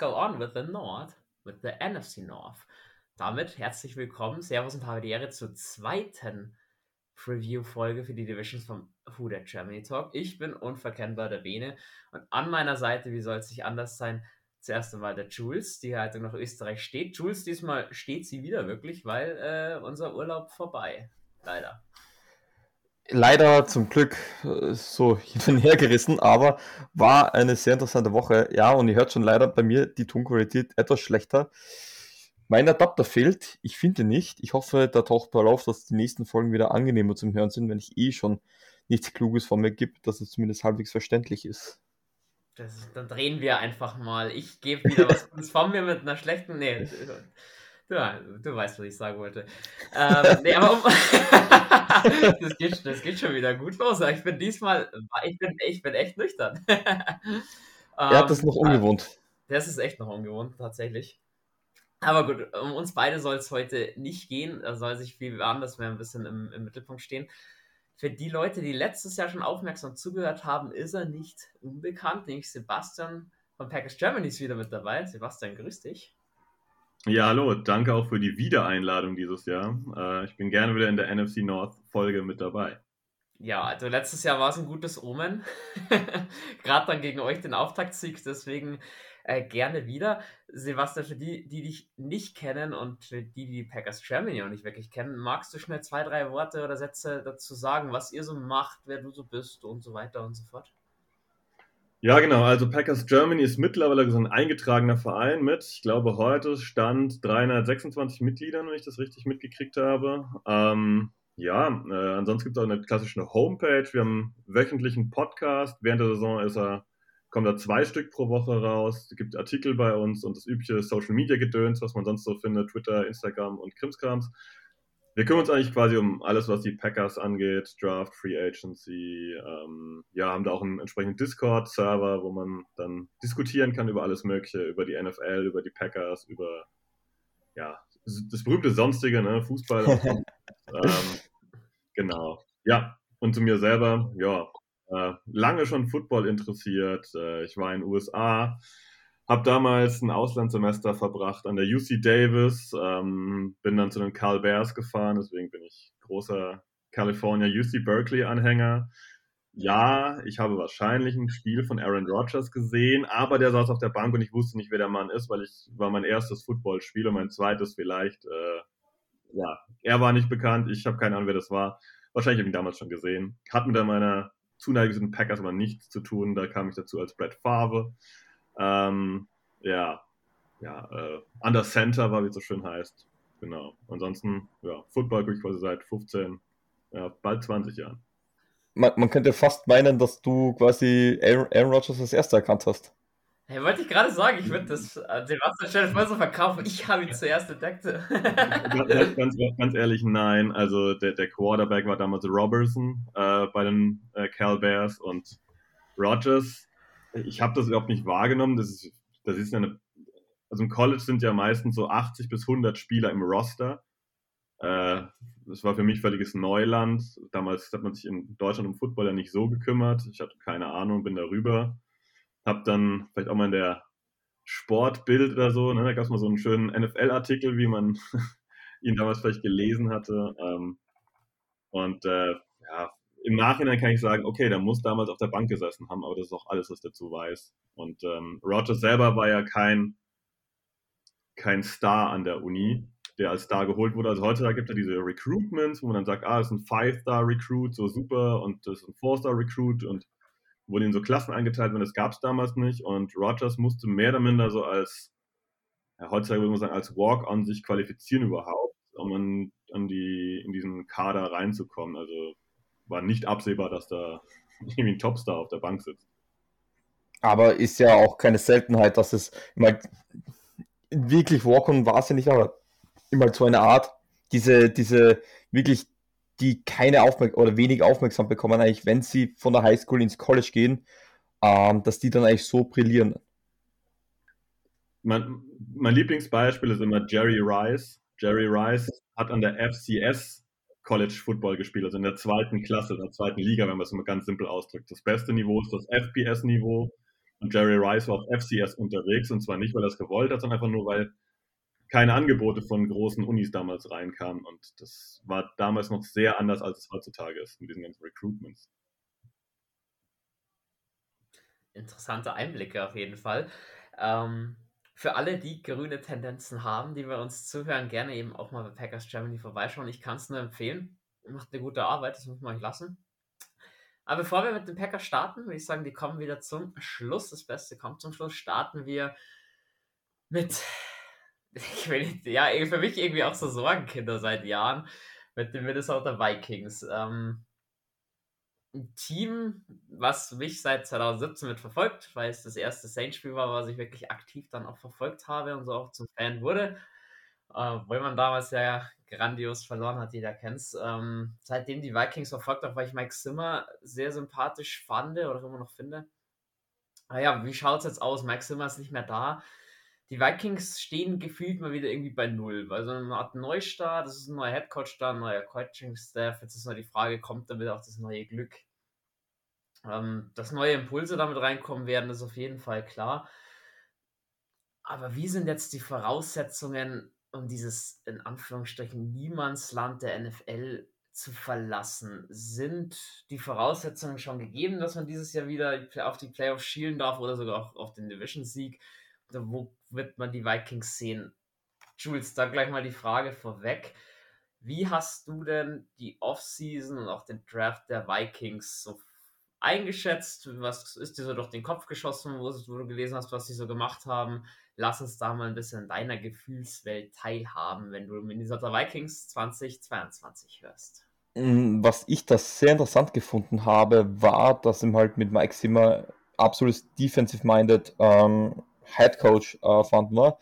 Go on with the North, with the NFC North. Damit herzlich willkommen, Servus und habe die Ehre zur zweiten Preview-Folge für die Divisions vom Who That Germany Talk. Ich bin unverkennbar der Bene und an meiner Seite, wie soll es sich anders sein, zuerst einmal der Jules, die Haltung nach Österreich steht. Jules, diesmal steht sie wieder wirklich, weil äh, unser Urlaub vorbei. Leider leider zum Glück äh, so hin und her gerissen, aber war eine sehr interessante Woche. Ja, und ihr hört schon leider bei mir die Tonqualität etwas schlechter. Mein Adapter fehlt, ich finde nicht. Ich hoffe, da taucht mal auf, dass die nächsten Folgen wieder angenehmer zum Hören sind, wenn ich eh schon nichts Kluges von mir gibt, dass es zumindest halbwegs verständlich ist. Das, dann drehen wir einfach mal. Ich gebe wieder was von mir mit einer schlechten. Nee, du, du weißt, was ich sagen wollte. Ähm, nee, aber um. das, geht, das geht schon wieder gut los. Ich bin diesmal, ich bin, ich bin echt nüchtern. ja, das ist noch ähm, ungewohnt. Das ist echt noch ungewohnt, tatsächlich. Aber gut, um uns beide soll es heute nicht gehen. Da soll sich viel anders mehr ein bisschen im, im Mittelpunkt stehen. Für die Leute, die letztes Jahr schon aufmerksam zugehört haben, ist er nicht unbekannt, nämlich Sebastian von Packers Germany ist wieder mit dabei. Sebastian, grüß dich. Ja, hallo, danke auch für die Wiedereinladung dieses Jahr. Äh, ich bin gerne wieder in der NFC North Folge mit dabei. Ja, also letztes Jahr war es ein gutes Omen. Gerade dann gegen euch den Auftaktsieg, deswegen äh, gerne wieder. Sebastian, für die, die dich nicht kennen und für die, die Packers Germany auch nicht wirklich kennen, magst du schnell zwei, drei Worte oder Sätze dazu sagen, was ihr so macht, wer du so bist und so weiter und so fort? Ja, genau. Also Packers Germany ist mittlerweile so ein eingetragener Verein mit, ich glaube, heute stand 326 Mitgliedern, wenn ich das richtig mitgekriegt habe. Ähm, ja, äh, ansonsten gibt es auch eine klassische Homepage. Wir haben einen wöchentlichen Podcast. Während der Saison ist er, kommen da zwei Stück pro Woche raus. Es gibt Artikel bei uns und das übliche Social Media Gedöns, was man sonst so findet, Twitter, Instagram und Krimskrams wir kümmern uns eigentlich quasi um alles, was die Packers angeht, Draft, Free Agency. Ähm, ja, haben da auch einen entsprechenden Discord-Server, wo man dann diskutieren kann über alles Mögliche, über die NFL, über die Packers, über ja, das berühmte Sonstige, ne, Fußball. ähm, genau. Ja, und zu mir selber, ja, äh, lange schon Football interessiert. Äh, ich war in den USA, habe damals ein Auslandssemester verbracht an der UC Davis, ähm, bin dann zu den Carl Bears gefahren, deswegen bin ich großer California UC Berkeley Anhänger. Ja, ich habe wahrscheinlich ein Spiel von Aaron Rodgers gesehen, aber der saß auf der Bank und ich wusste nicht, wer der Mann ist, weil ich war mein erstes Footballspiel und mein zweites vielleicht. Äh, ja, er war nicht bekannt, ich habe keine Ahnung, wer das war. Wahrscheinlich habe ich ihn damals schon gesehen. Hat mit meiner Zuneigung zu den Packers aber nichts zu tun. Da kam ich dazu als Brett Favre. Ähm, ja, ja, äh, Under Center war, wie es so schön heißt. Genau. Ansonsten, ja, Football gucke ich quasi seit 15, ja, bald 20 Jahren. Man, man könnte fast meinen, dass du quasi Aaron, Aaron Rodgers als erster erkannt hast. Hey, wollte ich gerade sagen, ich würde das äh, Sebastian Stelle voll so verkaufen. Ich habe ihn zuerst entdeckt. ganz, ganz, ganz, ehrlich, nein. Also der, der Quarterback war damals Robertson äh, bei den äh, Cal Bears und Rodgers ich habe das überhaupt nicht wahrgenommen. Das ist, das ist eine, also im College sind ja meistens so 80 bis 100 Spieler im Roster. Äh, das war für mich völliges Neuland. Damals hat man sich in Deutschland um Football ja nicht so gekümmert. Ich hatte keine Ahnung, bin darüber. Hab dann vielleicht auch mal in der Sportbild oder so, ne, da gab es mal so einen schönen NFL-Artikel, wie man ihn damals vielleicht gelesen hatte. Ähm, und äh, ja, im Nachhinein kann ich sagen, okay, der muss damals auf der Bank gesessen haben, aber das ist auch alles, was dazu weiß. Und ähm, Rogers selber war ja kein, kein Star an der Uni, der als Star geholt wurde. Also heutzutage gibt es ja diese Recruitments, wo man dann sagt, ah, das ist ein Five-Star-Recruit, so super, und das ist ein Four-Star-Recruit und wurden in so Klassen eingeteilt, wenn das gab es damals nicht. Und Rogers musste mehr oder minder so als, ja, heutzutage würde man sagen, als Walk-on sich qualifizieren überhaupt, um an, an die, in diesen Kader reinzukommen. Also war nicht absehbar, dass da irgendwie ein Topstar auf der Bank sitzt. Aber ist ja auch keine Seltenheit, dass es immer wirklich Walk-on war es ja nicht, aber immer so eine Art, diese, diese wirklich, die keine Aufmerksamkeit oder wenig Aufmerksamkeit bekommen, eigentlich, wenn sie von der Highschool ins College gehen, ähm, dass die dann eigentlich so brillieren. Mein, mein Lieblingsbeispiel ist immer Jerry Rice. Jerry Rice hat an der FCS College Football gespielt, also in der zweiten Klasse, in der zweiten Liga, wenn man es mal ganz simpel ausdrückt. Das beste Niveau ist das FBS-Niveau. Und Jerry Rice war auf FCS unterwegs und zwar nicht, weil er es gewollt hat, sondern einfach nur, weil keine Angebote von großen Unis damals reinkamen. Und das war damals noch sehr anders, als es heutzutage ist mit diesen ganzen Recruitments. Interessante Einblicke auf jeden Fall. Ähm, für alle, die grüne Tendenzen haben, die wir uns zuhören, gerne eben auch mal bei Packers Germany vorbeischauen. Ich kann es nur empfehlen. Macht eine gute Arbeit, das muss man euch lassen. Aber bevor wir mit den Packers starten, würde ich sagen, die kommen wieder zum Schluss. Das Beste kommt zum Schluss. Starten wir mit, ich will nicht, ja, für mich irgendwie auch so Sorgenkinder seit Jahren mit den Minnesota Vikings. Ähm, ein Team, was mich seit 2017 mit verfolgt, weil es das erste Saints-Spiel war, was ich wirklich aktiv dann auch verfolgt habe und so auch zum Fan wurde. Äh, weil man damals ja grandios verloren hat, jeder kennt. Ähm, seitdem die Vikings verfolgt habe, weil ich Mike Zimmer sehr sympathisch fand oder immer noch finde. Naja, wie schaut es jetzt aus? Mike Zimmer ist nicht mehr da. Die Vikings stehen gefühlt mal wieder irgendwie bei Null. Also eine Art Neustart, das ist ein neuer Headcoach da, ein neuer Coaching-Staff. Jetzt ist nur die Frage, kommt damit auch das neue Glück? Ähm, dass neue Impulse damit reinkommen werden, ist auf jeden Fall klar. Aber wie sind jetzt die Voraussetzungen, um dieses in Anführungsstrichen Niemandsland der NFL zu verlassen? Sind die Voraussetzungen schon gegeben, dass man dieses Jahr wieder auf die Playoffs schielen darf oder sogar auch auf den Division-Sieg? Wo wird man die Vikings sehen? Jules, da gleich mal die Frage vorweg. Wie hast du denn die Offseason und auch den Draft der Vikings so eingeschätzt? Was ist dir so durch den Kopf geschossen, wo, du gelesen hast, was sie so gemacht haben? Lass uns da mal ein bisschen in deiner Gefühlswelt teilhaben, wenn du Minnesota Vikings 2022 hörst. Mm, was ich das sehr interessant gefunden habe, war, dass ihm halt mit Mike Zimmer absolut defensive-minded ähm, Head Coach äh, fanden war,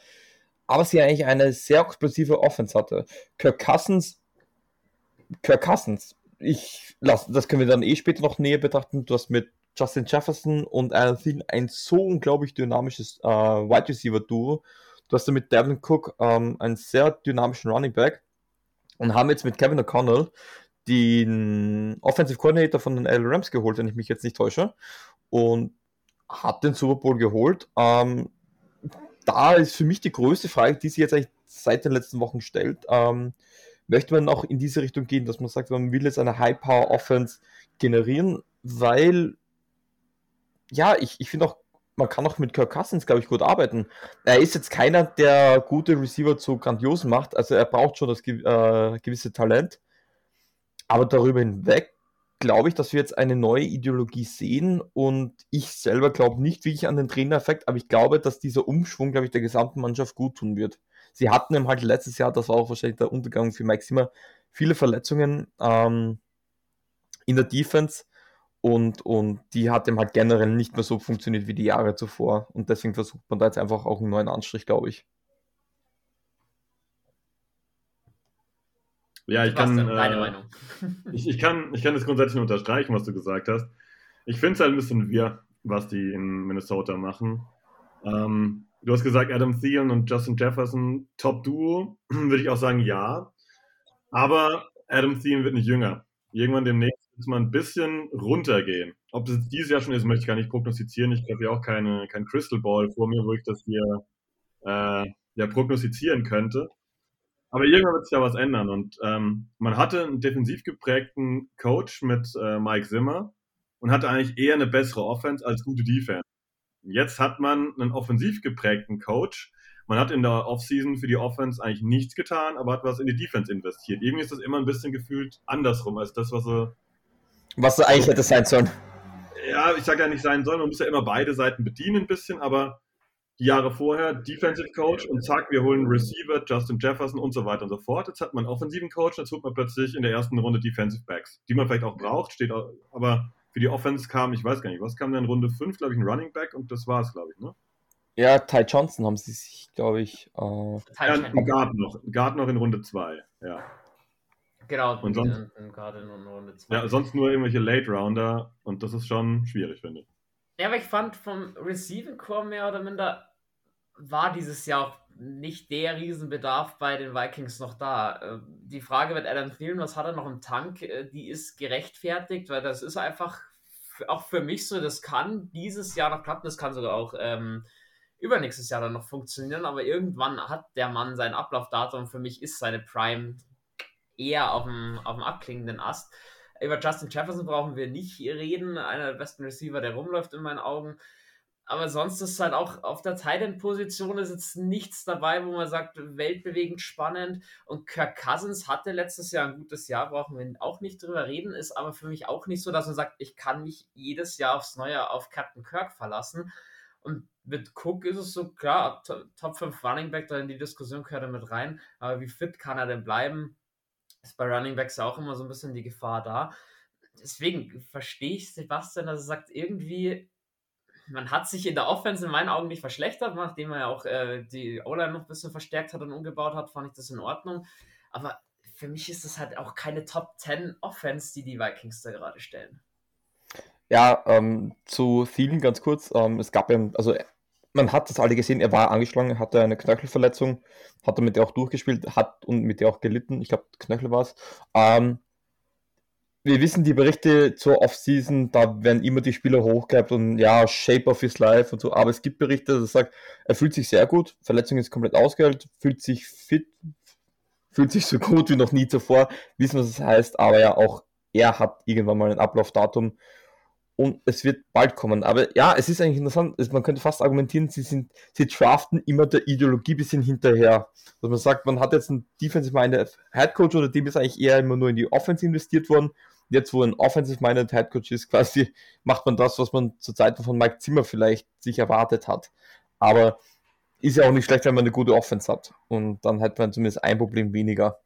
aber sie eigentlich eine sehr explosive Offense hatte. Kirk Cousins, Kirk Cousins, ich lass, das können wir dann eh später noch näher betrachten. Du hast mit Justin Jefferson und Alan Thielen ein so unglaublich dynamisches äh, Wide Receiver Duo. Du hast dann mit Devin Cook ähm, einen sehr dynamischen Running Back und haben jetzt mit Kevin O'Connell den Offensive Coordinator von den L Rams geholt, wenn ich mich jetzt nicht täusche, und hat den Super Bowl geholt. Ähm, da ist für mich die größte Frage, die sich jetzt eigentlich seit den letzten Wochen stellt. Ähm, möchte man auch in diese Richtung gehen, dass man sagt, man will jetzt eine High-Power-Offense generieren, weil, ja, ich, ich finde auch, man kann auch mit Kirk Cousins, glaube ich, gut arbeiten. Er ist jetzt keiner, der gute Receiver zu grandiosen macht, also er braucht schon das äh, gewisse Talent. Aber darüber hinweg glaube ich, dass wir jetzt eine neue Ideologie sehen und ich selber glaube nicht wirklich an den Trainereffekt, aber ich glaube, dass dieser Umschwung, glaube ich, der gesamten Mannschaft gut tun wird sie hatten eben halt letztes Jahr, das war auch wahrscheinlich der Untergang für Zimmer, viele Verletzungen ähm, in der Defense und, und die hat eben halt generell nicht mehr so funktioniert wie die Jahre zuvor und deswegen versucht man da jetzt einfach auch einen neuen Anstrich, glaube ich. Ja, ich kann, äh, ich, ich, kann, ich kann das grundsätzlich unterstreichen, was du gesagt hast. Ich finde es halt ein bisschen wir, was die in Minnesota machen. Ähm, Du hast gesagt, Adam Thielen und Justin Jefferson, Top-Duo. Würde ich auch sagen, ja. Aber Adam Thielen wird nicht jünger. Irgendwann demnächst muss man ein bisschen runtergehen. Ob das jetzt dieses Jahr schon ist, möchte ich gar nicht prognostizieren. Ich habe ja auch keine, kein Crystal Ball vor mir, wo ich das hier äh, ja, prognostizieren könnte. Aber irgendwann wird sich ja was ändern. Und ähm, man hatte einen defensiv geprägten Coach mit äh, Mike Zimmer und hatte eigentlich eher eine bessere Offense als gute Defense. Jetzt hat man einen offensiv geprägten Coach. Man hat in der Offseason für die Offense eigentlich nichts getan, aber hat was in die Defense investiert. Irgendwie ist das immer ein bisschen gefühlt andersrum als das, was er. Was so eigentlich hätte sein sollen. Ja, ich sage ja nicht sein sollen, man muss ja immer beide Seiten bedienen ein bisschen, aber die Jahre vorher Defensive Coach und zack, wir holen Receiver, Justin Jefferson und so weiter und so fort. Jetzt hat man einen offensiven Coach, jetzt holt man plötzlich in der ersten Runde Defensive Backs, die man vielleicht auch braucht, steht aber für die Offense kam, ich weiß gar nicht, was kam denn in Runde 5, glaube ich, ein Running Back und das war es, glaube ich, ne? Ja, Ty Johnson haben sie sich, glaube ich. Äh... Ja, Guard noch. Guard noch in Runde 2, ja. Genau, und sonst, gerade in Runde 2. Ja, sonst nur irgendwelche Late Rounder und das ist schon schwierig, finde ich. Ja, aber ich fand vom Receiving Core mehr oder minder war dieses Jahr auch nicht der Riesenbedarf bei den Vikings noch da. Ähm, die Frage wird Adam Thielen, was hat er noch im Tank, äh, die ist gerechtfertigt, weil das ist einfach auch für mich so, das kann dieses Jahr noch klappen, das kann sogar auch ähm, übernächstes Jahr dann noch funktionieren, aber irgendwann hat der Mann sein Ablaufdatum. Für mich ist seine Prime eher auf dem, auf dem abklingenden Ast. Über Justin Jefferson brauchen wir nicht reden, einer der besten Receiver, der rumläuft in meinen Augen. Aber sonst ist halt auch auf der Titan-Position ist jetzt nichts dabei, wo man sagt, weltbewegend spannend. Und Kirk Cousins hatte letztes Jahr ein gutes Jahr, brauchen wir auch nicht drüber reden, ist aber für mich auch nicht so, dass man sagt, ich kann mich jedes Jahr aufs Neue auf Captain Kirk verlassen. Und mit Cook ist es so, klar, Top 5 Running Back, da in die Diskussion gehört er mit rein. Aber wie fit kann er denn bleiben? Ist bei Running Backs auch immer so ein bisschen die Gefahr da. Deswegen verstehe ich Sebastian, dass er sagt, irgendwie, man hat sich in der Offense in meinen Augen nicht verschlechtert, nachdem er ja auch äh, die O-Line noch ein bisschen verstärkt hat und umgebaut hat, fand ich das in Ordnung. Aber für mich ist das halt auch keine Top 10 Offense, die die Vikings da gerade stellen. Ja, ähm, zu Thielen ganz kurz. Ähm, es gab ja, also man hat das alle gesehen, er war angeschlagen, hatte eine Knöchelverletzung, hat damit auch durchgespielt, hat und mit der auch gelitten. Ich glaube, Knöchel war es. Ähm, wir wissen die Berichte zur Offseason, da werden immer die Spieler hochgehabt und ja, Shape of his life und so, aber es gibt Berichte, dass er sagt, er fühlt sich sehr gut, Verletzung ist komplett ausgeheilt, fühlt sich fit, fühlt sich so gut wie noch nie zuvor, wissen, was das heißt, aber ja, auch er hat irgendwann mal ein Ablaufdatum und es wird bald kommen. Aber ja, es ist eigentlich interessant, man könnte fast argumentieren, sie sind, sie draften immer der Ideologie bisschen hinterher. Dass man sagt, man hat jetzt einen Defensive-Minded Headcoach oder dem ist eigentlich eher immer nur in die Offense investiert worden. Jetzt, wo ein Offensive-Minded Headcoach ist, quasi macht man das, was man zur Zeit von Mike Zimmer vielleicht sich erwartet hat. Aber ist ja auch nicht schlecht, wenn man eine gute Offense hat. Und dann hat man zumindest ein Problem weniger.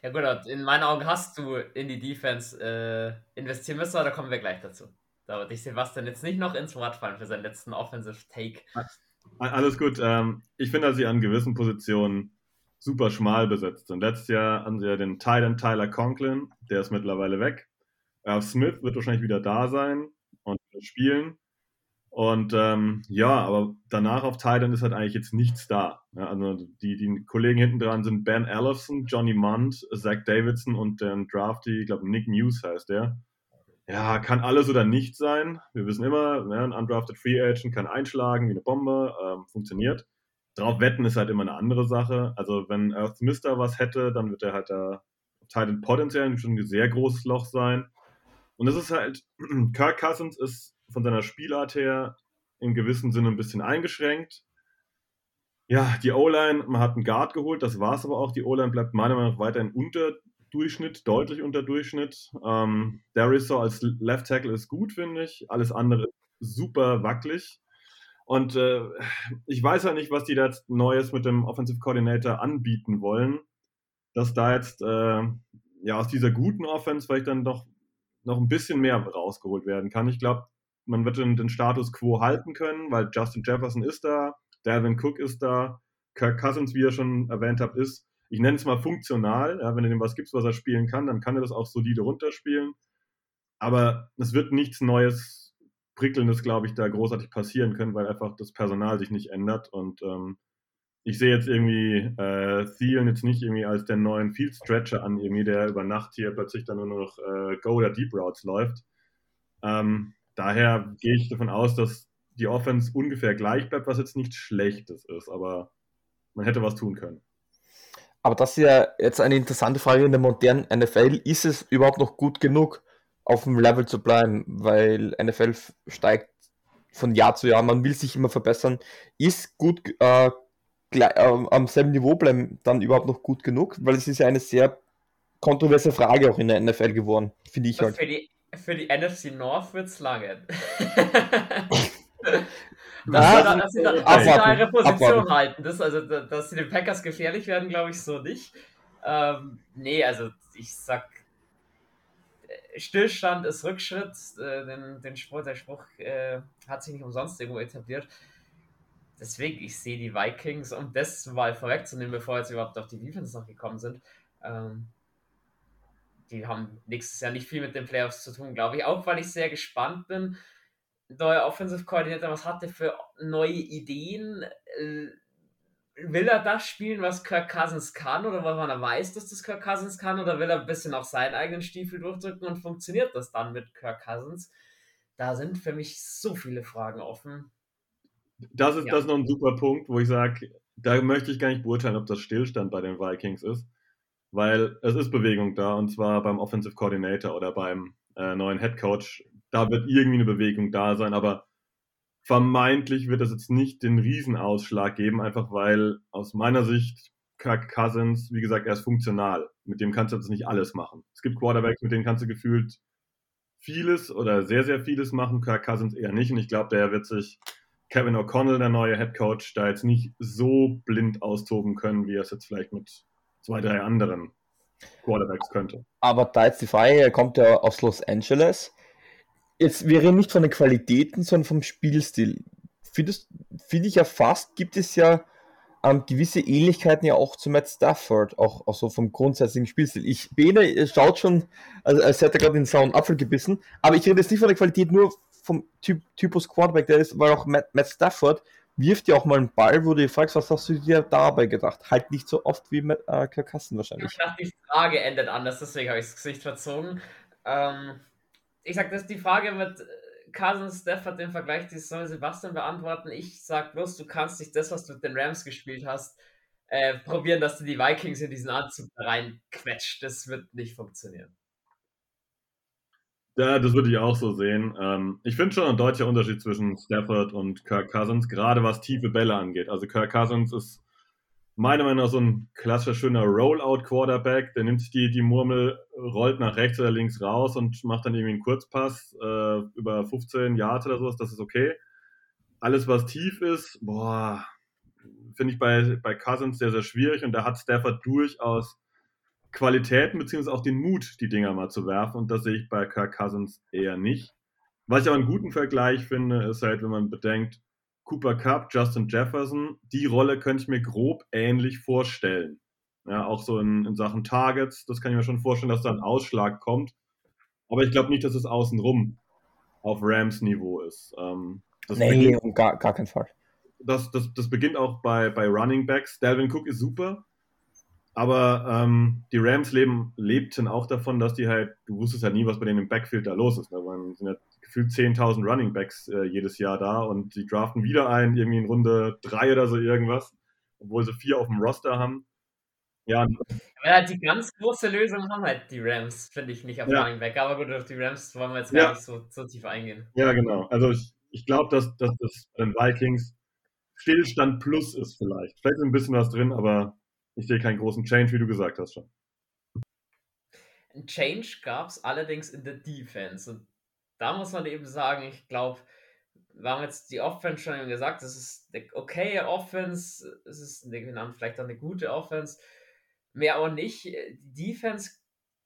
Ja gut, in meinen Augen hast du in die Defense äh, investieren müssen, aber da kommen wir gleich dazu. Da wird ich Sebastian jetzt nicht noch ins Wort fallen für seinen letzten Offensive Take. Alles gut. Ähm, ich finde, dass sie an gewissen Positionen super schmal besetzt sind. Letztes Jahr haben sie ja den Titan Tyler Conklin, der ist mittlerweile weg. Irv Smith wird wahrscheinlich wieder da sein und spielen. Und ähm, ja, aber danach auf Titan ist halt eigentlich jetzt nichts da. Ja, also die, die Kollegen hinten dran sind Ben Ellison, Johnny Munt, Zach Davidson und der Drafty, ich glaube Nick Muse heißt der. Ja, kann alles oder nichts sein. Wir wissen immer, ja, ein undrafted Free Agent kann einschlagen wie eine Bombe, ähm, funktioniert. Drauf wetten ist halt immer eine andere Sache. Also wenn Earth Mister was hätte, dann wird er halt da Titan potenziell schon ein sehr großes Loch sein. Und es ist halt, Kirk Cousins ist von seiner Spielart her in gewissem Sinne ein bisschen eingeschränkt. Ja, die O-Line, man hat einen Guard geholt, das war es aber auch. Die O-Line bleibt meiner Meinung nach weiterhin unter Durchschnitt, deutlich unter Durchschnitt. Ähm, Darisaw als Left Tackle ist gut, finde ich. Alles andere super wackelig. Und äh, ich weiß ja nicht, was die da jetzt Neues mit dem Offensive Coordinator anbieten wollen. Dass da jetzt äh, ja aus dieser guten Offense vielleicht dann doch noch ein bisschen mehr rausgeholt werden kann. Ich glaube, man wird den, den, Status quo halten können, weil Justin Jefferson ist da, Dalvin Cook ist da, Kirk Cousins, wie ihr schon erwähnt habt, ist, ich nenne es mal funktional. Ja, wenn du dem was gibst, was er spielen kann, dann kann er das auch solide runterspielen. Aber es wird nichts Neues, Prickelndes, glaube ich, da großartig passieren können, weil einfach das Personal sich nicht ändert. Und ähm, ich sehe jetzt irgendwie äh, Thielen jetzt nicht irgendwie als den neuen Field Stretcher an, irgendwie, der über Nacht hier plötzlich dann nur noch äh, Go oder Deep Routes läuft. Ähm, daher gehe ich davon aus, dass die Offense ungefähr gleich bleibt, was jetzt nichts Schlechtes ist, aber man hätte was tun können. Aber das ist ja jetzt eine interessante Frage in der modernen NFL. Ist es überhaupt noch gut genug, auf dem Level zu bleiben? Weil NFL steigt von Jahr zu Jahr, man will sich immer verbessern. Ist gut äh, gleich, äh, am selben Niveau bleiben dann überhaupt noch gut genug? Weil es ist ja eine sehr kontroverse Frage auch in der NFL geworden, finde ich halt. Für die für die NFC North wird es lange. dass, sie da, dass, sie da, dass sie da ihre Position abwarten. halten. Das, also, dass sie den Packers gefährlich werden, glaube ich so nicht. Ähm, nee, also ich sag, Stillstand ist Rückschritt. Äh, den, den Spruch, der Spruch äh, hat sich nicht umsonst irgendwo etabliert. Deswegen, ich sehe die Vikings, um das mal vorwegzunehmen, bevor jetzt überhaupt auf die Defense noch gekommen sind, ähm, die haben nächstes Jahr nicht viel mit den Playoffs zu tun, glaube ich. Auch weil ich sehr gespannt bin. Neuer Offensive Coordinator, was hat er für neue Ideen? Äh, will er das spielen, was Kirk Cousins kann, oder weil er weiß, dass das Kirk Cousins kann, oder will er ein bisschen auf seinen eigenen Stiefel durchdrücken und funktioniert das dann mit Kirk Cousins? Da sind für mich so viele Fragen offen. Das ist, ja. das ist noch ein super Punkt, wo ich sage, da möchte ich gar nicht beurteilen, ob das Stillstand bei den Vikings ist, weil es ist Bewegung da und zwar beim Offensive Coordinator oder beim äh, neuen Head Coach. Da wird irgendwie eine Bewegung da sein, aber vermeintlich wird es jetzt nicht den Riesenausschlag geben, einfach weil aus meiner Sicht Kirk Cousins, wie gesagt, er ist funktional. Mit dem kannst du jetzt nicht alles machen. Es gibt Quarterbacks, mit denen kannst du gefühlt vieles oder sehr, sehr vieles machen. Kirk Cousins eher nicht. Und ich glaube, der wird sich Kevin O'Connell, der neue Head Coach, da jetzt nicht so blind austoben können, wie er es jetzt vielleicht mit zwei, drei anderen Quarterbacks könnte. Aber da jetzt die Frage, er kommt ja aus Los Angeles jetzt, wir reden nicht von den Qualitäten, sondern vom Spielstil. Finde find ich ja fast, gibt es ja ähm, gewisse Ähnlichkeiten ja auch zu Matt Stafford, auch, auch so vom grundsätzlichen Spielstil. Ich, Bene schaut schon, als, als hätte er gerade den sauren Apfel gebissen, aber ich rede jetzt nicht von der Qualität, nur vom typ, Typus Quarterback, der ist, weil auch Matt, Matt Stafford wirft ja auch mal einen Ball, wo du dir fragst, was hast du dir dabei gedacht? Halt nicht so oft wie mit äh, Kirk wahrscheinlich. Ich dachte, die Frage endet anders, deswegen habe ich das Gesicht verzogen. Ähm, ich sag, das ist die Frage mit Cousins, Stafford den Vergleich, die soll Sebastian beantworten. Ich sag bloß, du kannst nicht das, was du mit den Rams gespielt hast, äh, probieren, dass du die Vikings in diesen Anzug reinquetscht. Das wird nicht funktionieren. Ja, das würde ich auch so sehen. Ähm, ich finde schon ein deutlicher Unterschied zwischen Stafford und Kirk Cousins, gerade was tiefe Bälle angeht. Also Kirk Cousins ist meiner Meinung nach so ein klassischer, schöner Rollout-Quarterback. Der nimmt sich die, die Murmel, rollt nach rechts oder links raus und macht dann irgendwie einen Kurzpass äh, über 15 Yards oder sowas. Das ist okay. Alles, was tief ist, boah, finde ich bei, bei Cousins sehr, sehr schwierig. Und da hat Stafford durchaus Qualitäten beziehungsweise auch den Mut, die Dinger mal zu werfen. Und das sehe ich bei Kirk Cousins eher nicht. Was ich aber einen guten Vergleich finde, ist halt, wenn man bedenkt, Cooper Cup, Justin Jefferson, die Rolle könnte ich mir grob ähnlich vorstellen. Ja, auch so in, in Sachen Targets, das kann ich mir schon vorstellen, dass da ein Ausschlag kommt. Aber ich glaube nicht, dass es außenrum auf Rams-Niveau ist. Ähm, nee, beginnt, gar, gar keinen Fall. Das, das, das beginnt auch bei, bei Running Backs. Dalvin Cook ist super, aber ähm, die Rams leben, lebten auch davon, dass die halt, du wusstest ja nie, was bei denen im Backfield da los ist. Ne? Man sind ja gefühlt 10.000 Running Backs äh, jedes Jahr da und sie draften wieder ein, irgendwie in Runde 3 oder so irgendwas, obwohl sie vier auf dem Roster haben. Ja. ja die ganz große Lösung haben halt die Rams, finde ich, nicht auf ja. Running Back. Aber gut, auf die Rams wollen wir jetzt gar nicht so, so tief eingehen. Ja, genau. Also ich, ich glaube, dass, dass das bei den Vikings Stillstand plus ist vielleicht. Vielleicht ist ein bisschen was drin, aber ich sehe keinen großen Change, wie du gesagt hast schon. Ein Change gab es allerdings in der Defense. Und da muss man eben sagen, ich glaube, wir haben jetzt die Offense schon gesagt, es ist eine okaye Offense, es ist eine, vielleicht auch eine gute Offense, mehr auch nicht. Die Defense,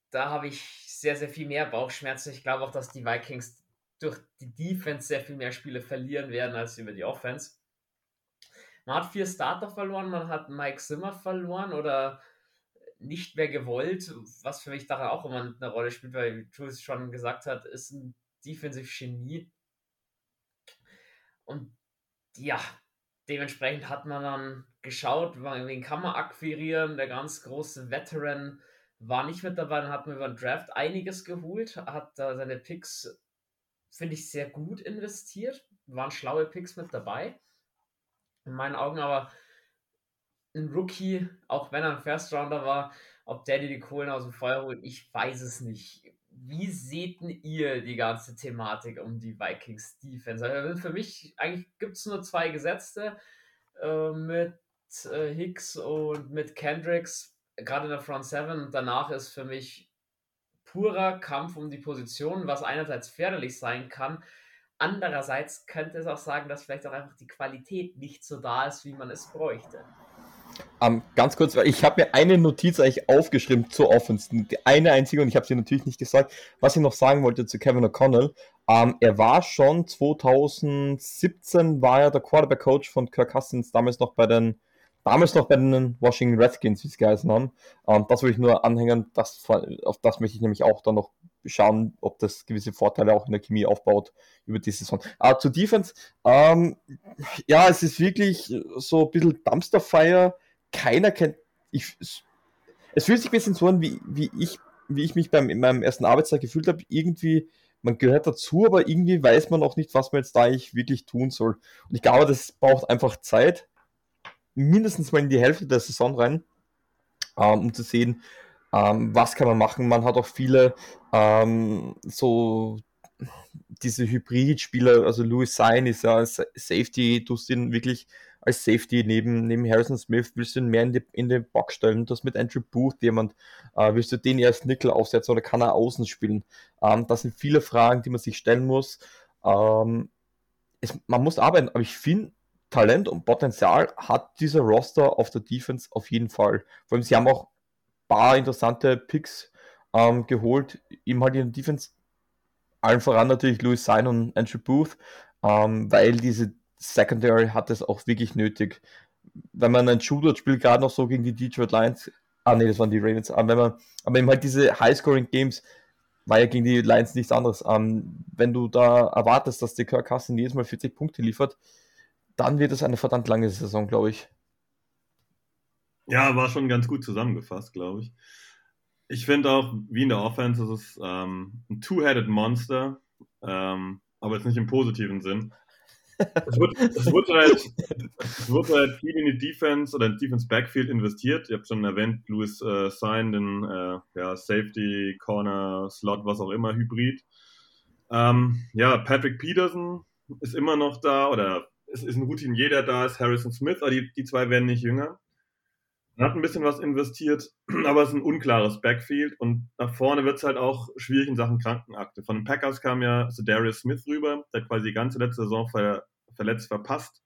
da habe ich sehr, sehr viel mehr Bauchschmerzen. Ich glaube auch, dass die Vikings durch die Defense sehr viel mehr Spiele verlieren werden als über die Offense. Man hat vier Starter verloren, man hat Mike Zimmer verloren oder nicht mehr gewollt, was für mich daran auch immer eine Rolle spielt, weil, wie Jules schon gesagt hat, ist ein Defensive Genie. Und ja, dementsprechend hat man dann geschaut, wen kann man akquirieren. Der ganz große Veteran war nicht mit dabei, dann hat man über den Draft einiges geholt, hat da seine Picks, finde ich, sehr gut investiert. Waren schlaue Picks mit dabei. In meinen Augen aber ein Rookie, auch wenn er ein First Rounder war, ob der dir die Kohlen aus dem Feuer holt, ich weiß es nicht wie seht ihr die ganze Thematik um die Vikings Defense? Also für mich eigentlich gibt es nur zwei Gesetzte äh, mit äh, Hicks und mit Kendricks, gerade in der Front Seven. Und danach ist für mich purer Kampf um die Position, was einerseits förderlich sein kann. Andererseits könnte es auch sagen, dass vielleicht auch einfach die Qualität nicht so da ist, wie man es bräuchte. Um, ähm, ganz kurz, ich habe mir eine Notiz eigentlich aufgeschrieben zur Offense. Eine einzige und ich habe sie natürlich nicht gesagt. Was ich noch sagen wollte zu Kevin O'Connell. Um, ähm, er war schon 2017 war er der Quarterback Coach von Kirk Cousins, damals noch bei den damals noch bei den Washington Redskins, wie es geheißen haben. Ähm, das will ich nur anhängen, das, auf das möchte ich nämlich auch dann noch schauen, ob das gewisse Vorteile auch in der Chemie aufbaut über die Saison. Aber zu Defense, ähm, ja, es ist wirklich so ein bisschen Dumpsterfire. Keiner kennt, ich, es fühlt sich ein bisschen so an, wie, wie, ich, wie ich mich beim, in meinem ersten Arbeitstag gefühlt habe. Irgendwie, man gehört dazu, aber irgendwie weiß man auch nicht, was man jetzt da eigentlich wirklich tun soll. Und ich glaube, das braucht einfach Zeit mindestens mal in die Hälfte der Saison rein, ähm, um zu sehen, ähm, was kann man machen. Man hat auch viele ähm, so diese Hybrid-Spieler, also Louis Sein ist ja als Safety, du ihn wirklich als Safety neben, neben Harrison Smith, willst du ihn mehr in, die, in den Box stellen, das mit Andrew Booth jemand, äh, willst du den erst Nickel aufsetzen oder kann er außen spielen? Ähm, das sind viele Fragen, die man sich stellen muss. Ähm, es, man muss arbeiten, aber ich finde, Talent und Potenzial hat dieser Roster auf der Defense auf jeden Fall. Vor allem, sie haben auch ein paar interessante Picks ähm, geholt, eben halt in der Defense. Allen voran natürlich Louis Sein und Andrew Booth, ähm, weil diese Secondary hat es auch wirklich nötig. Wenn man ein Shooter spielt, gerade noch so gegen die Detroit Lions, ah nee, das waren die Ravens, aber wenn man, aber eben halt diese High-Scoring-Games, war ja gegen die Lions nichts anderes. Ähm, wenn du da erwartest, dass der Kirk Cousins jedes Mal 40 Punkte liefert, dann wird es eine verdammt lange Saison, glaube ich. Ja, war schon ganz gut zusammengefasst, glaube ich. Ich finde auch, wie in der Offense, ist es ähm, ein Two-Headed Monster, ähm, aber jetzt nicht im positiven Sinn. Es wird, es, wird halt, es wird halt viel in die Defense oder in Defense Backfield investiert. Ihr habt schon erwähnt, Louis äh, Sign, den äh, ja, Safety, Corner, Slot, was auch immer, Hybrid. Ähm, ja, Patrick Peterson ist immer noch da oder es ist ein Routinier, der da ist, Harrison Smith, aber die, die zwei werden nicht jünger. Man hat ein bisschen was investiert, aber es ist ein unklares Backfield und nach vorne wird es halt auch schwierig in Sachen Krankenakte. Von den Packers kam ja Darius Smith rüber, der hat quasi die ganze letzte Saison ver, verletzt verpasst.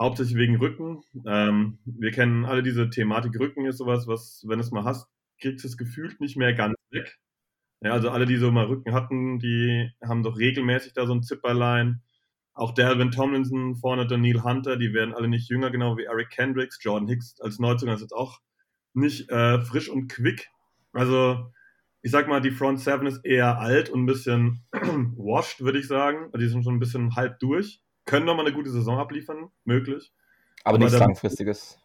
Hauptsächlich wegen Rücken. Ähm, wir kennen alle diese Thematik. Rücken ist sowas, was, wenn es mal hast, kriegst du es gefühlt nicht mehr ganz weg. Ja, also alle, die so mal Rücken hatten, die haben doch regelmäßig da so ein Zipperlein. Auch Delvin Tomlinson, vorne Daniel Hunter, die werden alle nicht jünger, genau wie Eric Kendricks. Jordan Hicks als Neuzugang ist jetzt auch nicht äh, frisch und quick. Also, ich sag mal, die Front Seven ist eher alt und ein bisschen washed, würde ich sagen. Die sind schon ein bisschen halb durch. Können nochmal eine gute Saison abliefern, möglich. Aber, Aber nichts Langfristiges.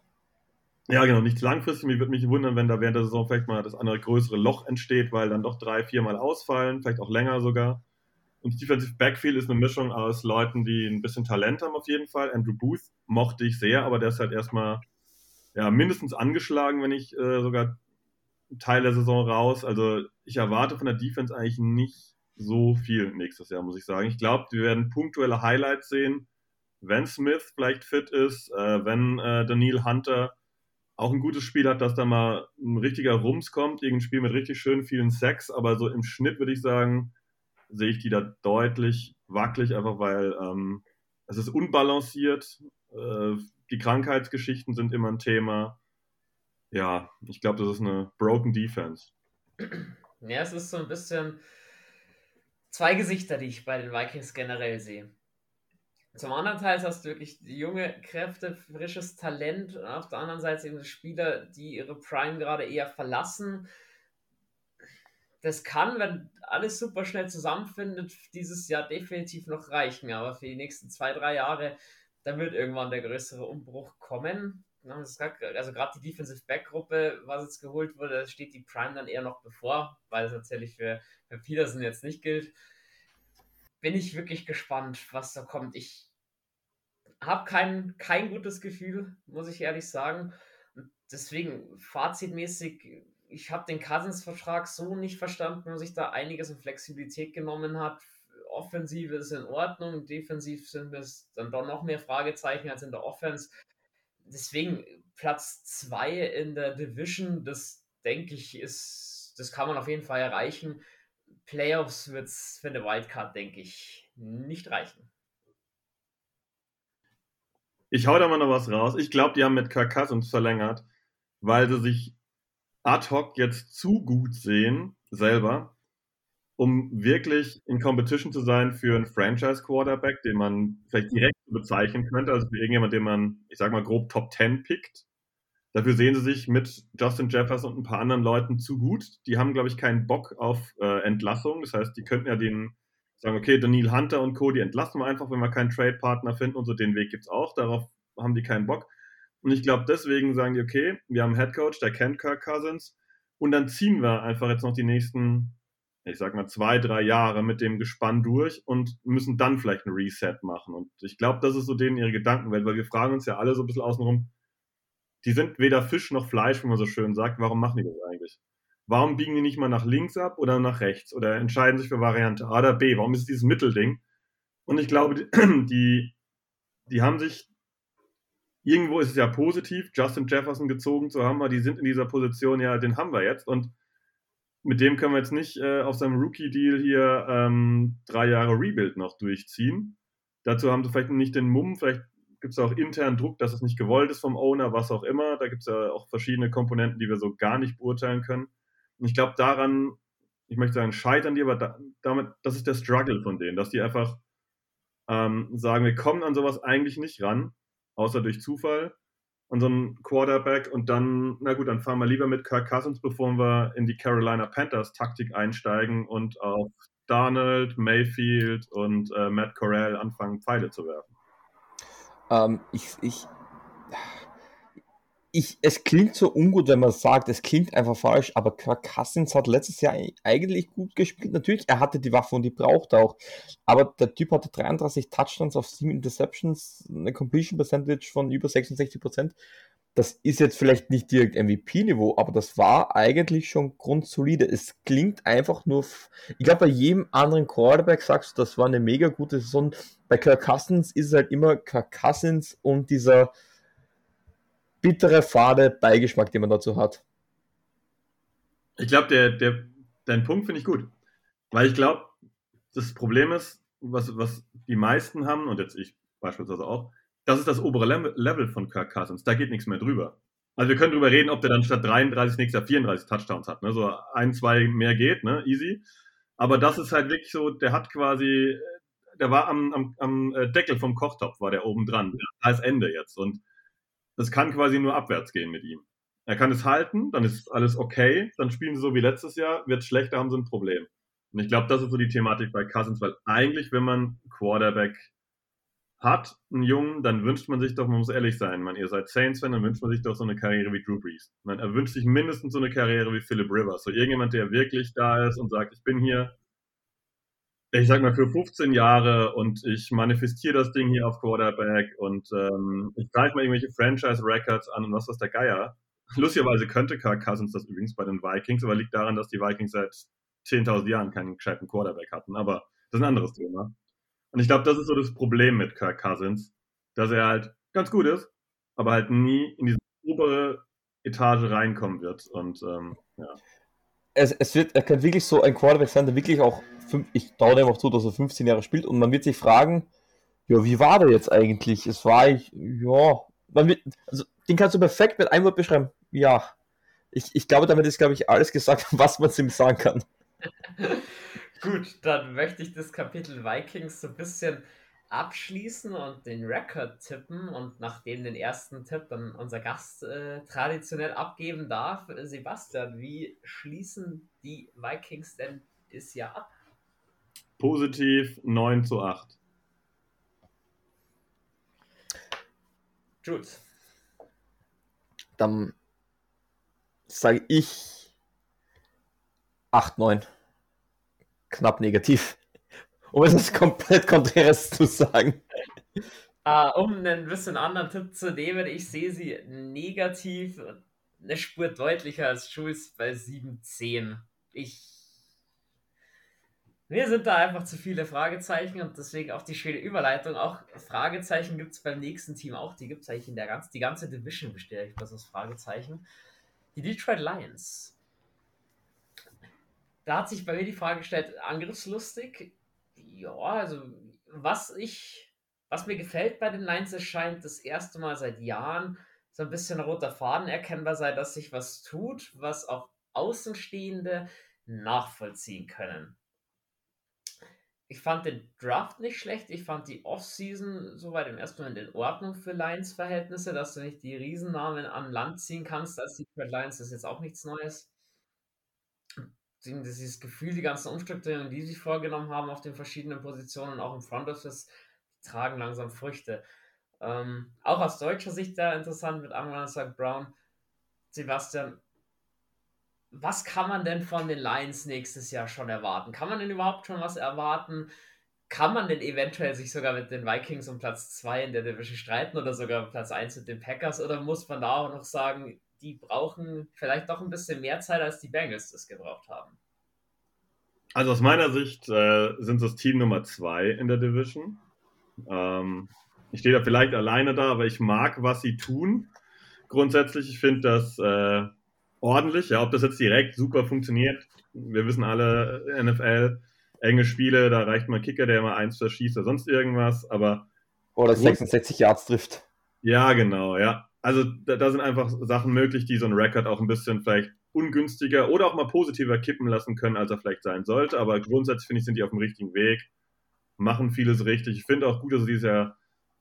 Ja, genau, nichts langfristig. Mir würde mich wundern, wenn da während der Saison vielleicht mal das andere größere Loch entsteht, weil dann doch drei, viermal ausfallen, vielleicht auch länger sogar. Und Defensive Backfield ist eine Mischung aus Leuten, die ein bisschen Talent haben auf jeden Fall. Andrew Booth mochte ich sehr, aber der ist halt erstmal ja, mindestens angeschlagen, wenn nicht äh, sogar Teil der Saison raus. Also ich erwarte von der Defense eigentlich nicht so viel nächstes Jahr, muss ich sagen. Ich glaube, wir werden punktuelle Highlights sehen, wenn Smith vielleicht fit ist, äh, wenn äh, Daniel Hunter auch ein gutes Spiel hat, dass da mal ein richtiger Rums kommt, irgendein Spiel mit richtig schön vielen Sex, aber so im Schnitt würde ich sagen, sehe ich die da deutlich wackelig, einfach weil ähm, es ist unbalanciert. Äh, die Krankheitsgeschichten sind immer ein Thema. Ja, ich glaube, das ist eine broken Defense. Ja, es ist so ein bisschen zwei Gesichter, die ich bei den Vikings generell sehe. Zum anderen Teil hast du wirklich junge Kräfte, frisches Talent. Und auf der anderen Seite eben Spieler, die ihre Prime gerade eher verlassen das kann, wenn alles super schnell zusammenfindet, dieses Jahr definitiv noch reichen. Aber für die nächsten zwei, drei Jahre, da wird irgendwann der größere Umbruch kommen. Also gerade die Defensive Back-Gruppe, was jetzt geholt wurde, da steht die Prime dann eher noch bevor, weil es natürlich für, für Peterson jetzt nicht gilt. Bin ich wirklich gespannt, was da kommt. Ich habe kein, kein gutes Gefühl, muss ich ehrlich sagen. Deswegen fazitmäßig ich habe den Cousins-Vertrag so nicht verstanden, dass sich da einiges an Flexibilität genommen hat. Offensive ist in Ordnung, defensiv sind es dann doch noch mehr Fragezeichen als in der Offense. Deswegen Platz 2 in der Division, das denke ich, ist, das kann man auf jeden Fall erreichen. Playoffs wird es für eine Wildcard, denke ich, nicht reichen. Ich hau da mal noch was raus. Ich glaube, die haben mit Kirk Cousins verlängert, weil sie sich ad hoc jetzt zu gut sehen, selber, um wirklich in Competition zu sein für einen Franchise-Quarterback, den man vielleicht direkt bezeichnen könnte, also für irgendjemand, den man, ich sag mal, grob Top 10 pickt. Dafür sehen sie sich mit Justin Jefferson und ein paar anderen Leuten zu gut. Die haben, glaube ich, keinen Bock auf äh, Entlassung. Das heißt, die könnten ja den sagen, okay, Daniel Hunter und Co., die entlassen wir einfach, wenn wir keinen Trade-Partner finden und so, den Weg gibt es auch. Darauf haben die keinen Bock. Und ich glaube, deswegen sagen die, okay, wir haben einen Head Coach, der kennt Kirk Cousins und dann ziehen wir einfach jetzt noch die nächsten, ich sag mal, zwei, drei Jahre mit dem Gespann durch und müssen dann vielleicht ein Reset machen. Und ich glaube, das ist so denen ihre Gedankenwelt, weil wir fragen uns ja alle so ein bisschen außenrum, die sind weder Fisch noch Fleisch, wie man so schön sagt. Warum machen die das eigentlich? Warum biegen die nicht mal nach links ab oder nach rechts oder entscheiden sich für Variante A oder B? Warum ist es dieses Mittelding? Und ich glaube, die, die haben sich, irgendwo ist es ja positiv, Justin Jefferson gezogen zu haben, weil die sind in dieser Position, ja, den haben wir jetzt und mit dem können wir jetzt nicht äh, auf seinem Rookie-Deal hier ähm, drei Jahre Rebuild noch durchziehen. Dazu haben sie vielleicht nicht den Mumm, vielleicht gibt es auch intern Druck, dass es nicht gewollt ist vom Owner, was auch immer. Da gibt es ja auch verschiedene Komponenten, die wir so gar nicht beurteilen können. Und ich glaube, daran, ich möchte sagen, scheitern die, aber da, damit, das ist der Struggle von denen, dass die einfach ähm, sagen, wir kommen an sowas eigentlich nicht ran, außer durch Zufall, einen Quarterback und dann, na gut, dann fahren wir lieber mit Kirk Cousins, bevor wir in die Carolina Panthers Taktik einsteigen und auf Darnold, Mayfield und äh, Matt Corral anfangen, Pfeile zu werfen. Ähm, ich, ich, ich, es klingt so ungut, wenn man sagt, es klingt einfach falsch, aber Kirk Cousins hat letztes Jahr eigentlich gut gespielt. Natürlich, er hatte die Waffe und die braucht auch. Aber der Typ hatte 33 Touchdowns auf 7 Interceptions, eine Completion Percentage von über 66 Prozent. Das ist jetzt vielleicht nicht direkt MVP-Niveau, aber das war eigentlich schon grundsolide. Es klingt einfach nur, ich glaube, bei jedem anderen Quarterback sagst du, das war eine mega gute Saison. Bei Kirk Cousins ist es halt immer Kirk Cousins und dieser, bittere, fade Beigeschmack, den man dazu hat. Ich glaube, der, der, dein Punkt finde ich gut. Weil ich glaube, das Problem ist, was, was die meisten haben, und jetzt ich beispielsweise auch, das ist das obere Level von Kirk Cousins. Da geht nichts mehr drüber. Also wir können drüber reden, ob der dann statt 33 nächstes Jahr 34 Touchdowns hat. Ne? So ein, zwei mehr geht, ne? easy. Aber das ist halt wirklich so, der hat quasi, der war am, am, am Deckel vom Kochtopf, war der oben dran. Da Ende jetzt. Und das kann quasi nur abwärts gehen mit ihm. Er kann es halten, dann ist alles okay, dann spielen sie so wie letztes Jahr, wird schlechter, haben sie ein Problem. Und ich glaube, das ist so die Thematik bei Cousins, weil eigentlich, wenn man Quarterback hat, einen Jungen, dann wünscht man sich doch, man muss ehrlich sein, man, ihr seid Saints-Fan, dann wünscht man sich doch so eine Karriere wie Drew Brees. Man er wünscht sich mindestens so eine Karriere wie Philip Rivers. So irgendjemand, der wirklich da ist und sagt, ich bin hier, ich sag mal, für 15 Jahre und ich manifestiere das Ding hier auf Quarterback und ähm, ich greife mal irgendwelche Franchise-Records an und was ist der Geier. Lustigerweise könnte Kirk Cousins das übrigens bei den Vikings, aber liegt daran, dass die Vikings seit 10.000 Jahren keinen gescheiten Quarterback hatten. Aber das ist ein anderes Thema. Und ich glaube, das ist so das Problem mit Kirk Cousins, dass er halt ganz gut ist, aber halt nie in diese obere Etage reinkommen wird. Und ähm, ja. Es, es wird, er kann wirklich so ein Quarterback sein, der wirklich auch fünf, ich traue dem auch zu, dass er 15 Jahre spielt und man wird sich fragen, ja, wie war der jetzt eigentlich? Es war ich, ja, wird, also den kannst du perfekt mit einem Wort beschreiben. Ja. Ich, ich glaube, damit ist, glaube ich, alles gesagt, was man ihm sagen kann. Gut, dann möchte ich das Kapitel Vikings so ein bisschen abschließen und den Rekord tippen und nachdem den ersten Tipp dann unser Gast äh, traditionell abgeben darf, Sebastian, wie schließen die Vikings denn das Jahr ab? Positiv 9 zu 8. Gut. Dann sage ich 8, 9. Knapp negativ. Um es komplett Konträres zu sagen. Uh, um einen bisschen anderen Tipp zu nehmen, ich sehe sie negativ, eine Spur deutlicher als Jules bei 7-10. Ich mir sind da einfach zu viele Fragezeichen und deswegen auch die schöne Überleitung. Auch Fragezeichen gibt es beim nächsten Team auch. Die gibt es eigentlich in der ganzen, die ganze Division eigentlich bloß aus Fragezeichen. Die Detroit Lions. Da hat sich bei mir die Frage gestellt, angriffslustig. Ja, also was ich, was mir gefällt bei den Lions, es scheint das erste Mal seit Jahren so ein bisschen roter Faden erkennbar sei, dass sich was tut, was auch Außenstehende nachvollziehen können ich fand den Draft nicht schlecht. Ich fand die Offseason soweit im ersten Moment in Ordnung für Lions-Verhältnisse, dass du nicht die Riesennamen an Land ziehen kannst als die Lions, ist jetzt auch nichts Neues. Dieses Gefühl, die ganzen Umstrukturierungen, die sie vorgenommen haben auf den verschiedenen Positionen, auch im Front Office, tragen langsam Früchte. Ähm, auch aus deutscher Sicht da interessant mit Amran St. Brown. Sebastian, was kann man denn von den Lions nächstes Jahr schon erwarten? Kann man denn überhaupt schon was erwarten? Kann man denn eventuell sich sogar mit den Vikings um Platz 2 in der Division streiten oder sogar Platz 1 mit den Packers? Oder muss man da auch noch sagen, die brauchen vielleicht doch ein bisschen mehr Zeit, als die Bengals das gebraucht haben? Also aus meiner Sicht äh, sind das Team Nummer 2 in der Division. Ähm, ich stehe da vielleicht alleine da, aber ich mag, was sie tun. Grundsätzlich, ich finde das äh, ordentlich. Ja, ob das jetzt direkt super funktioniert, wir wissen alle, NFL, enge Spiele, da reicht mal ein Kicker, der mal eins verschießt oder sonst irgendwas, aber. Oder 66 Yards trifft. Ja, genau, ja. Also da, da, sind einfach Sachen möglich, die so ein Rekord auch ein bisschen vielleicht ungünstiger oder auch mal positiver kippen lassen können, als er vielleicht sein sollte. Aber grundsätzlich finde ich, sind die auf dem richtigen Weg, machen vieles richtig. Ich finde auch gut, dass sie dieses Jahr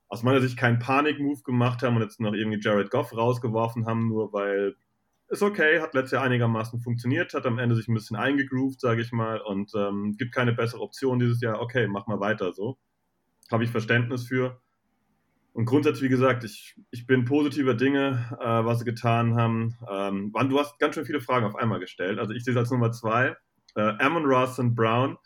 aus meiner Sicht keinen Panik-Move gemacht haben und jetzt noch irgendwie Jared Goff rausgeworfen haben, nur weil ist okay, hat letztes Jahr einigermaßen funktioniert, hat am Ende sich ein bisschen eingegroovt, sage ich mal, und ähm, gibt keine bessere Option dieses Jahr. Okay, mach mal weiter so. Habe ich Verständnis für. Und grundsätzlich, wie gesagt, ich, ich bin positiver Dinge, äh, was sie getan haben. Ähm, du hast ganz schön viele Fragen auf einmal gestellt. Also ich sehe es als Nummer zwei. Äh, Amon Ross und Brown.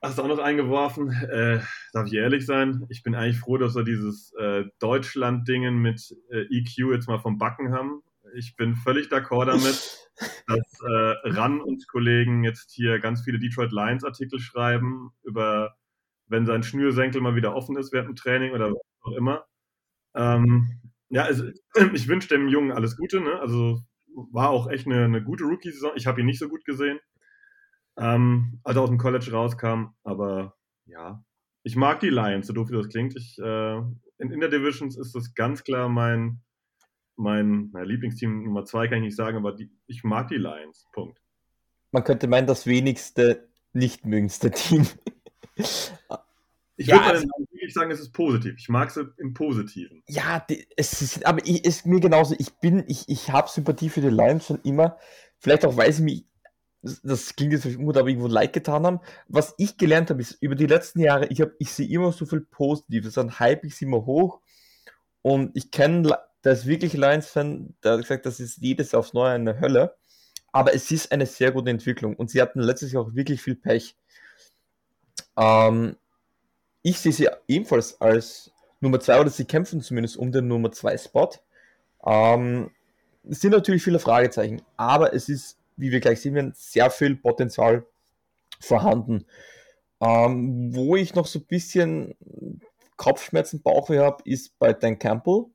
Hast du auch noch eingeworfen? Äh, darf ich ehrlich sein? Ich bin eigentlich froh, dass wir dieses äh, Deutschland-Dingen mit äh, EQ jetzt mal vom Backen haben. Ich bin völlig d'accord damit, dass äh, RAN und Kollegen jetzt hier ganz viele Detroit Lions Artikel schreiben über, wenn sein Schnürsenkel mal wieder offen ist während dem Training oder was auch immer. Ähm, ja, also, ich wünsche dem Jungen alles Gute. Ne? Also war auch echt eine, eine gute Rookie-Saison. Ich habe ihn nicht so gut gesehen, ähm, als er aus dem College rauskam. Aber ja, ich mag die Lions, so doof wie das klingt. Ich, äh, in, in der Divisions ist das ganz klar mein, mein na, Lieblingsteam Nummer zwei, kann ich nicht sagen, aber die, ich mag die Lions. Punkt. Man könnte meinen, das wenigste nicht mögendste Team. Ich ja, würde also, wirklich sagen, es ist positiv. Ich mag es im Positiven. Ja, es ist, aber ich, ist mir genauso. Ich bin, ich, ich habe Sympathie für die Lions schon immer. Vielleicht auch, weil sie mich, das klingt jetzt vielleicht aber irgendwo leid getan haben. Was ich gelernt habe, ist über die letzten Jahre, ich, hab, ich sehe immer so viel Positives. Dann hype ich sie immer hoch. Und ich kenne der ist wirklich Lions-Fan, der hat gesagt, das ist jedes Jahr aufs Neue eine Hölle. Aber es ist eine sehr gute Entwicklung und sie hatten letztes Jahr auch wirklich viel Pech. Ähm, ich sehe sie ebenfalls als Nummer 2 oder sie kämpfen zumindest um den Nummer 2 Spot. Ähm, es sind natürlich viele Fragezeichen, aber es ist, wie wir gleich sehen werden, sehr viel Potenzial vorhanden. Ähm, wo ich noch so ein bisschen Kopfschmerzen, Bauchweh habe, ist bei Dan Campbell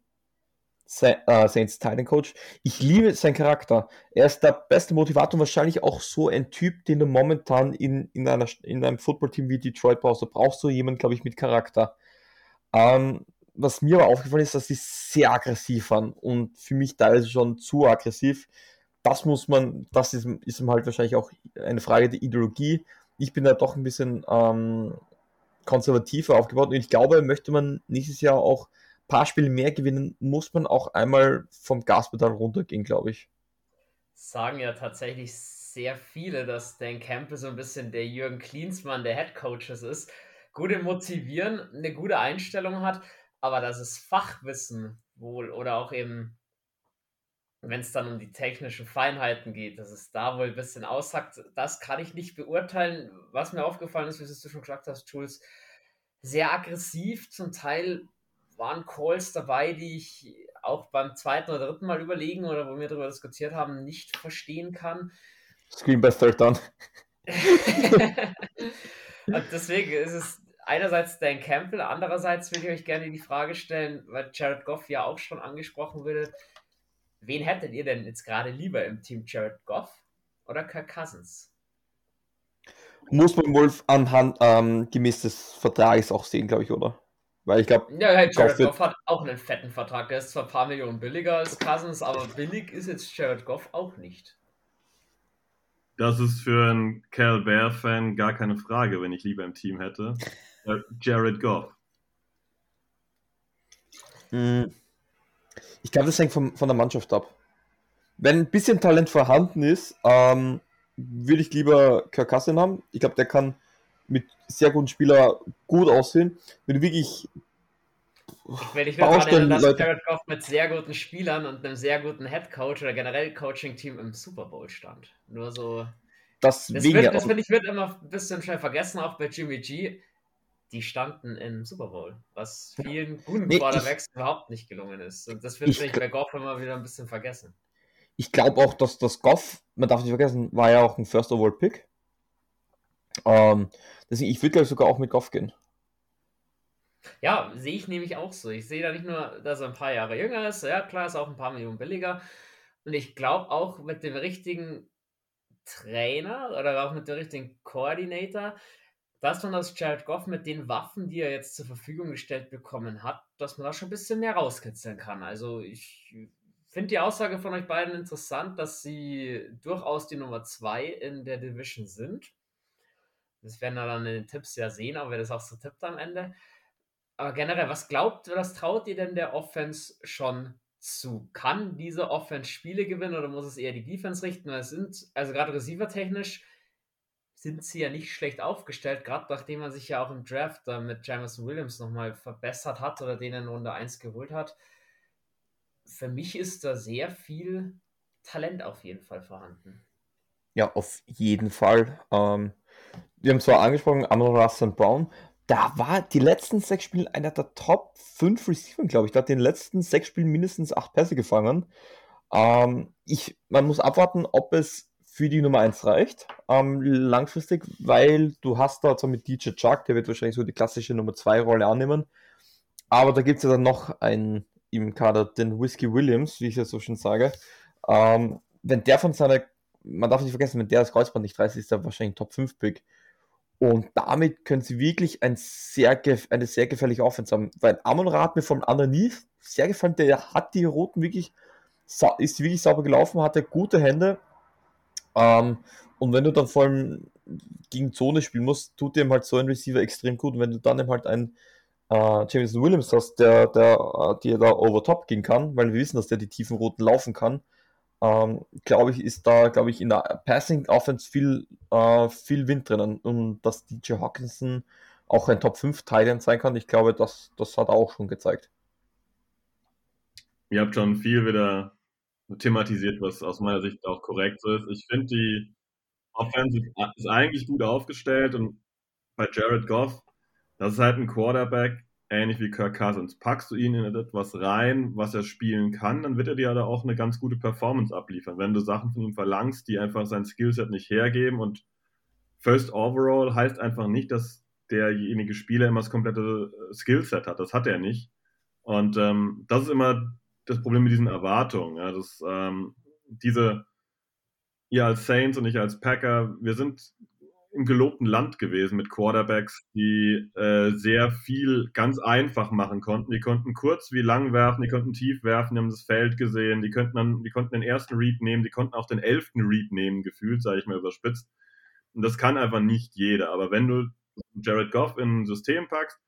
äh, Saints Titan Coach. Ich liebe seinen Charakter. Er ist der beste Motivator und wahrscheinlich auch so ein Typ, den du momentan in, in, einer, in einem Footballteam wie Detroit brauchst. Du brauchst so jemanden, glaube ich, mit Charakter. Ähm, was mir aber aufgefallen ist, dass sie sehr aggressiv waren und für mich teilweise schon zu aggressiv. Das muss man, das ist, ist halt wahrscheinlich auch eine Frage der Ideologie. Ich bin da doch ein bisschen ähm, konservativer aufgebaut und ich glaube, möchte man nächstes Jahr auch paar Spiele mehr gewinnen, muss man auch einmal vom Gaspedal runtergehen, glaube ich. Sagen ja tatsächlich sehr viele, dass Dan Campbell so ein bisschen der Jürgen Klinsmann der Head Coaches ist. Gute Motivieren, eine gute Einstellung hat, aber dass es Fachwissen wohl oder auch eben, wenn es dann um die technischen Feinheiten geht, dass es da wohl ein bisschen aussagt, das kann ich nicht beurteilen. Was mir aufgefallen ist, wie du schon gesagt hast, Jules, sehr aggressiv, zum Teil waren Calls dabei, die ich auch beim zweiten oder dritten Mal überlegen oder wo wir darüber diskutiert haben, nicht verstehen kann. Screen by Third Down. Und deswegen ist es einerseits Dan Campbell, andererseits will ich euch gerne die Frage stellen, weil Jared Goff ja auch schon angesprochen wurde. Wen hättet ihr denn jetzt gerade lieber im Team Jared Goff oder Kirk Cousins? Muss man wohl anhand ähm, gemäß des Vertrages auch sehen, glaube ich, oder? Weil ich glaube. Ja, Jared Goff, hat auch einen fetten Vertrag. Der ist zwar ein paar Millionen billiger als Cousins, aber billig ist jetzt Jared Goff auch nicht. das ist für einen Cal Bear-Fan gar keine Frage, wenn ich lieber im Team hätte. Jared Goff. Hm. Ich glaube, das hängt von, von der Mannschaft ab. Wenn ein bisschen Talent vorhanden ist, ähm, würde ich lieber Kirk Cousin haben. Ich glaube, der kann mit sehr guten Spielern gut aussehen. Wenn du wirklich ich will, ich will erinnern, dass. Jared Goff mit sehr guten Spielern und einem sehr guten Head Coach oder generell Coaching-Team im Super Bowl stand. Nur so. Das, das, wird, das finde ich wird immer ein bisschen schnell vergessen, auch bei Jimmy G. Die standen im Super Bowl, was vielen guten nee, Quarterbacks ich, überhaupt nicht gelungen ist. Und das wird sich bei Goff immer wieder ein bisschen vergessen. Ich glaube auch, dass das Goff, man darf nicht vergessen, war ja auch ein First Overall Pick. Ähm, deswegen, ich würde sogar auch mit Goff gehen. Ja, sehe ich nämlich auch so. Ich sehe da nicht nur, dass er ein paar Jahre jünger ist, ja klar, ist auch ein paar Millionen billiger. Und ich glaube auch mit dem richtigen Trainer oder auch mit dem richtigen Koordinator, dass man das Jared Goff mit den Waffen, die er jetzt zur Verfügung gestellt bekommen hat, dass man da schon ein bisschen mehr rauskitzeln kann. Also ich finde die Aussage von euch beiden interessant, dass sie durchaus die Nummer 2 in der Division sind. Das werden wir dann in den Tipps ja sehen, aber wer das auch so tippt am Ende. Aber generell, was glaubt, was traut ihr denn der Offense schon zu? Kann diese Offense Spiele gewinnen oder muss es eher die Defense richten? Weil es sind, also gerade receiver-technisch, sind sie ja nicht schlecht aufgestellt, gerade nachdem man sich ja auch im Draft da mit Jameson Williams nochmal verbessert hat oder den in Runde 1 geholt hat. Für mich ist da sehr viel Talent auf jeden Fall vorhanden. Ja, auf jeden Fall. Ähm, wir haben zwar angesprochen, Amon Russell Brown, da war die letzten sechs Spiele einer der Top 5 Receiver, glaube ich. Da hat den letzten sechs Spielen mindestens acht Pässe gefangen. Ähm, ich, man muss abwarten, ob es für die Nummer 1 reicht, ähm, langfristig, weil du hast da zwar mit DJ Chuck, der wird wahrscheinlich so die klassische Nummer 2 Rolle annehmen, aber da gibt es ja dann noch einen im Kader, den Whiskey Williams, wie ich das so schon sage. Ähm, wenn der von seiner, man darf nicht vergessen, wenn der das Kreuzband nicht reißt, ist er wahrscheinlich Top 5 Pick. Und damit können sie wirklich ein sehr, eine sehr gefährliche Offense haben. Weil Amon Ra hat mir vom anderen nie sehr gefallen. Der hat die Roten wirklich, ist wirklich sauber gelaufen, hatte gute Hände. Ähm, und wenn du dann vor allem gegen Zone spielen musst, tut dem halt so ein Receiver extrem gut. Und wenn du dann eben halt einen äh, Jameson Williams hast, der, der äh, dir da over top gehen kann, weil wir wissen, dass der die tiefen Roten laufen kann, ähm, glaube ich, ist da, glaube ich, in der Passing Offense viel, äh, viel Wind drinnen. Und dass DJ Hawkinson auch ein Top 5 Titan sein kann, ich glaube, das, das hat er auch schon gezeigt. Ihr habt schon viel wieder thematisiert, was aus meiner Sicht auch korrekt so ist. Ich finde, die Offense ist eigentlich gut aufgestellt und bei Jared Goff, das ist halt ein Quarterback, ähnlich wie Kirk Cousins. Packst du ihn in etwas rein, was er spielen kann, dann wird er dir da auch eine ganz gute Performance abliefern. Wenn du Sachen von ihm verlangst, die einfach sein Skillset nicht hergeben und First Overall heißt einfach nicht, dass derjenige Spieler immer das komplette äh, Skillset hat. Das hat er nicht. Und ähm, das ist immer das Problem mit diesen Erwartungen. Ja, dass, ähm, diese, ihr als Saints und ich als Packer, wir sind im gelobten Land gewesen mit Quarterbacks, die äh, sehr viel ganz einfach machen konnten. Die konnten kurz wie lang werfen, die konnten tief werfen, die haben das Feld gesehen, die könnten dann, die konnten den ersten Read nehmen, die konnten auch den elften Read nehmen, gefühlt, sage ich mal überspitzt. Und das kann einfach nicht jeder. Aber wenn du Jared Goff in ein System packst,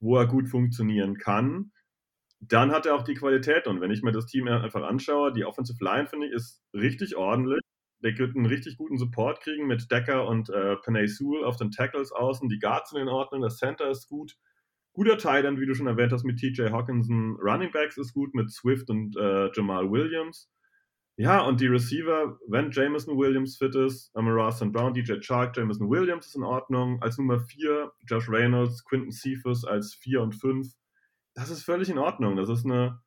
wo er gut funktionieren kann, dann hat er auch die Qualität. Und wenn ich mir das Team einfach anschaue, die Offensive Line, finde ich, ist richtig ordentlich der wird einen richtig guten Support kriegen mit Decker und äh, Panay Sewell auf den Tackles außen. Die Guards sind in Ordnung, das Center ist gut. Guter Teil dann, wie du schon erwähnt hast, mit TJ Hawkinson. Running Backs ist gut mit Swift und äh, Jamal Williams. Ja, und die Receiver, wenn Jameson Williams fit ist, Amara St. Brown, DJ Chark, Jameson Williams ist in Ordnung. Als Nummer 4 Josh Reynolds, Quinton Cephas als 4 und 5. Das ist völlig in Ordnung. Das ist eine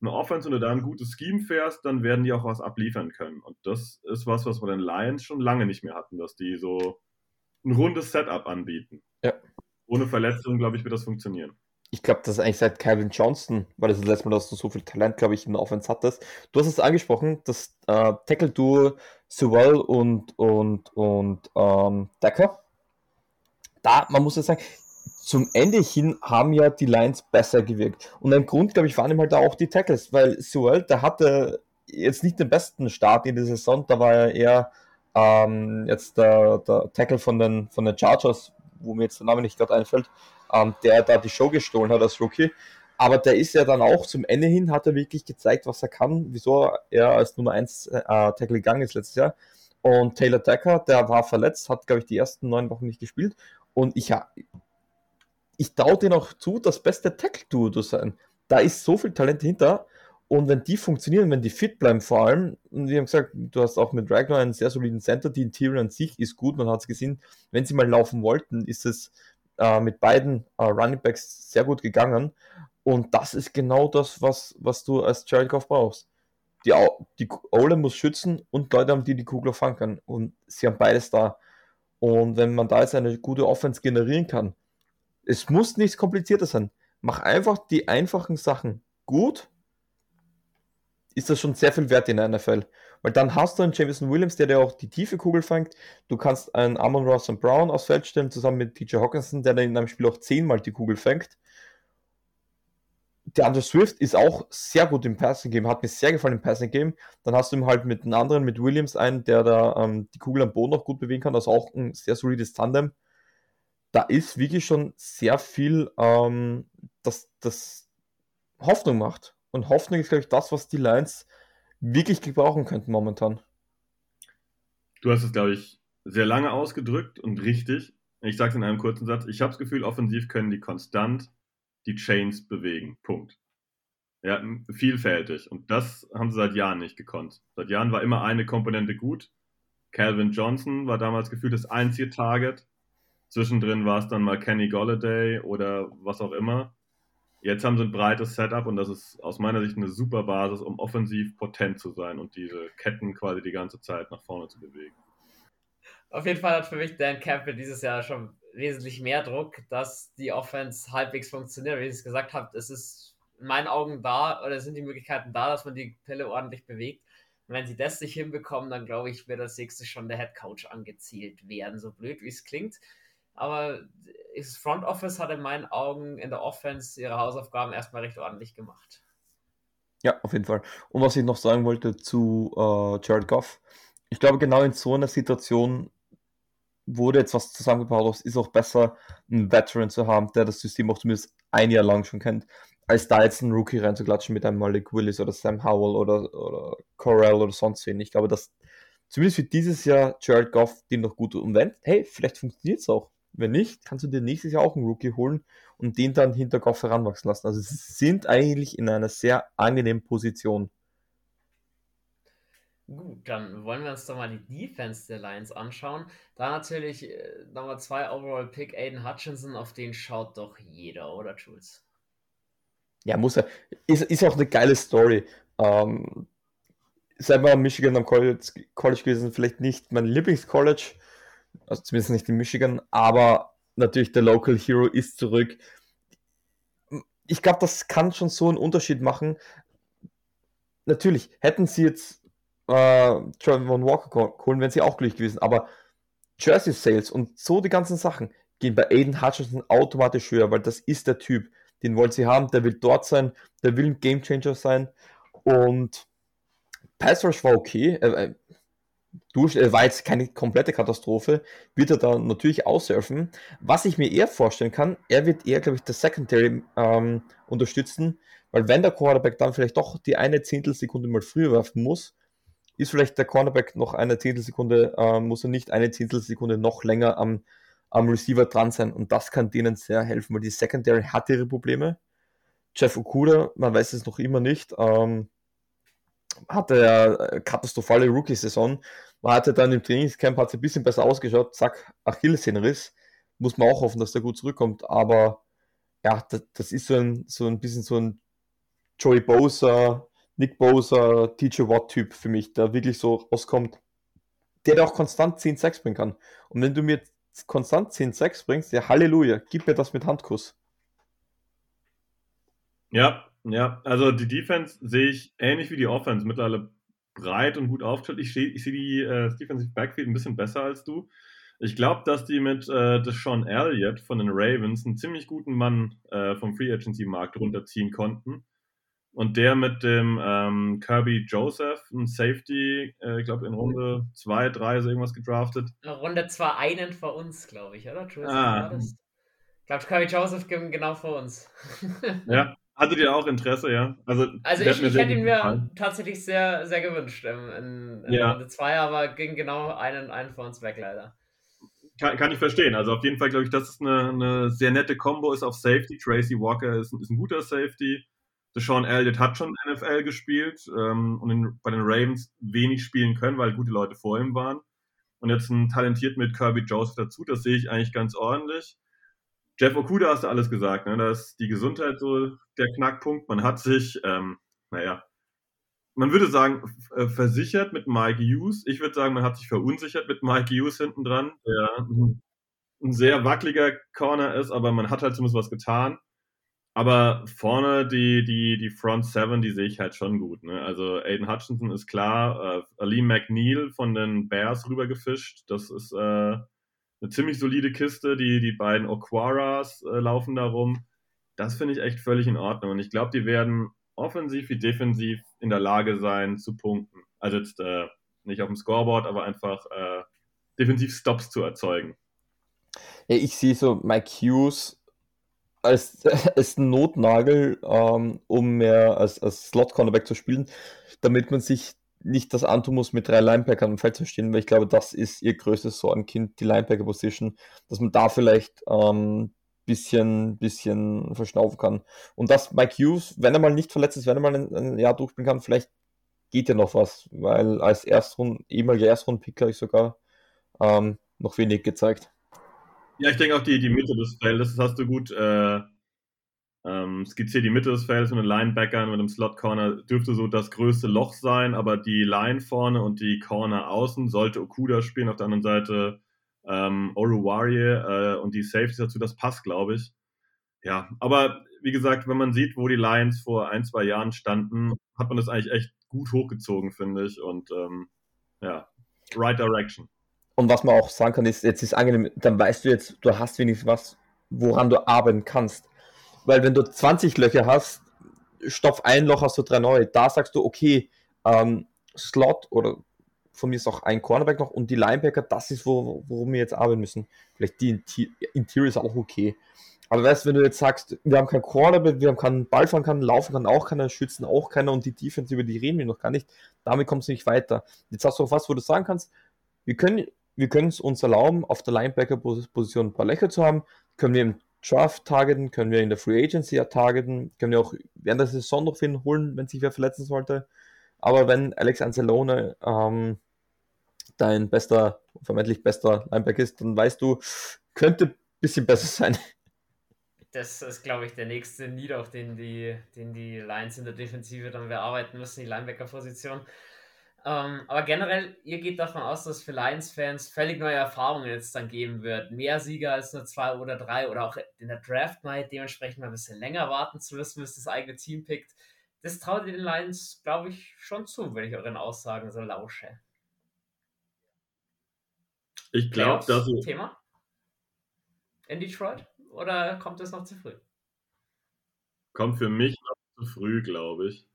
eine Offense und du da ein gutes Scheme fährst, dann werden die auch was abliefern können. Und das ist was, was wir den Lions schon lange nicht mehr hatten, dass die so ein rundes Setup anbieten. Ja. Ohne Verletzungen, glaube ich, wird das funktionieren. Ich glaube, das ist eigentlich seit Calvin Johnston, weil das ist das letzte Mal, dass du so viel Talent, glaube ich, in der Offense hattest. Du hast es angesprochen, das äh, Tackle-Duo Sewell und, und, und ähm, Decker. Da, man muss ja sagen, zum Ende hin haben ja die Lines besser gewirkt. Und ein Grund, glaube ich, waren ihm halt auch die Tackles, weil Sewell, der hatte jetzt nicht den besten Start in der Saison, da war er eher ähm, jetzt der, der Tackle von den, von den Chargers, wo mir jetzt der Name nicht gerade einfällt, ähm, der da die Show gestohlen hat als Rookie. Aber der ist ja dann auch zum Ende hin, hat er wirklich gezeigt, was er kann, wieso er als Nummer 1 äh, Tackle gegangen ist letztes Jahr. Und Taylor Decker, der war verletzt, hat, glaube ich, die ersten neun Wochen nicht gespielt. Und ich, ich traue den auch zu, das beste Tackle-Duo zu sein. Da ist so viel Talent hinter. Und wenn die funktionieren, wenn die fit bleiben vor allem, und wir haben gesagt, du hast auch mit Ragnar einen sehr soliden Center, die Interior an sich ist gut, man hat es gesehen, wenn sie mal laufen wollten, ist es äh, mit beiden äh, Running Backs sehr gut gegangen. Und das ist genau das, was, was du als Jared Goff brauchst. Die, die Ole muss schützen und Leute haben, die die Kugel fangen können. Und sie haben beides da. Und wenn man da jetzt eine gute Offense generieren kann, es muss nichts komplizierter sein. Mach einfach die einfachen Sachen gut, ist das schon sehr viel wert in der NFL. Weil dann hast du einen Jameson Williams, der dir auch die tiefe Kugel fängt. Du kannst einen Amon Ross und Brown aufs Feld stellen, zusammen mit TJ Hawkinson, der dann in einem Spiel auch zehnmal die Kugel fängt. Der Andrew Swift ist auch sehr gut im Passing Game, hat mir sehr gefallen im Passing Game. Dann hast du ihm halt mit einem anderen, mit Williams einen, der da ähm, die Kugel am Boden noch gut bewegen kann, also auch ein sehr solides Tandem. Da ist wirklich schon sehr viel, ähm, das, das Hoffnung macht. Und Hoffnung ist, glaube ich, das, was die Lions wirklich gebrauchen könnten momentan. Du hast es, glaube ich, sehr lange ausgedrückt und richtig. Ich sage es in einem kurzen Satz. Ich habe das Gefühl, offensiv können die konstant die Chains bewegen. Punkt. Ja, vielfältig. Und das haben sie seit Jahren nicht gekonnt. Seit Jahren war immer eine Komponente gut. Calvin Johnson war damals gefühlt das einzige Target. Zwischendrin war es dann mal Kenny Golladay oder was auch immer. Jetzt haben sie ein breites Setup und das ist aus meiner Sicht eine super Basis, um offensiv potent zu sein und diese Ketten quasi die ganze Zeit nach vorne zu bewegen. Auf jeden Fall hat für mich Dan Campbell dieses Jahr schon wesentlich mehr Druck, dass die Offense halbwegs funktioniert. Wie ich es gesagt habe, es ist in meinen Augen da oder sind die Möglichkeiten da, dass man die Pille ordentlich bewegt. Und wenn sie das nicht hinbekommen, dann glaube ich, wird das nächste schon der Head Coach angezielt werden, so blöd wie es klingt. Aber das Front Office hat in meinen Augen in der Offense ihre Hausaufgaben erstmal recht ordentlich gemacht. Ja, auf jeden Fall. Und was ich noch sagen wollte zu äh, Jared Goff, ich glaube, genau in so einer Situation wurde jetzt was zusammengebaut, ist auch besser, einen Veteran zu haben, der das System auch zumindest ein Jahr lang schon kennt, als da jetzt einen Rookie reinzuklatschen mit einem Malik Willis oder Sam Howell oder, oder Corell oder sonst wen. Ich glaube, dass zumindest für dieses Jahr Jared Goff den noch gut wenn, hey, vielleicht funktioniert es auch. Wenn nicht, kannst du dir nächstes Jahr auch einen Rookie holen und den dann hinter Goff heranwachsen lassen. Also sie sind eigentlich in einer sehr angenehmen Position. Gut, dann wollen wir uns doch mal die Defense der Lions anschauen. Da natürlich äh, Nummer 2 Overall Pick Aiden Hutchinson, auf den schaut doch jeder, oder Jules? Ja, muss er. Ist, ist auch eine geile Story. Ähm, wir Michigan am College, College gewesen, vielleicht nicht mein Lieblingscollege, also zumindest nicht in Michigan, aber natürlich der Local Hero ist zurück. Ich glaube, das kann schon so einen Unterschied machen. Natürlich, hätten sie jetzt äh, Trevor Walker holen, wären sie auch glücklich gewesen, aber Jersey Sales und so die ganzen Sachen gehen bei Aiden Hutchinson automatisch höher, weil das ist der Typ, den wollen sie haben, der will dort sein, der will ein Gamechanger sein und Pass Rush war okay, äh, durch, äh, war jetzt keine komplette Katastrophe, wird er da natürlich aussurfen. Was ich mir eher vorstellen kann, er wird eher, glaube ich, das Secondary ähm, unterstützen, weil wenn der Quarterback dann vielleicht doch die eine Zehntelsekunde mal früher werfen muss, ist vielleicht der Cornerback noch eine Zehntelsekunde, äh, muss er nicht eine Zehntelsekunde noch länger am, am Receiver dran sein und das kann denen sehr helfen, weil die Secondary hat ihre Probleme. Jeff Okuda, man weiß es noch immer nicht, ähm, hatte ja äh, katastrophale Rookie-Saison. Man hatte dann im Trainingscamp hat es ein bisschen besser ausgeschaut. Zack, Achillessehnenriss. Muss man auch hoffen, dass der gut zurückkommt. Aber ja, das, das ist so ein, so ein bisschen so ein Joey Bosa, Nick Bosa, TJ Watt-Typ für mich, der wirklich so rauskommt, der auch konstant 10 Sacks bringen kann. Und wenn du mir konstant 10 Sacks bringst, ja Halleluja, gib mir das mit Handkuss. Ja, ja, also die Defense sehe ich ähnlich wie die Offense, mittlerweile breit und gut aufgestellt. Ich sehe ich seh die äh, Defensive Backfield ein bisschen besser als du. Ich glaube, dass die mit äh, Deshaun Elliott von den Ravens einen ziemlich guten Mann äh, vom Free Agency Markt runterziehen konnten. Und der mit dem ähm, Kirby Joseph, ein Safety, äh, ich glaube in Runde 2, 3 so irgendwas gedraftet. Runde 2 einen vor uns, glaube ich, oder? ah. Ich glaube, Kirby Joseph genau vor uns. ja, hattet ihr auch Interesse, ja? Also, also ich, ich hätte ihn mir gefallen. tatsächlich sehr, sehr gewünscht in, in ja. Runde 2, aber ging genau einen, einen vor uns weg, leider. Kann, kann, ich verstehen. Also auf jeden Fall glaube ich, dass es eine, eine sehr nette Combo ist auf Safety. Tracy Walker ist, ist ein guter Safety. Deshaun Elliott hat schon NFL gespielt ähm, und in, bei den Ravens wenig spielen können, weil gute Leute vor ihm waren. Und jetzt ein talentiert mit Kirby Joseph dazu, das sehe ich eigentlich ganz ordentlich. Jeff Okuda hast du alles gesagt, ne? Da ist die Gesundheit so der Knackpunkt. Man hat sich, ähm, naja, man würde sagen, äh, versichert mit Mike Hughes. Ich würde sagen, man hat sich verunsichert mit Mike Hughes hinten dran, der ein sehr wackeliger Corner ist, aber man hat halt zumindest was getan. Aber vorne die, die, die Front Seven, die sehe ich halt schon gut. Ne? Also Aiden Hutchinson ist klar, äh, Ali McNeil von den Bears rübergefischt. Das ist äh, eine ziemlich solide Kiste. Die, die beiden Oquaras äh, laufen da rum. Das finde ich echt völlig in Ordnung. Und ich glaube, die werden offensiv wie defensiv in der Lage sein zu punkten. Also jetzt äh, nicht auf dem Scoreboard, aber einfach äh, defensiv Stops zu erzeugen. Ja, ich sehe so Mike Hughes als, als Notnagel, ähm, um mehr als, als Slot-Cornerback zu spielen, damit man sich nicht das antun muss, mit drei Linebackern im Feld zu stehen, weil ich glaube, das ist ihr größtes Sorgenkind, die Linebacker-Position, dass man da vielleicht ähm, bisschen, bisschen verschnaufen kann. Und dass Mike Hughes, wenn er mal nicht verletzt ist, wenn er mal ein, ein Jahr durchspielen kann, vielleicht geht ja noch was, weil als Erstrund, ehemaliger Erstrund-Pick habe ich sogar ähm, noch wenig gezeigt. Ja, ich denke auch die, die Mitte des Feldes, das hast du gut äh, ähm, skizziert. Die Mitte des Feldes mit den Linebackern, mit dem Slot-Corner dürfte so das größte Loch sein, aber die Line vorne und die Corner außen sollte Okuda spielen. Auf der anderen Seite ähm, Oruwari äh, und die Safeties dazu, das passt, glaube ich. Ja, aber wie gesagt, wenn man sieht, wo die Lions vor ein, zwei Jahren standen, hat man das eigentlich echt gut hochgezogen, finde ich. Und ähm, ja, right direction. Und was man auch sagen kann, ist, jetzt ist angenehm, dann weißt du jetzt, du hast wenigstens was, woran du arbeiten kannst. Weil wenn du 20 Löcher hast, stopf ein Loch, hast du drei neue. Da sagst du, okay, ähm, Slot oder von mir ist auch ein Cornerback noch und die Linebacker, das ist, wo, worum wir jetzt arbeiten müssen. Vielleicht die Interior ist auch okay. Aber weißt du, wenn du jetzt sagst, wir haben keinen Cornerback, wir haben keinen Ball fahren kann, laufen kann auch keiner, schützen auch keiner und die Defense, über die reden wir noch gar nicht, damit kommst du nicht weiter. Jetzt hast du auch was, wo du sagen kannst, wir können wir können es uns erlauben, auf der Linebacker-Position ein paar Löcher zu haben. Können wir im Draft targeten, können wir in der Free Agency targeten, können wir auch während der Saison noch finden, holen, wenn sich wer verletzen sollte. Aber wenn Alex Anzalone ähm, dein bester, vermeintlich bester Linebacker ist, dann weißt du, könnte ein bisschen besser sein. Das ist, glaube ich, der nächste Need, auch den die, den die Lions in der Defensive dann bearbeiten müssen, die Linebacker-Position. Ähm, aber generell, ihr geht davon aus, dass es für Lions-Fans völlig neue Erfahrungen jetzt dann geben wird. Mehr Sieger als nur zwei oder drei oder auch in der Draft Night dementsprechend mal ein bisschen länger warten zu müssen, bis das eigene Team pickt. Das traut ihr den Lions, glaube ich, schon zu, wenn ich euren Aussagen so lausche. Ich glaube, dass. Thema? In Detroit? Oder kommt es noch zu früh? Kommt für mich noch zu früh, glaube ich.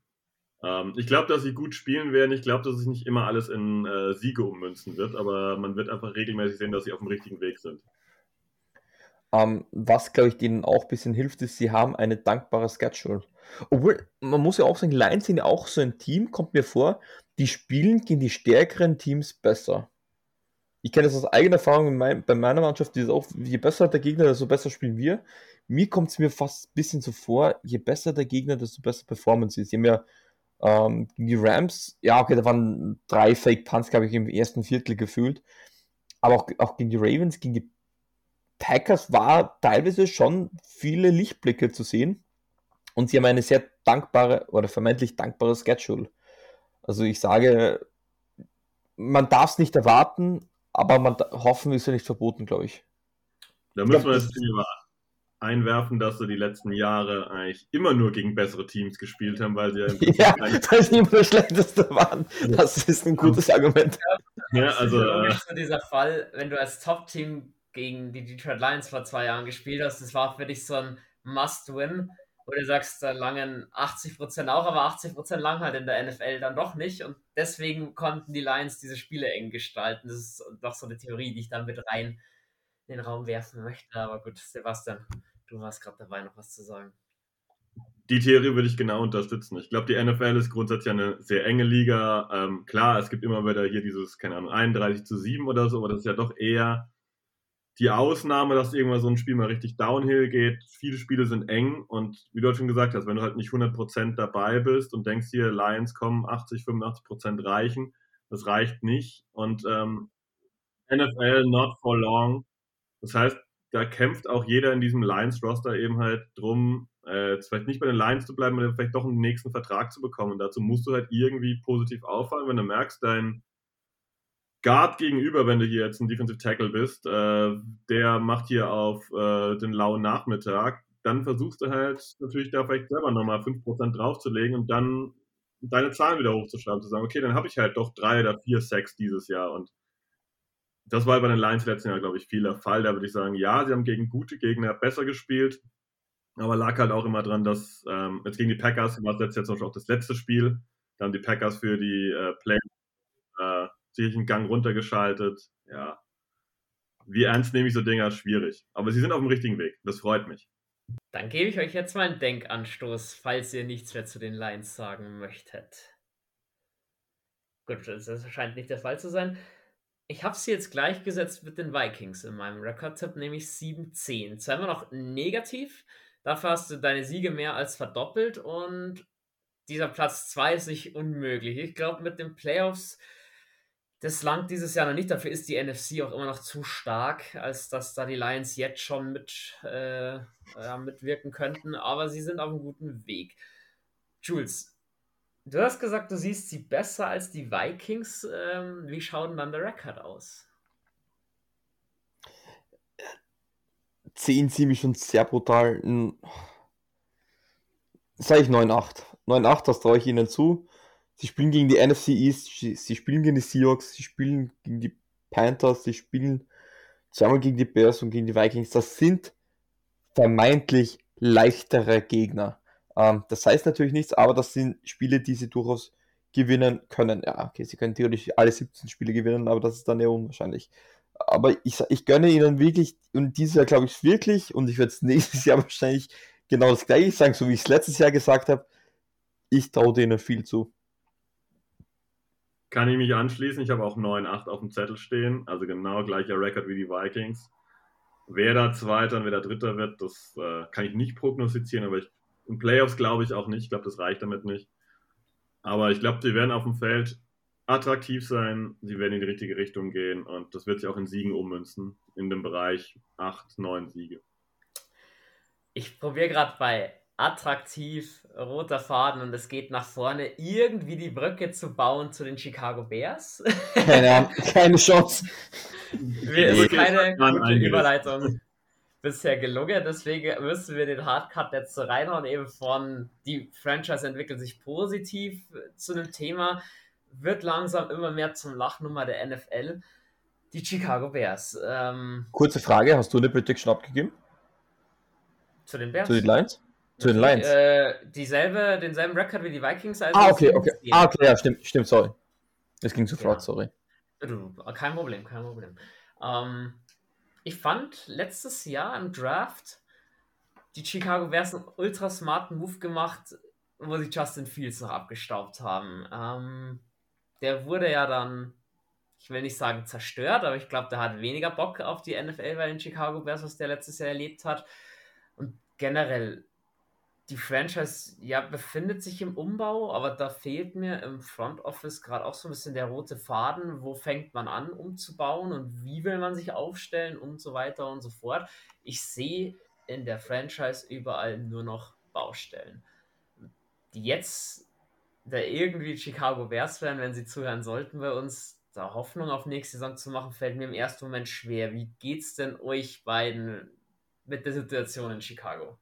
Ähm, ich glaube, dass sie gut spielen werden. Ich glaube, dass sich nicht immer alles in äh, Siege ummünzen wird, aber man wird einfach regelmäßig sehen, dass sie auf dem richtigen Weg sind. Um, ähm, was, glaube ich, denen auch ein bisschen hilft, ist, sie haben eine dankbare Schedule. Obwohl, man muss ja auch sagen, Lions sind ja auch so ein Team, kommt mir vor, die spielen gegen die stärkeren Teams besser. Ich kenne das aus eigener Erfahrung mein, bei meiner Mannschaft, die ist auch, je besser der Gegner, desto besser spielen wir. Mir kommt es mir fast ein bisschen so vor, je besser der Gegner, desto besser Performance ist. Je mehr ähm, gegen die Rams, ja, okay, da waren drei Fake Punts, glaube ich, im ersten Viertel gefühlt. Aber auch, auch gegen die Ravens, gegen die Packers war teilweise schon viele Lichtblicke zu sehen. Und sie haben eine sehr dankbare oder vermeintlich dankbare Schedule. Also ich sage, man darf es nicht erwarten, aber man hoffen ist ja nicht verboten, glaube ich. Da müssen wir jetzt einwerfen, dass sie die letzten Jahre eigentlich immer nur gegen bessere Teams gespielt haben, weil sie ja, ja weil sie immer das Schlechteste waren. Das ist ein gutes Argument. Ja, also äh, dieser Fall, wenn du als Top-Team gegen die Detroit Lions vor zwei Jahren gespielt hast, das war für dich so ein Must-Win. Oder du sagst, da langen 80% auch, aber 80% lang halt in der NFL dann doch nicht. Und deswegen konnten die Lions diese Spiele eng gestalten. Das ist doch so eine Theorie, die ich dann mit rein in den Raum werfen möchte. Aber gut, Sebastian, du warst gerade dabei, noch was zu sagen. Die Theorie würde ich genau unterstützen. Ich glaube, die NFL ist grundsätzlich eine sehr enge Liga. Ähm, klar, es gibt immer wieder hier dieses, keine Ahnung, 31 zu 7 oder so, aber das ist ja doch eher die Ausnahme, dass irgendwann so ein Spiel mal richtig downhill geht. Viele Spiele sind eng und wie du halt schon gesagt hast, wenn du halt nicht 100% dabei bist und denkst hier, Lions kommen, 80, 85% reichen, das reicht nicht. Und ähm, NFL not for long. Das heißt, da kämpft auch jeder in diesem Lions-Roster eben halt drum, äh, vielleicht nicht bei den Lions zu bleiben, sondern vielleicht doch einen nächsten Vertrag zu bekommen. Und dazu musst du halt irgendwie positiv auffallen, wenn du merkst, dein Guard gegenüber, wenn du hier jetzt ein Defensive Tackle bist, äh, der macht hier auf äh, den lauen Nachmittag, dann versuchst du halt natürlich da vielleicht selber nochmal 5% draufzulegen und dann deine Zahlen wieder hochzuschreiben, zu sagen, okay, dann habe ich halt doch drei oder vier Sacks dieses Jahr und das war bei den Lions letzten Jahr, glaube ich, viel der Fall. Da würde ich sagen, ja, sie haben gegen gute Gegner besser gespielt, aber lag halt auch immer dran, dass ähm, jetzt gegen die Packers war das jetzt zum Beispiel auch das letzte Spiel. Da haben die Packers für die äh, Play äh, sich einen Gang runtergeschaltet. Ja. Wie ernst nehme ich so Dinger? Schwierig. Aber sie sind auf dem richtigen Weg. Das freut mich. Dann gebe ich euch jetzt mal einen Denkanstoß, falls ihr nichts mehr zu den Lions sagen möchtet. Gut, das scheint nicht der Fall zu sein. Ich habe sie jetzt gleichgesetzt mit den Vikings in meinem Rekordtipp, nämlich 7-10. Zwar immer noch negativ, dafür hast du deine Siege mehr als verdoppelt und dieser Platz 2 ist nicht unmöglich. Ich glaube, mit den Playoffs das langt dieses Jahr noch nicht. Dafür ist die NFC auch immer noch zu stark, als dass da die Lions jetzt schon mit, äh, ja, mitwirken könnten. Aber sie sind auf einem guten Weg. Jules, du hast gesagt, du siehst sie besser als die Vikings. Ähm, wie schaut denn dann der Rekord aus? 10 ziemlich schon sehr brutal. Sag ich 9-8. 9-8, das traue ich ihnen zu. Sie spielen gegen die NFC East, sie spielen gegen die Seahawks, sie spielen gegen die Panthers, sie spielen zweimal gegen die Bears und gegen die Vikings. Das sind vermeintlich leichtere Gegner. Ähm, das heißt natürlich nichts, aber das sind Spiele, die sie durchaus gewinnen können. Ja, okay, sie können theoretisch alle 17 Spiele gewinnen, aber das ist dann eher unwahrscheinlich. Aber ich, ich gönne ihnen wirklich, und dieses Jahr glaube ich wirklich, und ich werde es nächstes Jahr wahrscheinlich genau das gleiche sagen, so wie ich es letztes Jahr gesagt habe, ich traue denen viel zu. Kann ich mich anschließen. Ich habe auch 9-8 auf dem Zettel stehen. Also genau gleicher Rekord wie die Vikings. Wer da Zweiter und wer da Dritter wird, das äh, kann ich nicht prognostizieren, aber ich, in Playoffs glaube ich auch nicht. Ich glaube, das reicht damit nicht. Aber ich glaube, die werden auf dem Feld attraktiv sein. Sie werden in die richtige Richtung gehen und das wird sich auch in Siegen ummünzen. In dem Bereich 8, 9 Siege. Ich probiere gerade bei attraktiv, roter Faden und es geht nach vorne, irgendwie die Brücke zu bauen zu den Chicago Bears. Keine, keine Chance. Mir ist keine gute Überleitung bisher gelungen, deswegen müssen wir den Hardcut jetzt so reinhauen, eben von die Franchise entwickelt sich positiv zu einem Thema, wird langsam immer mehr zum Lachnummer der NFL. Die Chicago Bears. Ähm, Kurze Frage, hast du eine Prediction abgegeben? Zu den Bears? Zu den Lions? Zu den Lions. Äh, dieselbe, denselben Rekord wie die Vikings. Also ah, okay, okay. Ah, okay, ja, stimmt, stimmt, sorry. Das ging zu flott, ja. sorry. Kein Problem, kein Problem. Ähm, ich fand letztes Jahr im Draft die Chicago Bears einen ultra smarten Move gemacht, wo sie Justin Fields noch abgestaubt haben. Ähm, der wurde ja dann, ich will nicht sagen zerstört, aber ich glaube, der hat weniger Bock auf die NFL bei den Chicago Bears, was der letztes Jahr erlebt hat. Und generell die Franchise ja befindet sich im Umbau, aber da fehlt mir im Front Office gerade auch so ein bisschen der rote Faden. Wo fängt man an, umzubauen und wie will man sich aufstellen und so weiter und so fort. Ich sehe in der Franchise überall nur noch Baustellen. Die jetzt da irgendwie Chicago Bears werden, wenn sie zuhören sollten bei uns, da Hoffnung auf nächste Saison zu machen, fällt mir im ersten Moment schwer. Wie geht's denn euch beiden mit der Situation in Chicago?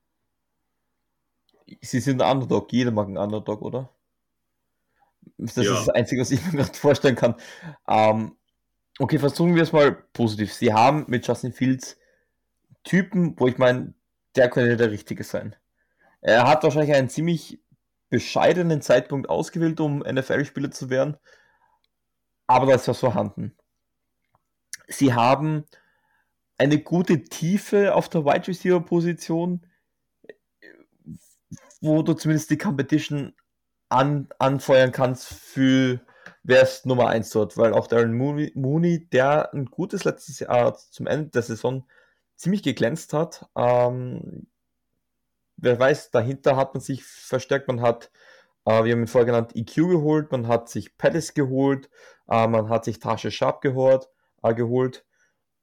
Sie sind ein Underdog, jeder mag einen Underdog, oder? Das ja. ist das Einzige, was ich mir gerade vorstellen kann. Ähm, okay, versuchen wir es mal positiv. Sie haben mit Justin Fields Typen, wo ich meine, der könnte der Richtige sein. Er hat wahrscheinlich einen ziemlich bescheidenen Zeitpunkt ausgewählt, um NFL-Spieler zu werden. Aber da ist was vorhanden. Sie haben eine gute Tiefe auf der Wide Receiver Position, wo du zumindest die Competition an, anfeuern kannst für wer ist Nummer 1 dort, weil auch Darren Mooney, der ein gutes letztes Jahr zum Ende der Saison ziemlich geglänzt hat. Ähm, wer weiß, dahinter hat man sich verstärkt, man hat, äh, wir haben ihn vorher genannt, EQ geholt, man hat sich Pettis geholt, äh, man hat sich Tasche Sharp geholt, äh, geholt,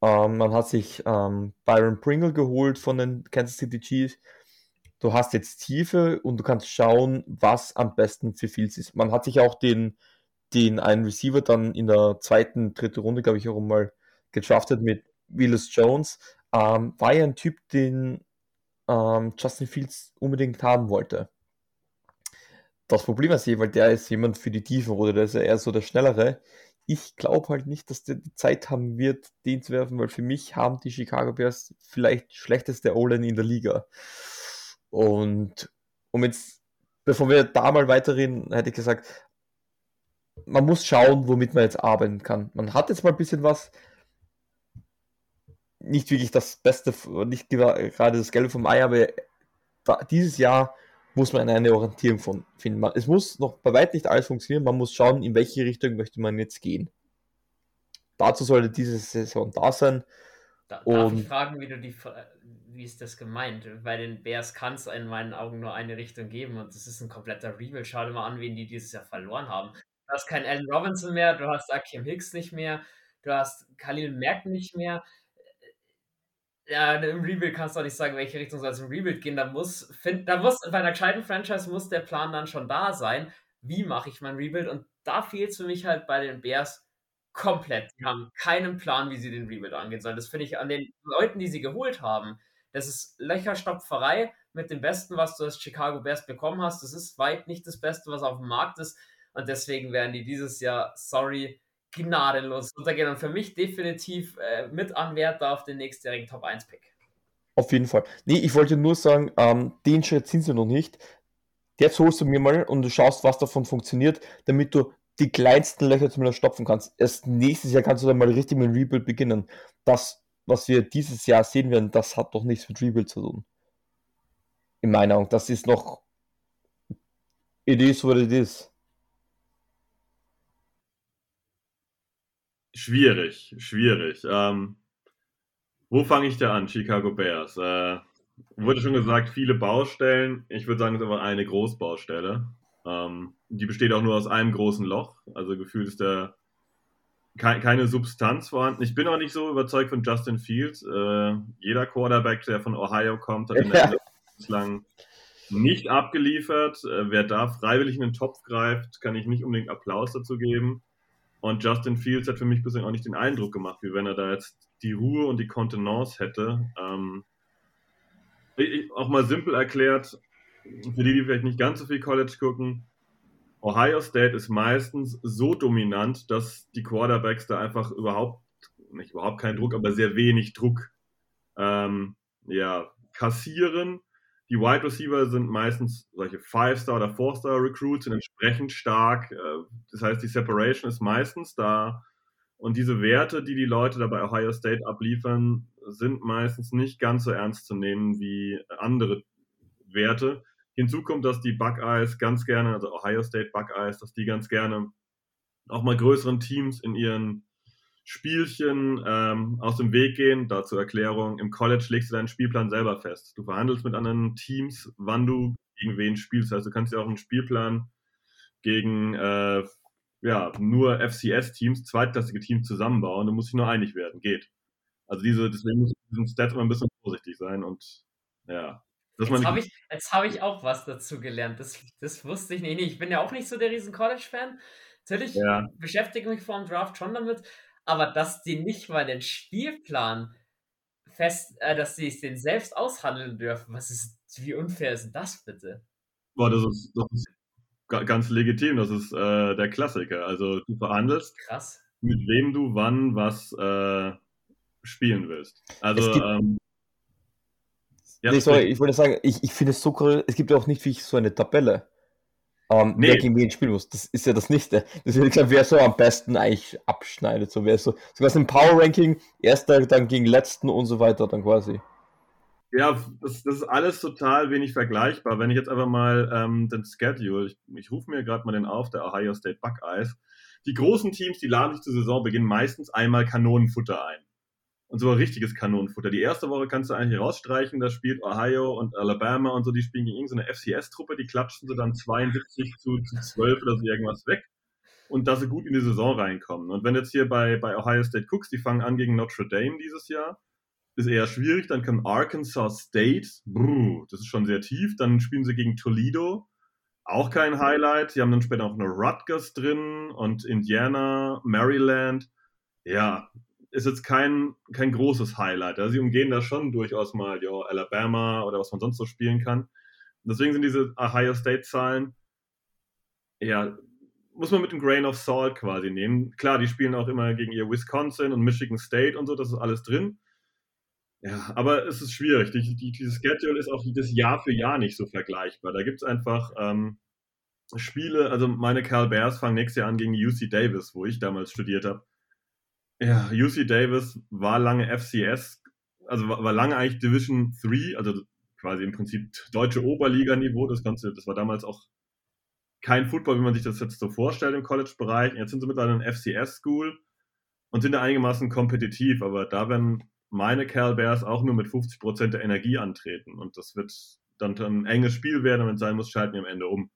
ähm, man hat sich ähm, Byron Pringle geholt von den Kansas City Chiefs. Du hast jetzt Tiefe und du kannst schauen, was am besten für Fields ist. Man hat sich auch den den einen Receiver dann in der zweiten, dritten Runde, glaube ich, auch mal gedraftet mit Willis Jones, ähm, war ja ein Typ, den ähm, Justin Fields unbedingt haben wollte. Das Problem ist hier, weil der ist jemand für die Tiefen oder der ist ja eher so der Schnellere. Ich glaube halt nicht, dass der die Zeit haben wird, den zu werfen, weil für mich haben die Chicago Bears vielleicht schlechteste O-Line in der Liga. Und um jetzt, bevor wir da mal weiterreden, hätte ich gesagt, man muss schauen, womit man jetzt arbeiten kann. Man hat jetzt mal ein bisschen was. Nicht wirklich das Beste, nicht gerade das Gelbe vom Ei, aber dieses Jahr muss man eine Orientierung von finden. Es muss noch bei weitem nicht alles funktionieren. Man muss schauen, in welche Richtung möchte man jetzt gehen. Dazu sollte diese Saison da sein. Da, darf ich fragen, wie du die, wie ist das gemeint? Bei den Bears kann es in meinen Augen nur eine Richtung geben und das ist ein kompletter Rebuild. Schau dir mal an, wen die dieses Jahr verloren haben. Du hast keinen Allen Robinson mehr, du hast Akim Hicks nicht mehr, du hast Khalil Mack nicht mehr. Ja, im Rebuild kannst du auch nicht sagen, welche Richtung soll es im Rebuild gehen. Da muss, find, da muss, bei einer gescheiten Franchise muss der Plan dann schon da sein. Wie mache ich mein Rebuild? Und da fehlt es für mich halt bei den Bears komplett. Die haben keinen Plan, wie sie den Rebuild angehen sollen. Das finde ich an den Leuten, die sie geholt haben. Das ist Löcherstopferei mit dem Besten, was du als Chicago Bears bekommen hast. Das ist weit nicht das Beste, was auf dem Markt ist. Und deswegen werden die dieses Jahr, sorry, gnadenlos untergehen. Und für mich definitiv äh, mit Anwärter auf den nächstjährigen Top 1-Pick. Auf jeden Fall. Nee, ich wollte nur sagen, ähm, den Schritt sind sie noch nicht. Jetzt holst du mir mal und du schaust, was davon funktioniert, damit du die kleinsten Löcher zumindest stopfen kannst. Erst nächstes Jahr kannst du dann mal richtig mit dem Rebuild beginnen. Das, was wir dieses Jahr sehen werden, das hat doch nichts mit Rebuild zu tun. In meiner Meinung. Das ist noch. It is what it is. Schwierig, schwierig. Ähm, wo fange ich da an? Chicago Bears. Äh, wurde schon gesagt, viele Baustellen. Ich würde sagen, es ist aber eine Großbaustelle. Ähm, die besteht auch nur aus einem großen Loch. Also gefühlt ist da ke keine Substanz vorhanden. Ich bin auch nicht so überzeugt von Justin Fields. Äh, jeder Quarterback, der von Ohio kommt, hat in der ja. bislang nicht abgeliefert. Äh, wer da freiwillig in den Topf greift, kann ich nicht unbedingt Applaus dazu geben. Und Justin Fields hat für mich bislang auch nicht den Eindruck gemacht, wie wenn er da jetzt die Ruhe und die Kontenance hätte. Ähm, ich, auch mal simpel erklärt, für die, die vielleicht nicht ganz so viel College gucken, Ohio State ist meistens so dominant, dass die Quarterbacks da einfach überhaupt, nicht überhaupt keinen Druck, aber sehr wenig Druck ähm, ja, kassieren die Wide Receiver sind meistens solche Five-Star- oder Four-Star-Recruits, sind entsprechend stark. Äh, das heißt, die Separation ist meistens da. Und diese Werte, die die Leute da bei Ohio State abliefern, sind meistens nicht ganz so ernst zu nehmen wie andere Werte. Hinzu kommt, dass die Buckeyes ganz gerne, also Ohio State Buckeyes, dass die ganz gerne auch mal größeren Teams in ihren Spielchen ähm, aus dem Weg gehen. Dazu Erklärung, im College legst du deinen Spielplan selber fest. Du verhandelst mit anderen Teams, wann du gegen wen spielst. Das heißt, du kannst ja auch einen Spielplan gegen äh, ja, nur FCS-Teams, zweitklassige Teams zusammenbauen. Du musst dich nur einig werden. Geht. Also diese, deswegen muss diesen Stats immer ein bisschen vorsichtig sein und ja. Jetzt habe ich, hab ich auch was dazu gelernt. Das, das wusste ich nicht. Ich bin ja auch nicht so der riesen College-Fan. Natürlich ja. beschäftige mich vor dem Draft schon damit, aber dass die nicht mal den Spielplan fest, äh, dass sie es den selbst aushandeln dürfen, was ist, wie unfair ist das bitte? Boah, das ist, das ist ganz legitim, das ist äh, der Klassiker. Also du verhandelst, Krass. mit wem du wann was äh, spielen willst. Also es gibt, ähm, Ja, nee, sorry, ich wollte sagen, ich, ich finde es so cool, es gibt ja auch nicht wie so eine Tabelle. Ähm, nee. Wer gegen wen spielen muss. Das ist ja das nächste. Das ist ja wer so am besten eigentlich abschneidet. So wer so, sogar im Power Ranking, erster dann gegen letzten und so weiter, dann quasi. Ja, das, das ist alles total wenig vergleichbar. Wenn ich jetzt einfach mal ähm, den Schedule, ich, ich rufe mir gerade mal den auf, der Ohio State Buckeyes. Die großen Teams, die laden sich zur Saisonbeginn meistens einmal Kanonenfutter ein. Und so ein richtiges Kanonenfutter. Die erste Woche kannst du eigentlich rausstreichen, da spielt Ohio und Alabama und so, die spielen gegen irgendeine FCS-Truppe, die klatschen sie dann 72 zu, zu 12 oder so irgendwas weg. Und dass sie gut in die Saison reinkommen. Und wenn jetzt hier bei, bei Ohio State guckst, die fangen an gegen Notre Dame dieses Jahr, ist eher schwierig. Dann kommt Arkansas State, brr, das ist schon sehr tief. Dann spielen sie gegen Toledo, auch kein Highlight. Sie haben dann später auch noch Rutgers drin und Indiana, Maryland. Ja, ist jetzt kein, kein großes Highlight. Also sie umgehen da schon durchaus mal, ja, Alabama oder was man sonst so spielen kann. Deswegen sind diese Ohio State-Zahlen, ja, muss man mit dem Grain of Salt quasi nehmen. Klar, die spielen auch immer gegen ihr Wisconsin und Michigan State und so, das ist alles drin. Ja, aber es ist schwierig. Die, die, dieses Schedule ist auch das Jahr für Jahr nicht so vergleichbar. Da gibt es einfach ähm, Spiele, also meine Cal Bears fangen nächstes Jahr an gegen UC Davis, wo ich damals studiert habe. Ja, UC Davis war lange FCS, also war, war lange eigentlich Division 3, also quasi im Prinzip deutsche Oberliganiveau. Das Ganze, das war damals auch kein Football, wie man sich das jetzt so vorstellt im College-Bereich. Jetzt sind sie mittlerweile ein FCS-School und sind da einigermaßen kompetitiv, aber da werden meine Cal Bears auch nur mit 50% der Energie antreten. Und das wird dann ein enges Spiel werden, wenn es sein muss, schalten wir am Ende um.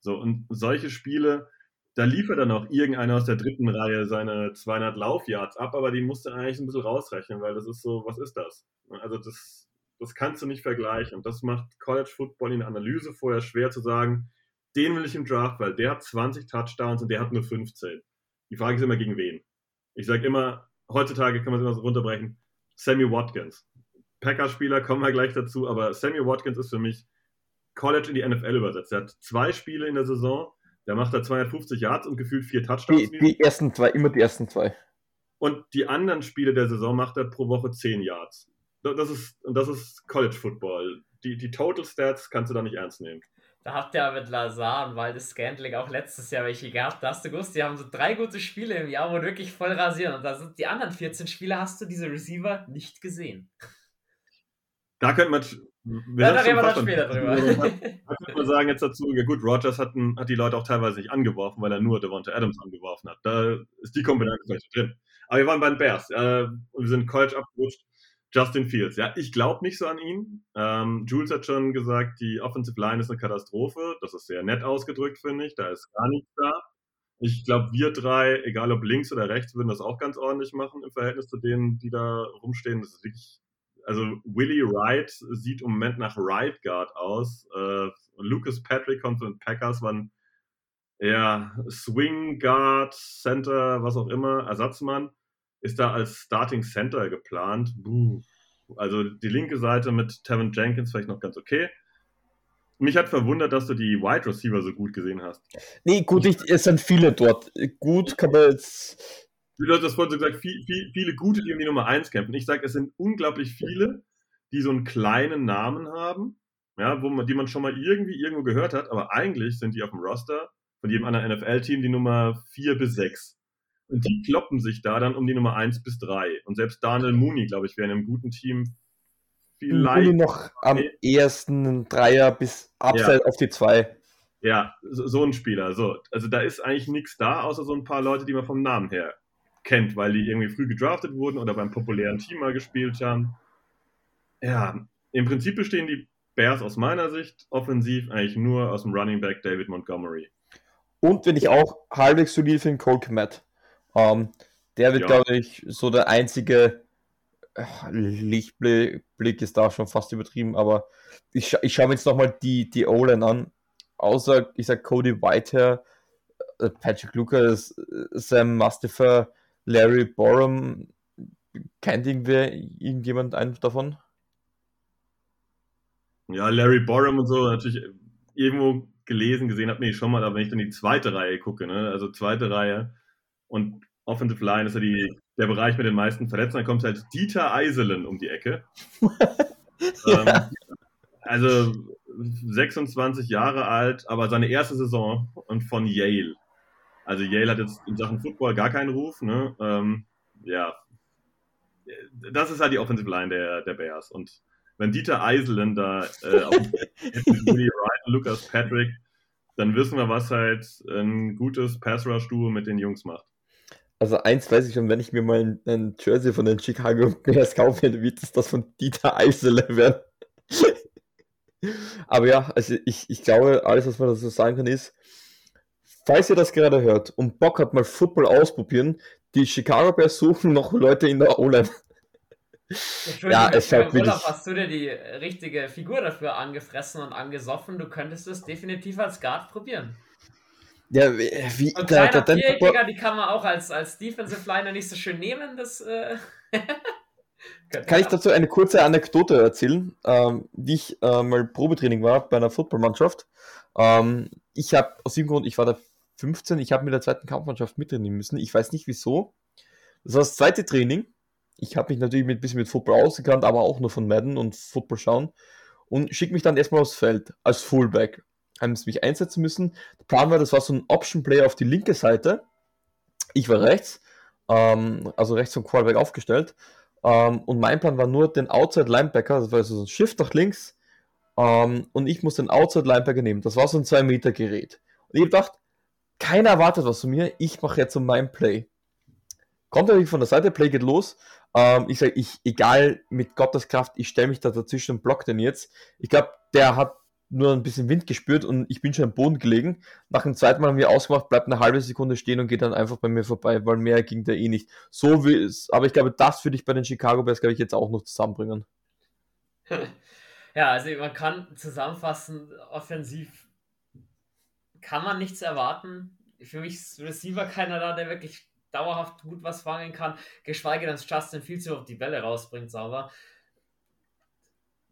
So, und solche Spiele, da liefert dann auch irgendeiner aus der dritten Reihe seine 200 Laufyards ab, aber die musst du eigentlich ein bisschen rausrechnen, weil das ist so, was ist das? Also das, das kannst du nicht vergleichen. Und das macht College Football in der Analyse vorher schwer zu sagen, den will ich im Draft, weil der hat 20 Touchdowns und der hat nur 15. Die Frage ist immer, gegen wen? Ich sage immer, heutzutage kann man es immer so runterbrechen, Sammy Watkins. Packers-Spieler kommen wir gleich dazu, aber Sammy Watkins ist für mich College in die NFL übersetzt. Er hat zwei Spiele in der Saison, der macht da 250 Yards und gefühlt vier Touchdowns. Die, die ersten zwei, immer die ersten zwei. Und die anderen Spiele der Saison macht er pro Woche 10 Yards. Das ist, und das ist College Football. Die, die Total Stats kannst du da nicht ernst nehmen. Da habt ihr ja mit Lazar und Waldes Scantling auch letztes Jahr welche gehabt. Da hast du gewusst, die haben so drei gute Spiele im Jahr, wo wirklich voll rasieren. Und da sind die anderen 14 Spiele, hast du diese Receiver nicht gesehen. Da könnte man. Wir ja, da reden wir dann später drüber. Da könnte man sagen jetzt dazu, ja gut, Rogers hat, hat die Leute auch teilweise nicht angeworfen, weil er nur Devonta Adams angeworfen hat. Da ist die Komponente vielleicht drin. Aber wir waren bei den Bears äh, und wir sind College abgerutscht. Justin Fields, ja, ich glaube nicht so an ihn. Ähm, Jules hat schon gesagt, die Offensive Line ist eine Katastrophe. Das ist sehr nett ausgedrückt, finde ich. Da ist gar nichts da. Ich glaube, wir drei, egal ob links oder rechts, würden das auch ganz ordentlich machen im Verhältnis zu denen, die da rumstehen. Das ist wirklich, also Willie Wright sieht im Moment nach Right Guard aus. Äh, Lucas Patrick kommt von den Packers, waren ja Swing Guard, Center, was auch immer, Ersatzmann ist da als Starting Center geplant. Buh. Also die linke Seite mit Tevin Jenkins vielleicht noch ganz okay. Mich hat verwundert, dass du die Wide Receiver so gut gesehen hast. Nee, gut, ich, es sind viele dort. Gut kann man jetzt. Du hast das vorhin so gesagt, viel, viel, viele gute, die um die Nummer 1 kämpfen. Ich sage, es sind unglaublich viele, die so einen kleinen Namen haben, ja, wo man, die man schon mal irgendwie irgendwo gehört hat, aber eigentlich sind die auf dem Roster von jedem anderen NFL-Team die Nummer 4 bis 6. Und die kloppen sich da dann um die Nummer 1 bis 3. Und selbst Daniel Mooney, glaube ich, wäre in einem guten Team vielleicht. Mooney noch am ersten Dreier bis Upside ja. auf die 2. Ja, so, so, ein Spieler. So. Also da ist eigentlich nichts da, außer so ein paar Leute, die man vom Namen her kennt, weil die irgendwie früh gedraftet wurden oder beim populären Team mal gespielt haben. Ja, im Prinzip bestehen die Bears aus meiner Sicht offensiv eigentlich nur aus dem Running Back David Montgomery. Und wenn ich auch halbwegs solid finde, Cole Kmet. Ähm, der wird, ja. glaube ich, so der einzige äh, Lichtblick ist da schon fast übertrieben, aber ich, scha ich schaue mir jetzt nochmal die, die O-Line an. Außer, ich sag Cody Whitehair, äh, Patrick Lucas, äh, Sam Mustafa, Larry Borum. Kennt irgendwer, irgendjemand einen davon? Ja, Larry Borum und so, natürlich irgendwo gelesen, gesehen habe, nee, schon mal, aber wenn ich dann die zweite Reihe gucke, ne, also zweite Reihe und Offensive Line ist ja die, der Bereich mit den meisten Verletzten. Dann kommt halt Dieter Eiselen um die Ecke. ähm, also 26 Jahre alt, aber seine erste Saison und von Yale. Also Yale hat jetzt in Sachen Football gar keinen Ruf. Ne? Ähm, ja, das ist halt die Offensive Line der, der Bears. Und wenn Dieter Eiselen da äh, auf Willie Wright Lucas Patrick, dann wissen wir, was halt ein gutes Pass-Rush-Duo mit den Jungs macht. Also eins weiß ich schon, wenn ich mir mal ein, ein Jersey von den Chicago Bears kaufe, wird es das von Dieter Eisele werden. Aber ja, also ich, ich glaube, alles, was man dazu sagen kann, ist, falls ihr das gerade hört und Bock habt, mal Football ausprobieren, die Chicago Bears suchen noch Leute in der O-Line. Ja, es halt wirklich... Urlaub hast du dir die richtige Figur dafür angefressen und angesoffen. Du könntest es definitiv als Guard probieren. Ja, wie und der, der, der die kann man auch als, als Defensive Liner nicht so schön nehmen. Das, äh kann ich dazu eine kurze Anekdote erzählen, ähm, wie ich äh, mal Probetraining war bei einer Footballmannschaft. Ähm, ich habe aus dem Grund, ich war da 15, ich habe mit der zweiten Kampfmannschaft mittrainieren müssen. Ich weiß nicht wieso. Das war das zweite Training. Ich habe mich natürlich ein bisschen mit Football ausgekannt, aber auch nur von Madden und Football schauen. Und schicke mich dann erstmal aufs Feld als Fullback. Haben sie mich einsetzen müssen. Der Plan war, das war so ein Option-Player auf die linke Seite. Ich war rechts, ähm, also rechts vom Quarterback aufgestellt. Ähm, und mein Plan war nur den Outside Linebacker, das war so ein Shift nach links. Ähm, und ich muss den Outside Linebacker nehmen. Das war so ein 2-Meter-Gerät. Und ich habe gedacht, keiner erwartet was von mir, ich mache jetzt so mein Play. Kommt natürlich von der Seite, Play geht los. Ähm, ich sage, ich, egal mit Gottes Kraft, ich stelle mich da dazwischen und block den jetzt. Ich glaube, der hat nur ein bisschen Wind gespürt und ich bin schon am Boden gelegen. Nach dem zweiten Mal haben wir ausgemacht, bleibt eine halbe Sekunde stehen und geht dann einfach bei mir vorbei, weil mehr ging der eh nicht. So wie es, aber ich glaube, das würde ich bei den Chicago Bears, glaube ich, jetzt auch noch zusammenbringen. Ja, also man kann zusammenfassen, offensiv kann man nichts erwarten. Für mich ist Receiver keiner da, der wirklich dauerhaft gut was fangen kann, geschweige denn, dass Justin Fields überhaupt die Bälle rausbringt, sauber.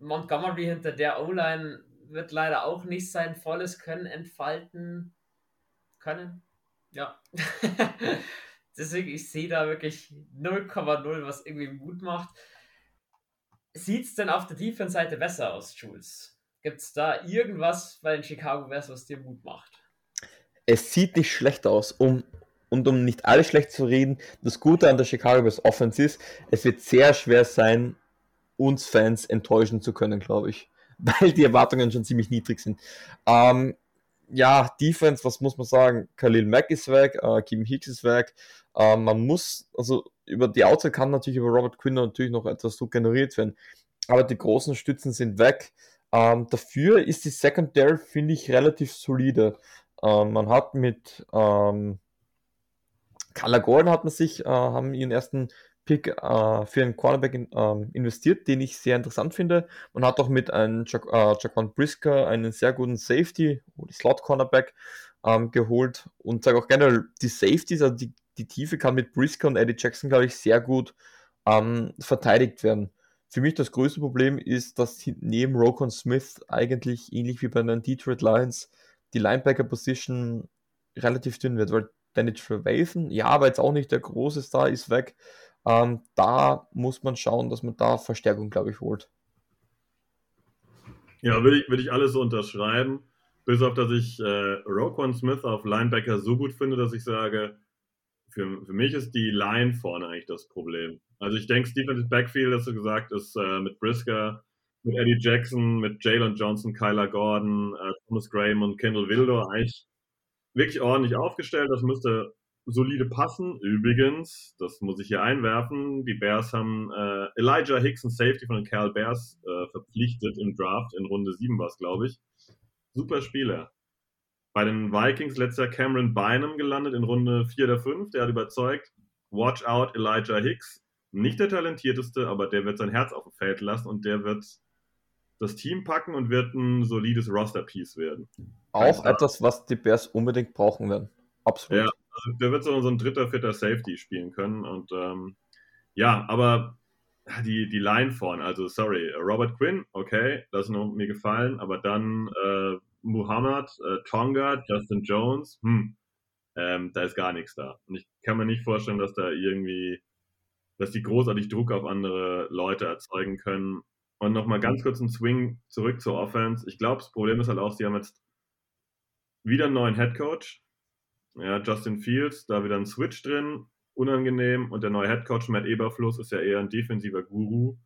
Montgomery hinter der O-Line wird leider auch nicht sein volles Können entfalten können. Ja. Deswegen, ich sehe da wirklich 0,0, was irgendwie Mut macht. Sieht es denn auf der Defense-Seite besser aus, Jules? Gibt es da irgendwas bei den Chicago Bears, was dir Mut macht? Es sieht nicht schlecht aus. Um, und um nicht alles schlecht zu reden, das Gute an der Chicago Bears Offense ist, es wird sehr schwer sein, uns Fans enttäuschen zu können, glaube ich. weil die Erwartungen schon ziemlich niedrig sind. Ähm, ja, Defense, was muss man sagen? Khalil Mack ist weg, äh, Kim Hicks ist weg. Äh, man muss, also über die Outside kann natürlich über Robert Quinn natürlich noch etwas so generiert werden. Aber die großen Stützen sind weg. Ähm, dafür ist die Secondary, finde ich, relativ solide. Ähm, man hat mit ähm, Carla Gordon hat man sich, äh, haben ihren ersten Pick äh, für einen Cornerback in, ähm, investiert, den ich sehr interessant finde. Man hat auch mit einem Jack, äh, Jaquan Brisker einen sehr guten Safety, Slot-Cornerback, ähm, geholt und sage auch generell, die Safeties, also die, die Tiefe kann mit Brisker und Eddie Jackson, glaube ich, sehr gut ähm, verteidigt werden. Für mich das größte Problem ist, dass neben Rokon Smith eigentlich ähnlich wie bei den Detroit Lions die Linebacker-Position relativ dünn wird, weil Danny Trevathan, ja, aber jetzt auch nicht der große Star, ist weg. Ähm, da muss man schauen, dass man da Verstärkung, glaube ich, holt. Ja, würde ich, würd ich alles so unterschreiben. Bis auf, dass ich äh, Roquan Smith auf Linebacker so gut finde, dass ich sage, für, für mich ist die Line vorne eigentlich das Problem. Also ich denke, Defensive Backfield, hast du gesagt, ist äh, mit Brisker, mit Eddie Jackson, mit Jalen Johnson, Kyler Gordon, äh, Thomas Graham und Kendall Wilder eigentlich wirklich ordentlich aufgestellt. Das müsste solide passen. Übrigens, das muss ich hier einwerfen, die Bears haben äh, Elijah Hicks, ein Safety von den Cal Bears, äh, verpflichtet im Draft. In Runde 7 war es, glaube ich. Super Spieler. Bei den Vikings letztes Jahr Cameron Bynum gelandet in Runde 4 oder 5. Der hat überzeugt. Watch out, Elijah Hicks. Nicht der talentierteste, aber der wird sein Herz auf dem Feld lassen und der wird das Team packen und wird ein solides Roster-Piece werden. Auch etwas, was die Bears unbedingt brauchen werden. Absolut. Ja, also der wird so, so ein dritter, vierter Safety spielen können. Und ähm, ja, aber die, die Line vorne, also sorry, Robert Quinn, okay, das ist mir gefallen, aber dann äh, Muhammad, äh, Tonga, Justin Jones, hm, ähm, da ist gar nichts da. Und ich kann mir nicht vorstellen, dass da irgendwie, dass die großartig Druck auf andere Leute erzeugen können. Und nochmal ganz kurz einen Swing zurück zur Offense. Ich glaube, das Problem ist halt auch, sie haben jetzt wieder einen neuen Head Coach. Ja, Justin Fields, da wieder ein Switch drin, unangenehm. Und der neue Head Coach Matt Eberfluss ist ja eher ein defensiver Guru.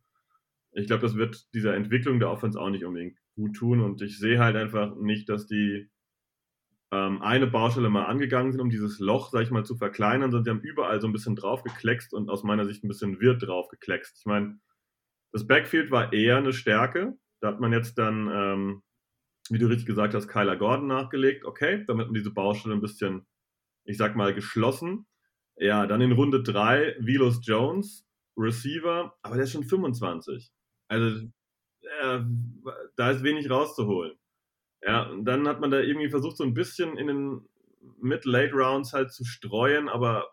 Ich glaube, das wird dieser Entwicklung der Offense auch nicht unbedingt gut tun. Und ich sehe halt einfach nicht, dass die ähm, eine Baustelle mal angegangen sind, um dieses Loch, sag ich mal, zu verkleinern, sondern sie haben überall so ein bisschen draufgekleckst und aus meiner Sicht ein bisschen wird draufgekleckst. Ich meine, das Backfield war eher eine Stärke. Da hat man jetzt dann, ähm, wie du richtig gesagt hast, Kyler Gordon nachgelegt. Okay, damit man diese Baustelle ein bisschen, ich sag mal, geschlossen. Ja, dann in Runde 3 Velos Jones, Receiver, aber der ist schon 25. Also äh, da ist wenig rauszuholen. Ja, und dann hat man da irgendwie versucht, so ein bisschen in den Mid-Late-Rounds halt zu streuen, aber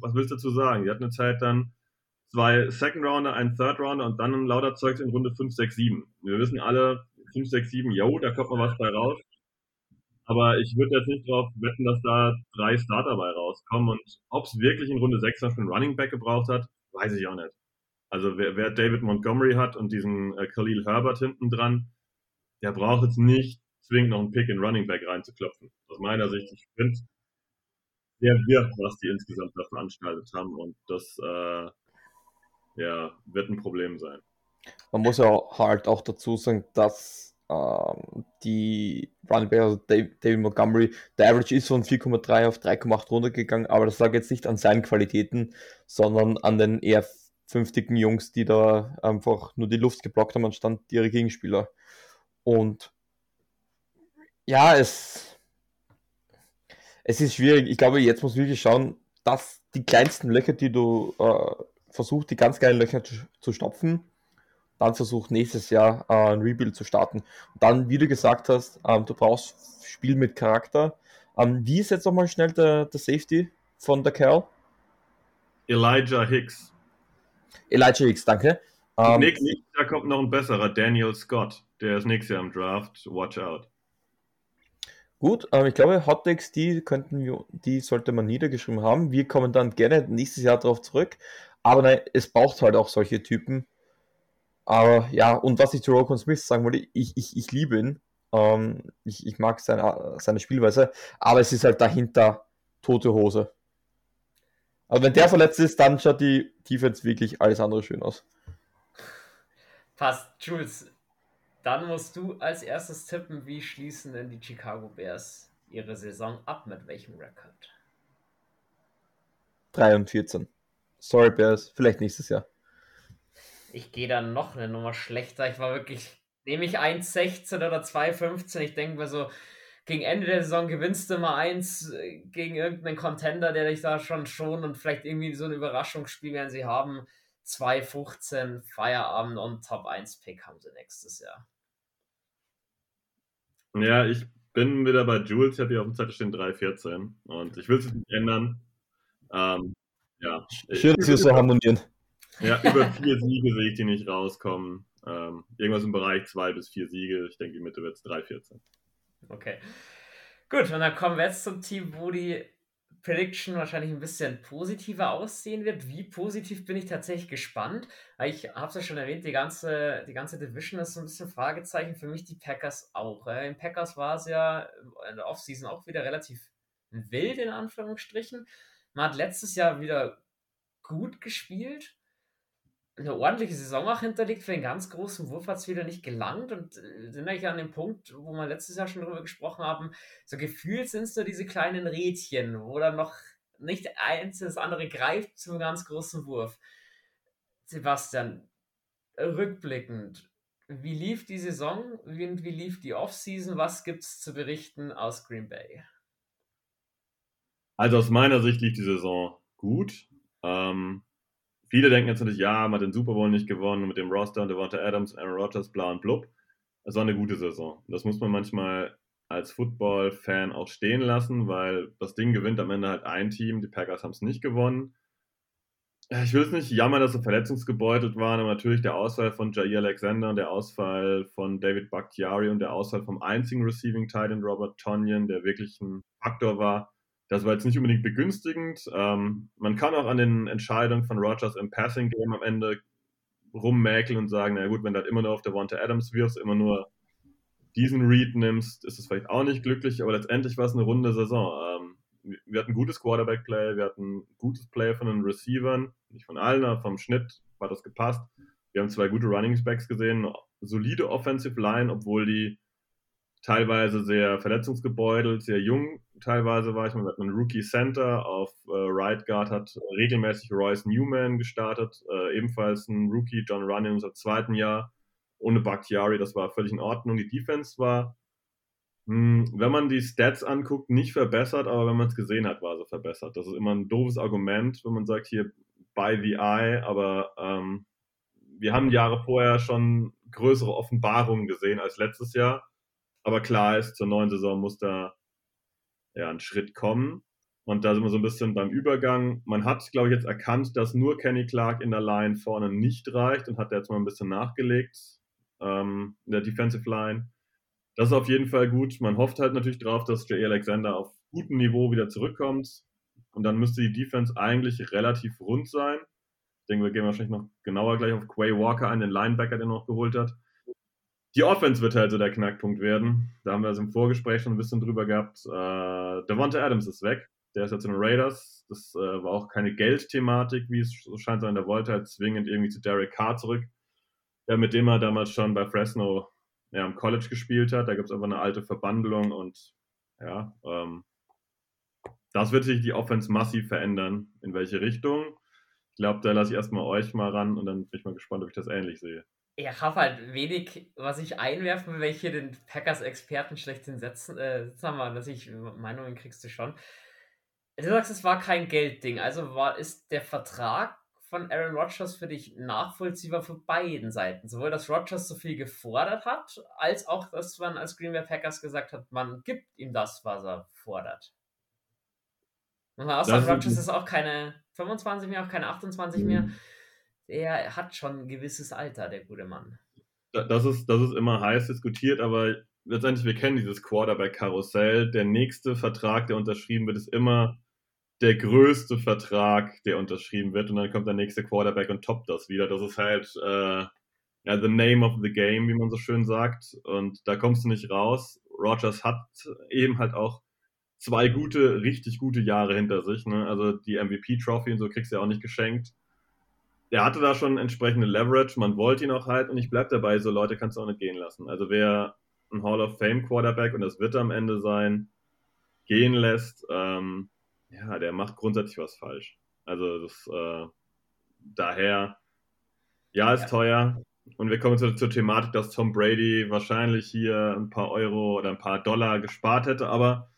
was willst du dazu sagen? Die hat eine Zeit dann zwei Second Rounder, ein Third Rounder und dann ein lauter Zeugs in Runde 5, 6, 7. Wir wissen alle, 5, 6, 7, yo, da kommt mal was bei raus. Aber ich würde jetzt nicht darauf wetten, dass da drei Starter bei rauskommen. Und ob es wirklich in Runde 6 noch einen Running Back gebraucht hat, weiß ich auch nicht. Also wer, wer David Montgomery hat und diesen äh, Khalil Herbert hinten dran, der braucht jetzt nicht zwingend noch einen Pick in Running Back reinzuklopfen. Aus meiner Sicht, ich finde sehr wirr, was die insgesamt da veranstaltet haben und das äh, ja, wird ein Problem sein. Man muss ja halt auch dazu sagen, dass ähm, die Running Back, also David, Montgomery, der Average ist von 4,3 auf 3,8 runtergegangen, aber das lag jetzt nicht an seinen Qualitäten, sondern an den eher fünftigen Jungs, die da einfach nur die Luft geblockt haben, anstatt ihre Gegenspieler. Und ja, es, es ist schwierig. Ich glaube, jetzt muss wirklich schauen, dass die kleinsten Löcher, die du äh, versuchst, die ganz kleinen Löcher zu, zu stopfen, dann versuch nächstes Jahr äh, ein Rebuild zu starten. Und dann, wie du gesagt hast, ähm, du brauchst Spiel mit Charakter. Ähm, wie ist jetzt nochmal schnell der, der Safety von der Kerl? Elijah Hicks. Elijah Hicks, danke. Ähm, nächstes Jahr kommt noch ein besserer, Daniel Scott. Der ist nächstes Jahr im Draft. Watch out. Gut, ähm, ich glaube, Hottakes, die könnten wir, die sollte man niedergeschrieben haben. Wir kommen dann gerne nächstes Jahr darauf zurück. Aber nein, es braucht halt auch solche Typen. Aber ja, und was ich zu Rokon Smith sagen wollte, ich, ich, ich liebe ihn. Ähm, ich, ich mag seine, seine Spielweise, aber es ist halt dahinter tote Hose. Also wenn der verletzt ist, dann schaut die Defense wirklich alles andere schön aus. Passt. Jules, dann musst du als erstes tippen, wie schließen denn die Chicago Bears ihre Saison ab, mit welchem Rekord? 3 und 14. Sorry Bears, vielleicht nächstes Jahr. Ich gehe dann noch eine Nummer schlechter. Ich war wirklich, nehme ich 1,16 oder 2,15. Ich denke mir so, gegen Ende der Saison gewinnst du mal eins äh, gegen irgendeinen Contender, der dich da schon schon und vielleicht irgendwie so ein Überraschungsspiel werden sie haben. 2,15 Feierabend und Top 1 Pick haben sie nächstes Jahr. Ja, ich bin wieder bei Jules. Ich habe hier auf dem Zettel stehen 3,14 und ich will es nicht ändern. Ähm, ja. Schön, dass wir so harmonieren. Ja, über vier Siege sehe ich die nicht rauskommen. Ähm, irgendwas im Bereich zwei bis vier Siege. Ich denke, die Mitte wird es 3,14. Okay. Gut, und dann kommen wir jetzt zum Team, wo die Prediction wahrscheinlich ein bisschen positiver aussehen wird. Wie positiv bin ich tatsächlich gespannt. Ich habe es ja schon erwähnt, die ganze, die ganze Division ist so ein bisschen Fragezeichen. Für mich die Packers auch. In Packers war es ja in der Offseason auch wieder relativ wild, in Anführungsstrichen. Man hat letztes Jahr wieder gut gespielt eine ordentliche Saison auch hinterlegt. Für den ganz großen Wurf hat es wieder nicht gelangt und äh, sind eigentlich an dem Punkt, wo wir letztes Jahr schon drüber gesprochen haben, so gefühlt sind es nur diese kleinen Rädchen, wo dann noch nicht eins das andere greift zum ganz großen Wurf. Sebastian, rückblickend, wie lief die Saison und wie lief die Offseason? Was gibt es zu berichten aus Green Bay? Also aus meiner Sicht lief die Saison gut. Ähm, Viele denken jetzt natürlich, ja, man hat den Super Bowl nicht gewonnen mit dem Roster und Devonta Adams, Aaron Rodgers, bla und blub. Es war eine gute Saison. Das muss man manchmal als Football-Fan auch stehen lassen, weil das Ding gewinnt am Ende halt ein Team. Die Packers haben es nicht gewonnen. Ich will es nicht jammern, dass sie verletzungsgebeutelt waren, aber natürlich der Ausfall von Jair Alexander und der Ausfall von David Bakhtiari und der Ausfall vom einzigen Receiving Titan Robert Tonyan, der wirklich ein Faktor war, das war jetzt nicht unbedingt begünstigend. Ähm, man kann auch an den Entscheidungen von Rogers im Passing Game am Ende rummäkeln und sagen, na gut, wenn du halt immer nur auf der Wante Adams wirfst, immer nur diesen Read nimmst, ist es vielleicht auch nicht glücklich, aber letztendlich war es eine runde Saison. Ähm, wir hatten gutes Quarterback-Play, wir hatten gutes Play von den Receivern, nicht von allen, aber vom Schnitt hat das gepasst. Wir haben zwei gute Running Backs gesehen, solide Offensive Line, obwohl die teilweise sehr verletzungsgebeutelt, sehr jung teilweise war. Ich hatten einen Rookie Center auf äh, Right Guard, hat regelmäßig Royce Newman gestartet, äh, ebenfalls ein Rookie, John Running, unser zweiten Jahr, ohne Bakhtiari, das war völlig in Ordnung. Die Defense war, mh, hm, wenn man die Stats anguckt, nicht verbessert, aber wenn man es gesehen hat, war sie verbessert. Das ist immer ein doofes Argument, wenn man sagt, hier by the eye, aber ähm, wir haben Jahre vorher schon größere Offenbarungen gesehen als letztes Jahr aber klar ist, zur neuen Saison muss da ja ein Schritt kommen. Und da sind wir so ein bisschen beim Übergang. Man hat, glaube ich, jetzt erkannt, dass nur Kenny Clark in der Line vorne nicht reicht und hat jetzt mal ein bisschen nachgelegt ähm, in der Defensive Line. Das ist auf jeden Fall gut. Man hofft halt natürlich darauf, dass J. Alexander auf gutem Niveau wieder zurückkommt. Und dann müsste die Defense eigentlich relativ rund sein. Ich denke, wir gehen wahrscheinlich noch genauer gleich auf Quay Walker ein, den Linebacker, den er noch geholt hat. Die Offense wird halt so der Knackpunkt werden. Da haben wir es im Vorgespräch schon ein bisschen drüber gehabt. Äh, Devonta Adams ist weg. Der ist jetzt in den Raiders. Das äh, war auch keine Geldthematik, wie es so scheint, sondern der wollte halt zwingend irgendwie zu Derek Carr zurück. Ja, mit dem er damals schon bei Fresno ja, am College gespielt hat. Da gibt es aber eine alte Verbandelung und ja, ähm, das wird sich die Offense massiv verändern. In welche Richtung? Ich glaube, da lasse ich erstmal euch mal ran und dann bin ich mal gespannt, ob ich das ähnlich sehe ich habe halt wenig, was ich einwerfen will, wenn ich hier den Packers-Experten schlechthin setzen, äh, sitzen wir, dass ich Meinungen kriegst du schon. Du sagst, es war kein Geldding. Also war, ist der Vertrag von Aaron Rodgers für dich nachvollziehbar für beiden Seiten. Sowohl, dass Rodgers so viel gefordert hat, als auch, dass man als Green Bay Packers gesagt hat, man gibt ihm das, was er fordert. Muss man auch sagen, Rodgers ist auch keine 25 mehr, auch keine 28 mehr. Mhm der hat schon ein gewisses Alter, der gute Mann. Das ist, das ist immer heiß diskutiert, aber letztendlich, wir kennen dieses Quarterback-Karussell. Der nächste Vertrag, der unterschrieben wird, ist immer der größte Vertrag, der unterschrieben wird. Und dann kommt der nächste Quarterback und toppt das wieder. Das ist halt äh, ja, the name of the game, wie man so schön sagt. Und da kommst du nicht raus. Rogers hat eben halt auch zwei gute, richtig gute Jahre hinter sich. Ne? Also die MVP-Trophy und so kriegst du ja auch nicht geschenkt der hatte da schon entsprechende Leverage, man wollte ihn auch halten und ich bleibe dabei, so Leute kannst du auch nicht gehen lassen. Also wer ein Hall of Fame Quarterback und das wird am Ende sein, gehen lässt, ähm, ja, der macht grundsätzlich was falsch. Also das, äh, daher, ja, ist ja. teuer. Und wir kommen zur, zur Thematik, dass Tom Brady wahrscheinlich hier ein paar Euro oder ein paar Dollar gespart hätte, aber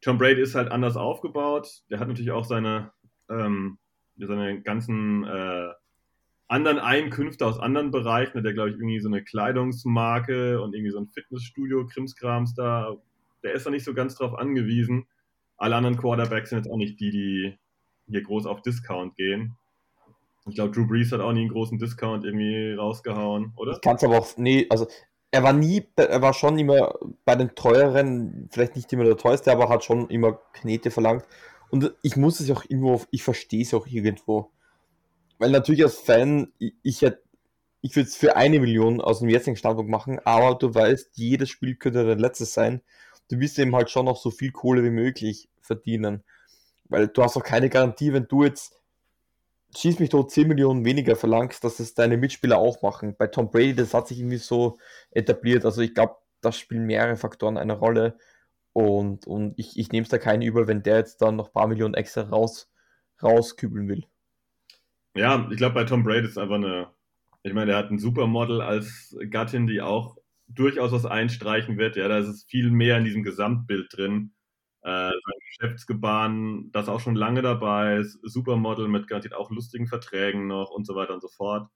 Tom Brady ist halt anders aufgebaut. Der hat natürlich auch seine, ähm, seine ganzen äh, anderen Einkünfte aus anderen Bereichen, der glaube ich irgendwie so eine Kleidungsmarke und irgendwie so ein Fitnessstudio, Krimskrams da, der ist da nicht so ganz drauf angewiesen. Alle anderen Quarterbacks sind jetzt auch nicht die, die hier groß auf Discount gehen. Ich glaube, Drew Brees hat auch nie einen großen Discount irgendwie rausgehauen, oder? Ich kann es aber auch, nee, also er war nie, er war schon immer bei den teuren, vielleicht nicht immer der teuerste, aber hat schon immer Knete verlangt. Und ich muss es auch irgendwo, ich verstehe es auch irgendwo. Weil natürlich als Fan, ich, ich ich würde es für eine Million aus dem jetzigen Standpunkt machen, aber du weißt, jedes Spiel könnte dein letztes sein. Du wirst eben halt schon noch so viel Kohle wie möglich verdienen. Weil du hast auch keine Garantie, wenn du jetzt schieß mich dort 10 Millionen weniger verlangst, dass es deine Mitspieler auch machen. Bei Tom Brady, das hat sich irgendwie so etabliert. Also ich glaube, da spielen mehrere Faktoren eine Rolle. Und, und ich, ich nehme es da keinen über, wenn der jetzt dann noch ein paar Millionen extra raus, rauskübeln will. Ja, ich glaube, bei Tom Brady ist einfach eine, ich meine, er hat ein Supermodel als Gattin, die auch durchaus was einstreichen wird. Ja, da ist es viel mehr in diesem Gesamtbild drin. Äh, sein Geschäftsgebaren, das auch schon lange dabei ist, Supermodel mit garantiert auch lustigen Verträgen noch und so weiter und so fort.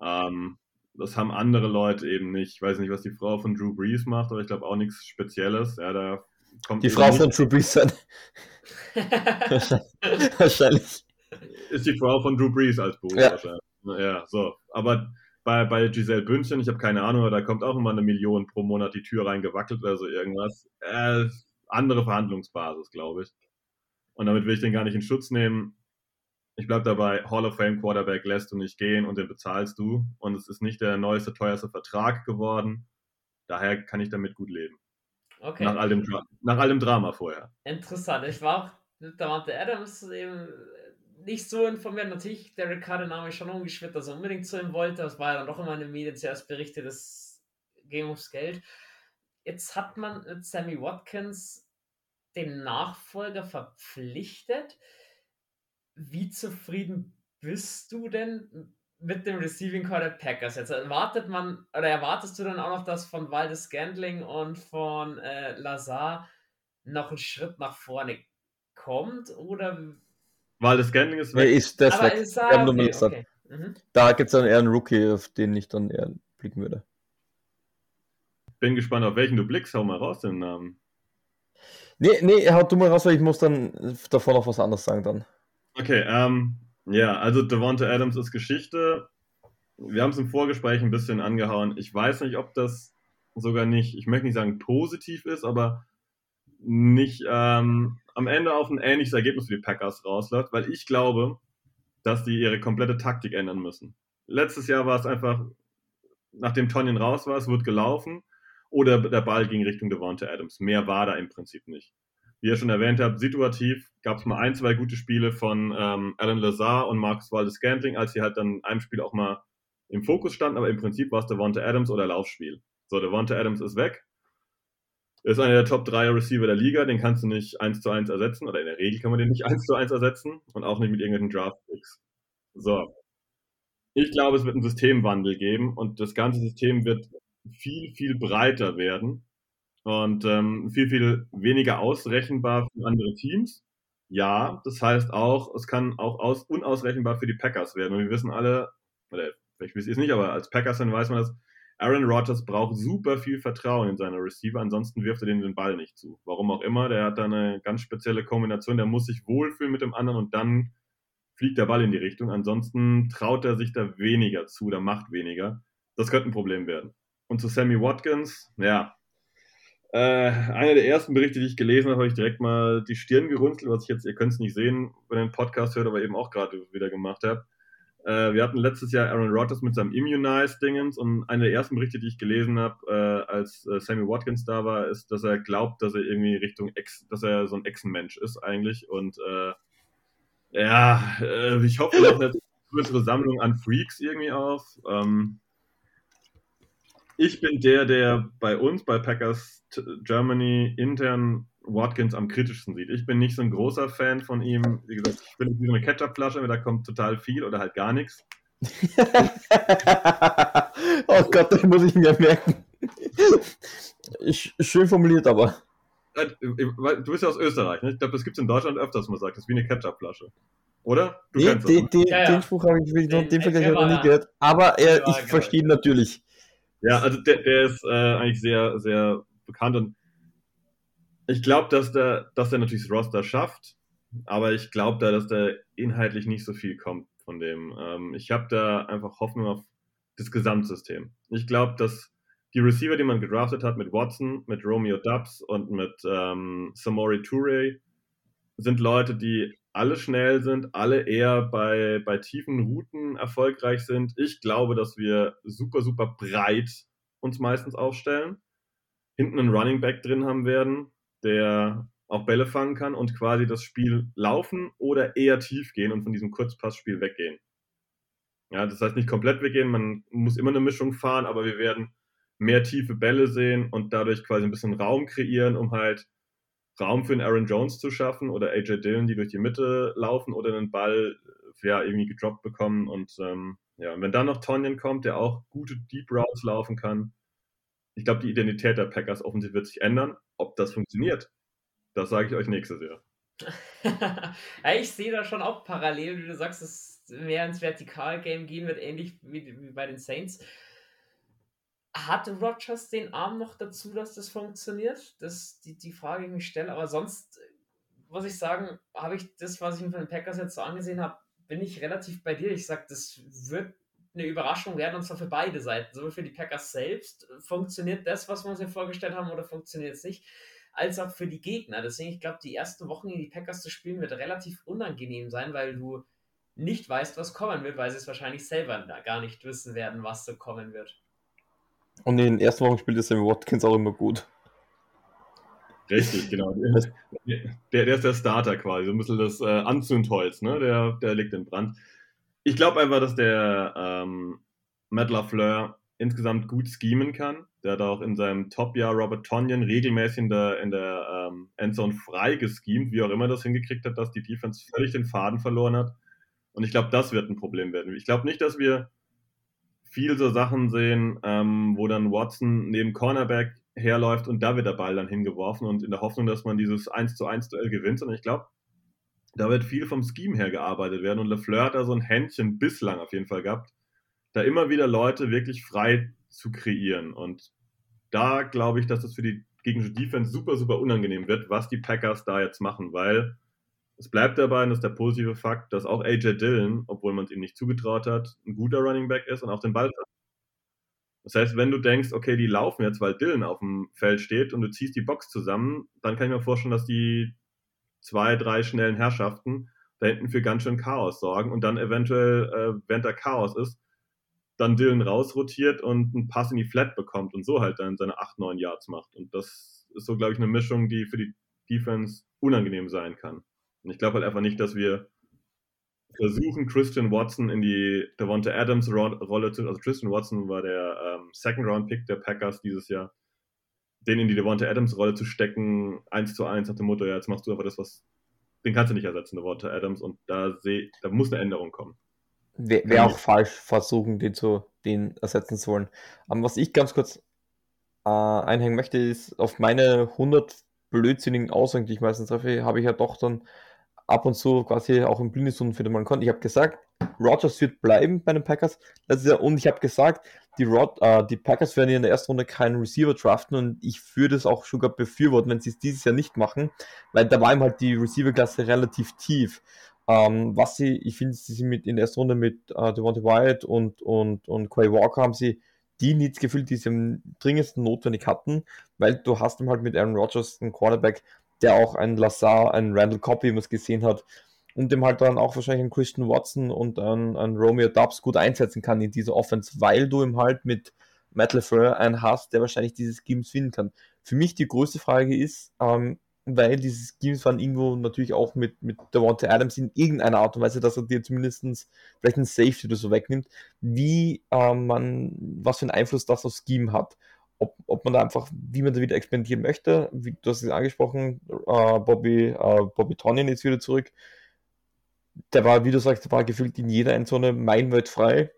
Ähm, das haben andere Leute eben nicht. Ich weiß nicht, was die Frau von Drew Brees macht, aber ich glaube auch nichts Spezielles. Ja, da kommt die Frau von Drew Brees dann. Wahrscheinlich ist die Frau von Drew Brees als Beruf ja. wahrscheinlich. Ja, so. Aber bei, bei Giselle Bündchen, ich habe keine Ahnung, aber da kommt auch immer eine Million pro Monat die Tür reingewackelt oder so irgendwas. Äh, andere Verhandlungsbasis, glaube ich. Und damit will ich den gar nicht in Schutz nehmen. ich bleibe dabei, Hall of Fame Quarterback lässt du nicht gehen und den bezahlst du. Und es ist nicht der neueste, teuerste Vertrag geworden. Daher kann ich damit gut leben. Okay. Nach all dem, nach all dem Drama vorher. Interessant. Ich war auch mit Davante Adams eben nicht so informiert. Natürlich, Derek Carr, der Name ist schon umgeschwirrt, dass er unbedingt zu ihm wollte. Das war ja dann doch immer in den Medien zuerst berichtet, das Game aufs Geld. Jetzt hat man mit Sammy Watkins den Nachfolger verpflichtet. Wie zufrieden bist du denn mit dem Receiving Core der Packers? Jetzt erwartet man, oder erwartest du dann auch noch, dass von Waldes Scandling und von äh, Lazar noch ein Schritt nach vorne kommt? Oder Waldes Scandling ist weg. Nee, ist das weg. Ist, ah, okay, okay. Mhm. Da gibt es dann eher einen Rookie, auf den ich dann eher blicken würde. Bin gespannt, auf welchen du blickst. Hau mal raus den Namen. Nee, nee, hau du mal raus, weil ich muss dann davor noch was anderes sagen dann. Okay, ähm, ja, also Devonta Adams ist Geschichte. Wir haben es im Vorgespräch ein bisschen angehauen. Ich weiß nicht, ob das sogar nicht, ich möchte nicht sagen positiv ist, aber nicht ähm, am Ende auf ein ähnliches Ergebnis für die Packers rausläuft, weil ich glaube, dass die ihre komplette Taktik ändern müssen. Letztes Jahr war es einfach, nachdem Tonyan raus war, es wird gelaufen oder der Ball ging Richtung Devonta Adams. Mehr war da im Prinzip nicht. Wie ihr schon erwähnt habt, situativ gab es mal ein, zwei gute Spiele von ähm, Alan Lazar und Marcus Waldes-Scantling, als sie halt dann in einem Spiel auch mal im Fokus standen, aber im Prinzip war es Devonta Adams oder Laufspiel. So, Devonta Adams ist weg. Ist einer der Top 3 Receiver der Liga, den kannst du nicht 1 zu 1 ersetzen, oder in der Regel kann man den nicht 1 zu 1 ersetzen und auch nicht mit irgendwelchen Draft-Picks. So. Ich glaube, es wird einen Systemwandel geben und das ganze System wird viel, viel breiter werden und ähm, viel, viel weniger ausrechenbar für andere Teams. Ja, das heißt auch, es kann auch aus, unausrechenbar für die Packers werden. Und wir wissen alle, oder vielleicht wisst ihr es nicht, aber als Packers-Fan weiß man das, Aaron Rodgers braucht super viel Vertrauen in seine Receiver, ansonsten wirft er denen den Ball nicht zu. Warum auch immer, der hat da eine ganz spezielle Kombination, der muss sich wohlfühlen mit dem anderen und dann fliegt der Ball in die Richtung. Ansonsten traut er sich da weniger zu, da macht weniger. Das könnte ein Problem werden. Und zu Sammy Watkins, ja, äh, einer der ersten Berichte, die ich gelesen habe, habe ich direkt mal die Stirn gerunzelt, was ich jetzt, ihr könnt es nicht sehen, wenn ihr den Podcast hört, aber eben auch gerade wieder gemacht habe. Äh, wir hatten letztes Jahr Aaron Rodgers mit seinem Immunize-Dingens und einer der ersten Berichte, die ich gelesen habe, äh, als äh, Sammy Watkins da war, ist, dass er glaubt, dass er irgendwie Richtung Ex, dass er so ein Echsenmensch ist eigentlich und äh, ja, äh, ich hoffe, er hat eine größere Sammlung an Freaks irgendwie auf. Ähm, ich bin der, der bei uns, bei Packers Germany intern Watkins am kritischsten sieht. Ich bin nicht so ein großer Fan von ihm. Wie gesagt, ich bin wie so eine Ketchupflasche, da kommt total viel oder halt gar nichts. oh Gott, das muss ich mir merken. Ich, schön formuliert, aber. Äh, du bist ja aus Österreich, ne? Ich glaube, das gibt es in Deutschland öfters, man sagt, das ist wie eine Ketchupflasche. Oder? Du nee, den, den, ja, ja. den Spruch habe ich, den, den Vergleich noch nie gehört. Aber er, ich verstehe ihn natürlich. Ja, also der, der ist äh, eigentlich sehr, sehr bekannt und ich glaube, dass der, dass der natürlich das Roster schafft, aber ich glaube da, dass da inhaltlich nicht so viel kommt von dem. Ähm, ich habe da einfach Hoffnung auf das Gesamtsystem. Ich glaube, dass die Receiver, die man gedraftet hat mit Watson, mit Romeo Dubs und mit ähm, Samori Toure, sind Leute, die alle schnell sind, alle eher bei, bei tiefen Routen erfolgreich sind. Ich glaube, dass wir super, super breit uns meistens aufstellen, hinten einen Running Back drin haben werden, der auch Bälle fangen kann und quasi das Spiel laufen oder eher tief gehen und von diesem Kurzpassspiel weggehen. Ja, das heißt nicht komplett weggehen, man muss immer eine Mischung fahren, aber wir werden mehr tiefe Bälle sehen und dadurch quasi ein bisschen Raum kreieren, um halt Raum für einen Aaron Jones zu schaffen oder AJ Dillon, die durch die Mitte laufen oder einen Ball ja, irgendwie gedroppt bekommen. Und ähm, ja, und wenn dann noch Tonyan kommt, der auch gute Deep Routes laufen kann, ich glaube, die Identität der Packers offensiv wird sich ändern. Ob das funktioniert, das sage ich euch nächstes Jahr. ja, ich sehe da schon auch parallel, wie du sagst, es mehr ins Vertikal-Game gehen wird, ähnlich wie, wie bei den Saints. Hat Rogers den Arm noch dazu, dass das funktioniert? Das die, die Frage, die ich mich stelle. Aber sonst muss ich sagen, habe ich das, was ich von den Packers jetzt so angesehen habe, bin ich relativ bei dir. Ich sage, das wird eine Überraschung werden und zwar für beide Seiten. Sowohl für die Packers selbst, funktioniert das, was wir uns hier vorgestellt haben, oder funktioniert es nicht, als auch für die Gegner. Deswegen, ich glaube, die ersten Wochen in die Packers zu spielen wird relativ unangenehm sein, weil du nicht weißt, was kommen wird, weil sie es wahrscheinlich selber gar nicht wissen werden, was so kommen wird. Und in den ersten Wochen spielt der Sammy Watkins auch immer gut. Richtig, genau. Der, der, ist der Starter quasi, so ein bisschen das äh, Anzündholz, ne? Der, der liegt in Brand. Ich glaube einfach, dass der ähm, Matt LaFleur insgesamt gut schemen kann. Der hat auch in seinem Top-Jahr Robert Tonyan regelmäßig in der, in der ähm, Endzone frei geschemt, wie auch immer das hingekriegt hat, dass die Defense völlig den Faden verloren hat. Und ich glaube, das wird ein Problem werden. Ich glaube nicht, dass wir viel so Sachen sehen, ähm, wo dann Watson neben Cornerback herläuft und da wird der Ball dann hingeworfen und in der Hoffnung, dass man dieses 1 zu 1 Duell gewinnt. Sondern ich glaube, da wird viel vom Scheme her gearbeitet werden und LeFleur hat da so ein Händchen bislang auf jeden Fall gehabt, da immer wieder Leute wirklich frei zu kreieren. Und da glaube ich, dass das für die gegnerische Defense super, super unangenehm wird, was die Packers da jetzt machen, weil es bleibt dabei, und das ist der positive Fakt, dass auch AJ Dillon, obwohl man es ihm nicht zugetraut hat, ein guter Running Back ist und auch den Ball hat. Das heißt, wenn du denkst, okay, die laufen jetzt, weil Dillon auf dem Feld steht und du ziehst die Box zusammen, dann kann ich mir vorstellen, dass die zwei, drei schnellen Herrschaften da hinten für ganz schön Chaos sorgen und dann eventuell, äh, während der Chaos ist, dann Dillon rausrotiert und einen Pass in die Flat bekommt und so halt dann seine 8, 9 Yards macht. Und das ist so, glaube ich, eine Mischung, die für die Defense unangenehm sein kann. Und ich glaube halt einfach nicht, dass wir versuchen, Christian Watson in die Devonta Adams Rolle zu, also Christian Watson war der ähm, Second Round Pick der Packers dieses Jahr, den in die Devonta Adams Rolle zu stecken, eins zu eins nach dem Motto, ja, jetzt machst du einfach das, was, den kannst du nicht ersetzen, Devonta Adams, und da seh, da muss eine Änderung kommen. Wäre wär auch falsch, versuchen, den zu, den ersetzen zu wollen. Aber was ich ganz kurz äh, einhängen möchte, ist, auf meine 100 blödsinnigen Aussagen, die ich meistens treffe, habe ich ja doch dann ab und zu quasi auch im Blindestunden für den Mann konnte. Ich habe gesagt, Rogers wird bleiben bei den Packers. und ich habe gesagt, die, Rod, äh, die Packers werden in der ersten Runde keinen Receiver draften und ich würde es auch sogar befürworten, wenn sie es dieses Jahr nicht machen, weil da war ihm halt die Receiver-Klasse relativ tief. Ähm, was sie, ich finde, sie sind mit in der ersten Runde mit äh, Devontae Wyatt und, und, und Quay Walker haben sie die Needs gefühlt, die sie am dringendsten notwendig hatten, weil du hast ihm halt mit Aaron Rodgers einen Quarterback, der auch einen Lazar, einen Randall Cobb, wie man es gesehen hat, und dem halt dann auch wahrscheinlich einen Christian Watson und einen, einen Romeo Dubs gut einsetzen kann in dieser Offense, weil du ihm halt mit Matt LeFleur einen hast, der wahrscheinlich dieses Schemes finden kann. Für mich die größte Frage ist, ähm, weil diese Schemes waren irgendwo natürlich auch mit, mit Devonta Adams in irgendeiner Art und Weise, dass er dir zumindest vielleicht ein Safety oder so wegnimmt, wie äh, man, was für einen Einfluss das auf Scheme hat ob, ob man da einfach, wie man da wieder experimentieren möchte. Wie, du hast es angesprochen, äh, Bobby, äh, Bobby Tonin ist wieder zurück. Der war, wie du sagst, war gefühlt in jeder Endzone meilenweit frei.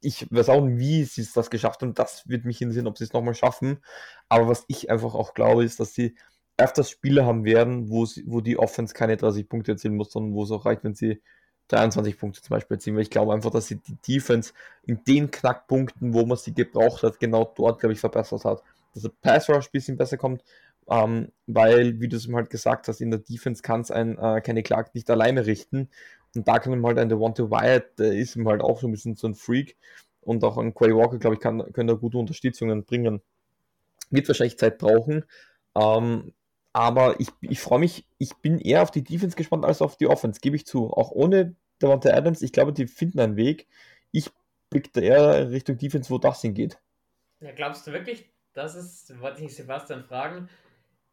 Ich weiß auch nicht, wie sie es das geschafft haben. Das wird mich interessieren, ob sie es nochmal schaffen. Aber was ich einfach auch glaube, ist, dass sie öfters Spiele haben werden, wo, sie, wo die Offense keine 30 Punkte erzielen muss, sondern wo es auch reicht, wenn sie 23 Punkte zum Beispiel erzielen, weil ich glaube einfach, dass sie die Defense in den Knackpunkten, wo man sie gebraucht hat, genau dort, glaube ich, verbessert hat. Dass der Pass Rush ein bisschen besser kommt, ähm, weil, wie du es halt gesagt hast, in der Defense kann es ein äh, Kenny Clark nicht alleine richten. Und da kann ihm halt ein Devontae Wyatt, der ist ihm halt auch so ein bisschen so ein Freak. Und auch ein Quay Walker, glaube ich, kann, können da gute Unterstützungen bringen. Wird wahrscheinlich Zeit brauchen. Ähm, aber ich, ich freue mich, ich bin eher auf die Defense gespannt als auf die Offense, gebe ich zu. Auch ohne Devonta Adams, ich glaube, die finden einen Weg. Ich blicke eher Richtung Defense, wo das hingeht. Ja, glaubst du wirklich, dass es, wollte ich Sebastian fragen,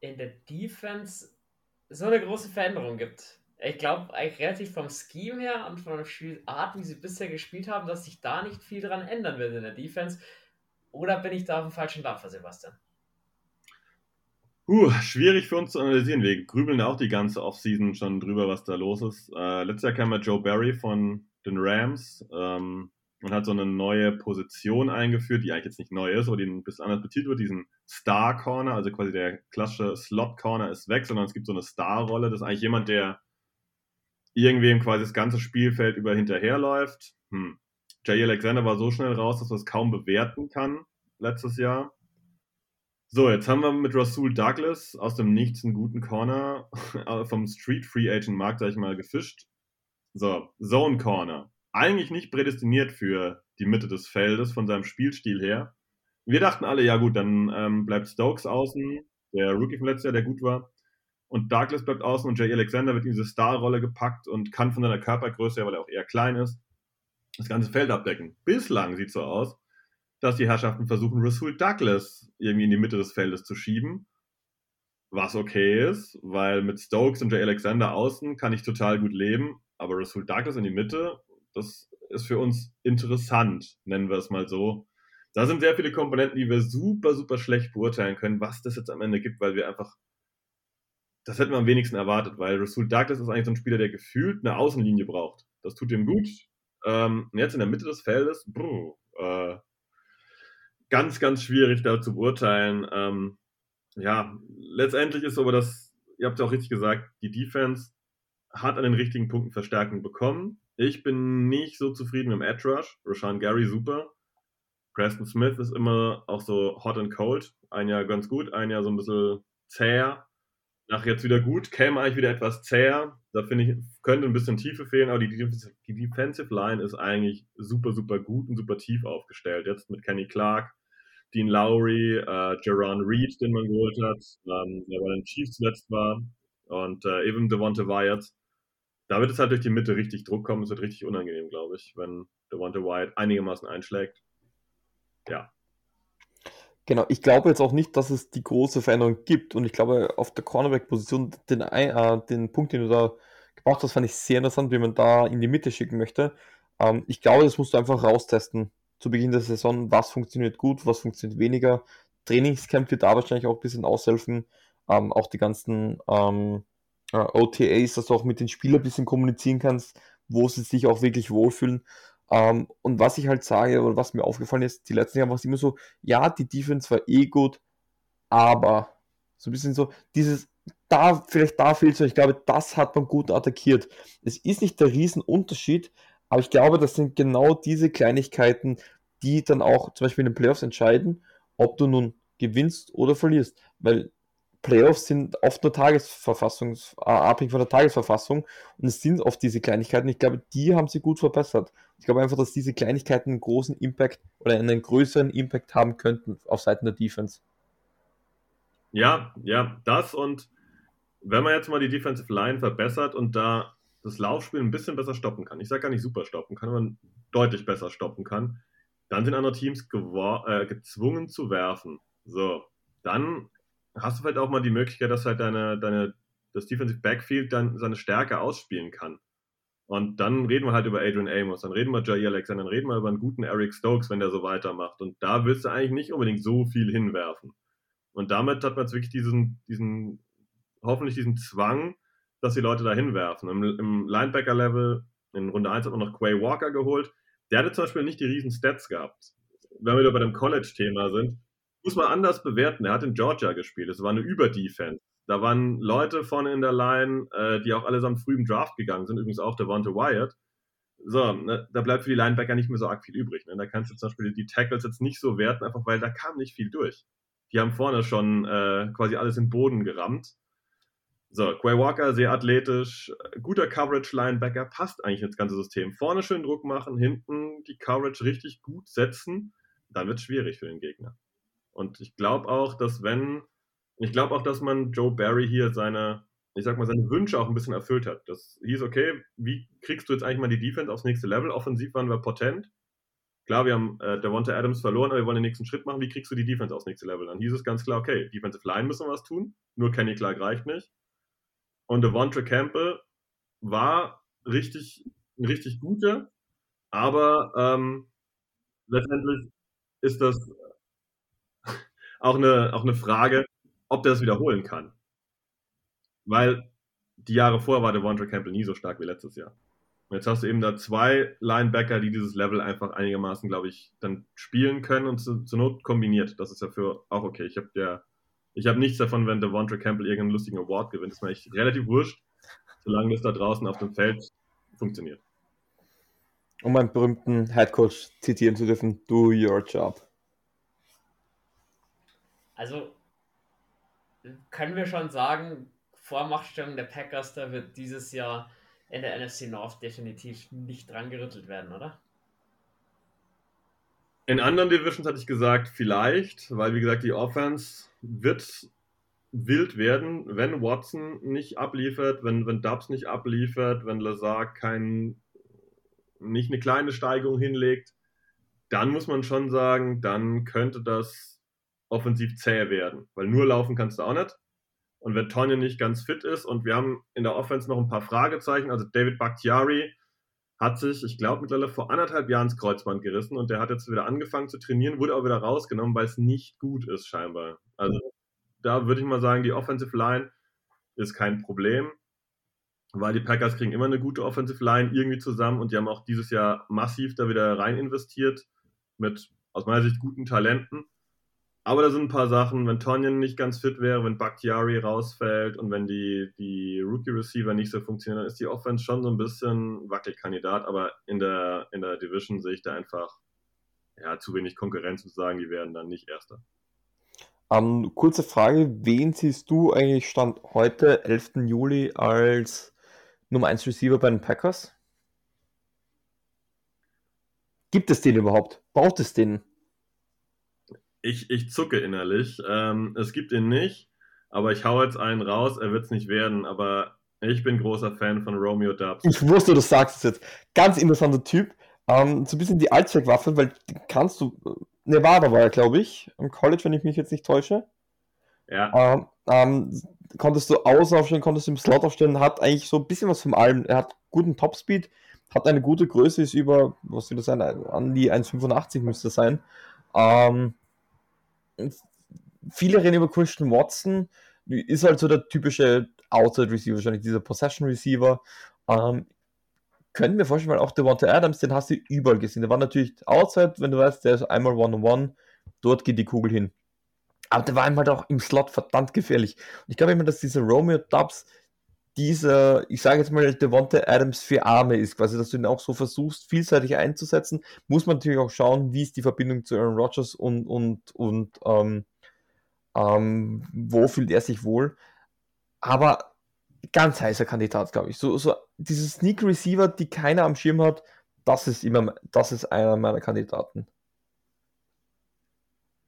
in der Defense so eine große Veränderung gibt? Ich glaube eigentlich relativ vom Scheme her und von der Spielart, wie sie bisher gespielt haben, dass sich da nicht viel dran ändern wird in der Defense. Oder bin ich da auf dem falschen Dampfer, Sebastian? Uh, schwierig für uns zu analysieren. Wir grübeln auch die ganze Offseason schon drüber, was da los ist. Äh, letztes Jahr kam ja Joe Barry von den Rams ähm, und hat so eine neue Position eingeführt, die eigentlich jetzt nicht neu ist, aber die ein bisschen anders betitelt wird, diesen Star Corner, also quasi der klassische Slot Corner ist weg, sondern es gibt so eine Star-Rolle. Das ist eigentlich jemand, der irgendwem quasi das ganze Spielfeld über hinterherläuft. Hm. Jay Alexander war so schnell raus, dass man es kaum bewerten kann letztes Jahr. So, jetzt haben wir mit Rasul Douglas aus dem Nichts einen guten Corner vom Street Free Agent Markt, sag ich mal, gefischt. So, Zone Corner. Eigentlich nicht prädestiniert für die Mitte des Feldes von seinem Spielstil her. Wir dachten alle, ja gut, dann ähm, bleibt Stokes außen, der Rookie vom letzten Jahr, der gut war. und Douglas bleibt außen und Jay Alexander wird in diese Starrolle gepackt und kann von seiner Körpergröße, weil er auch eher klein ist, das ganze Feld abdecken. Bislang sieht es so aus, dass die Herrschaften versuchen, Rasul Douglas irgendwie in die Mitte des Feldes zu schieben. Was okay ist, weil mit Stokes und Jay Alexander außen kann ich total gut leben, aber Rasul Douglas in die Mitte, das ist für uns interessant, nennen wir es mal so. Da sind sehr viele Komponenten, die wir super, super schlecht beurteilen können, was das jetzt am Ende gibt, weil wir einfach das hätten wir am wenigsten erwartet, weil Rasul Douglas ist eigentlich so ein Spieler, der gefühlt eine Außenlinie braucht. Das tut ihm gut. Ähm, jetzt in der Mitte des Feldes, brr, äh, ganz, ganz schwierig da zu beurteilen. Ähm, ja, letztendlich ist aber das, ihr habt ja auch richtig gesagt, die Defense hat an den richtigen Punkten Verstärkung bekommen. Ich bin nicht so zufrieden dem Edge Rush. Rashan Gary super. Preston Smith ist immer auch so hot and cold. Ein Jahr ganz gut, ein Jahr so ein bisschen zäher. Nach jetzt wieder gut, käme eigentlich wieder etwas zäher. Da finde ich, könnte ein bisschen Tiefe fehlen, aber die, die Defensive Line ist eigentlich super, super gut und super tief aufgestellt. Jetzt mit Kenny Clark, Dean Lowry, äh, Jerron Reed, den man geholt hat, ähm, der bei den Chiefs zuletzt war, und äh, eben Devonta Wyatt. Da wird es halt durch die Mitte richtig Druck kommen. Es wird richtig unangenehm, glaube ich, wenn Devonta Wyatt einigermaßen einschlägt. Ja. Genau, ich glaube jetzt auch nicht, dass es die große Veränderung gibt. Und ich glaube, auf der Cornerback-Position, den, äh, den Punkt, den du da gebracht hast, fand ich sehr interessant, wie man da in die Mitte schicken möchte. Ähm, ich glaube, das musst du einfach raustesten zu Beginn der Saison, was funktioniert gut, was funktioniert weniger. Trainingscamp wird da wahrscheinlich auch ein bisschen aushelfen. Ähm, auch die ganzen ähm, äh, OTAs, dass du auch mit den Spielern ein bisschen kommunizieren kannst, wo sie sich auch wirklich wohlfühlen. Ähm, und was ich halt sage, oder was mir aufgefallen ist, die letzten Jahre war es immer so, ja, die Defense war eh gut, aber so ein bisschen so, dieses, da, vielleicht da fehlt es, ich glaube, das hat man gut attackiert. Es ist nicht der Riesenunterschied, aber ich glaube, das sind genau diese Kleinigkeiten, die dann auch zum Beispiel in den Playoffs entscheiden, ob du nun gewinnst oder verlierst. Weil Playoffs sind oft nur Tagesverfassung, äh, abhängig von der Tagesverfassung und es sind oft diese Kleinigkeiten. Ich glaube, die haben sie gut verbessert. Ich glaube einfach, dass diese Kleinigkeiten einen großen Impact oder einen größeren Impact haben könnten auf Seiten der Defense. Ja, ja, das und wenn man jetzt mal die Defensive Line verbessert und da das Laufspiel ein bisschen besser stoppen kann, ich sage gar nicht super stoppen kann, aber deutlich besser stoppen kann, dann sind andere Teams äh, gezwungen zu werfen. So, dann hast du vielleicht auch mal die Möglichkeit, dass halt deine, deine, das Defensive Backfield dann seine Stärke ausspielen kann. Und dann reden wir halt über Adrian Amos, dann reden wir Jay Alexander, dann reden wir über einen guten Eric Stokes, wenn der so weitermacht. Und da willst du eigentlich nicht unbedingt so viel hinwerfen. Und damit hat man jetzt wirklich diesen, diesen, hoffentlich diesen Zwang, dass die Leute da hinwerfen. Im, im Linebacker-Level, in Runde 1 hat man noch Quay Walker geholt. Der hatte zum Beispiel nicht die riesen Stats gehabt. Wenn wir wieder bei dem College-Thema sind, muss man anders bewerten. Er hat in Georgia gespielt. Es war eine Überdefense. Da waren Leute vorne in der Line, äh, die auch allesamt früh im Draft gegangen sind, übrigens auch der Devonta Wyatt. So, ne, da bleibt für die Linebacker nicht mehr so arg viel übrig. Ne? Da kannst du zum Beispiel die Tackles jetzt nicht so werten, einfach weil da kam nicht viel durch. Die haben vorne schon äh, quasi alles im Boden gerammt. So, Quay Walker, sehr athletisch, guter Coverage-Linebacker, passt eigentlich ins ganze System. Vorne schön Druck machen, hinten die Coverage richtig gut setzen, dann wird es schwierig für den Gegner. Und ich glaube auch, dass wenn, ich glaube auch, dass man Joe Barry hier seine, ich sag mal, seine Wünsche auch ein bisschen erfüllt hat. Das hieß, okay, wie kriegst du jetzt eigentlich mal die Defense aufs nächste Level? Offensiv waren wir potent. Klar, wir haben äh, Devonta Adams verloren, aber wir wollen den nächsten Schritt machen. Wie kriegst du die Defense aufs nächste Level? Dann hieß es ganz klar, okay, Defensive Line müssen wir was tun. Nur Kenny Clark reicht nicht. Und Devonta Campbell war richtig, richtig guter, aber ähm, letztendlich ist das auch eine, auch eine Frage, ob der das wiederholen kann. Weil die Jahre vorher war der Devonta Campbell nie so stark wie letztes Jahr. Und jetzt hast du eben da zwei Linebacker, die dieses Level einfach einigermaßen, glaube ich, dann spielen können und zu, zur Not kombiniert. Das ist ja für auch okay. Ich habe ja, nichts davon, wenn der Devonta Campbell irgendeinen lustigen Award gewinnt. Das ist mir echt relativ wurscht, solange das da draußen auf dem Feld funktioniert. Um meinen berühmten Headcoach zitieren zu dürfen, do your job. Also können wir schon sagen, Vormachtstellung der Packers, da wird dieses Jahr in der NFC North definitiv nicht dran gerüttelt werden, oder? In anderen Divisions hatte ich gesagt, vielleicht, weil wie gesagt, die Offense wird wild werden, wenn Watson nicht abliefert, wenn, wenn Dubs nicht abliefert, wenn Lazar kein, nicht eine kleine Steigerung hinlegt, dann muss man schon sagen, dann könnte das offensiv zäh werden, weil nur laufen kannst du auch nicht. Und wenn Tonje nicht ganz fit ist und wir haben in der Offense noch ein paar Fragezeichen, also David Bakhtiari hat sich, ich glaube, mittlerweile vor anderthalb Jahren das Kreuzband gerissen und der hat jetzt wieder angefangen zu trainieren, wurde auch wieder rausgenommen, weil es nicht gut ist scheinbar. Also da würde ich mal sagen, die Offensive Line ist kein Problem, weil die Packers kriegen immer eine gute Offensive Line irgendwie zusammen und die haben auch dieses Jahr massiv da wieder rein investiert mit aus meiner Sicht guten Talenten. Aber da sind ein paar Sachen, wenn Tonyan nicht ganz fit wäre, wenn Bakhtiari rausfällt und wenn die, die Rookie-Receiver nicht so funktionieren, dann ist die Offense schon so ein bisschen Wackelkandidat. Aber in der, in der Division sehe ich da einfach ja, zu wenig Konkurrenz zu sagen, die werden dann nicht Erster. Ähm, kurze Frage, wen siehst du eigentlich Stand heute, 11. Juli, als Nummer 1 Receiver bei den Packers? Gibt es den überhaupt? Braucht es den? Ich, ich zucke innerlich. Ähm, es gibt ihn nicht, aber ich hau jetzt einen raus. Er wird es nicht werden, aber ich bin großer Fan von Romeo Dubs. Ich wusste, du sagst es jetzt. Ganz interessanter Typ. Ähm, so ein bisschen die Allzweckwaffe, weil kannst du. Nevada war er, glaube ich, im College, wenn ich mich jetzt nicht täusche. Ja. Ähm, ähm, konntest du außen aufstellen, konntest du im Slot aufstellen, hat eigentlich so ein bisschen was vom allem. Er hat guten Topspeed, hat eine gute Größe, ist über, was will das sein, an die 1,85 müsste sein. Ähm, viele reden über Christian Watson, ist halt so der typische Outside Receiver, wahrscheinlich dieser Possession Receiver. Ähm, könnten wir vorstellen, weil auch der Devonta Adams, den hast du überall gesehen. Der war natürlich Outside, wenn du weißt, der ist einmal One-on-One, dort geht die Kugel hin. Aber der war ihm halt auch im Slot verdammt gefährlich. Und ich glaube immer, dass dieser Romeo Dubs dieser, ich sage jetzt mal, Devonta Adams für Arme ist, quasi, dass du ihn auch so versuchst, vielseitig einzusetzen, muss man natürlich auch schauen, wie ist die Verbindung zu Aaron Rodgers und, und, und ähm, ähm, wo fühlt er sich wohl. Aber ganz heißer Kandidat, glaube ich. So, so diese Sneak Receiver, die keiner am Schirm hat, das ist immer, das ist einer meiner Kandidaten.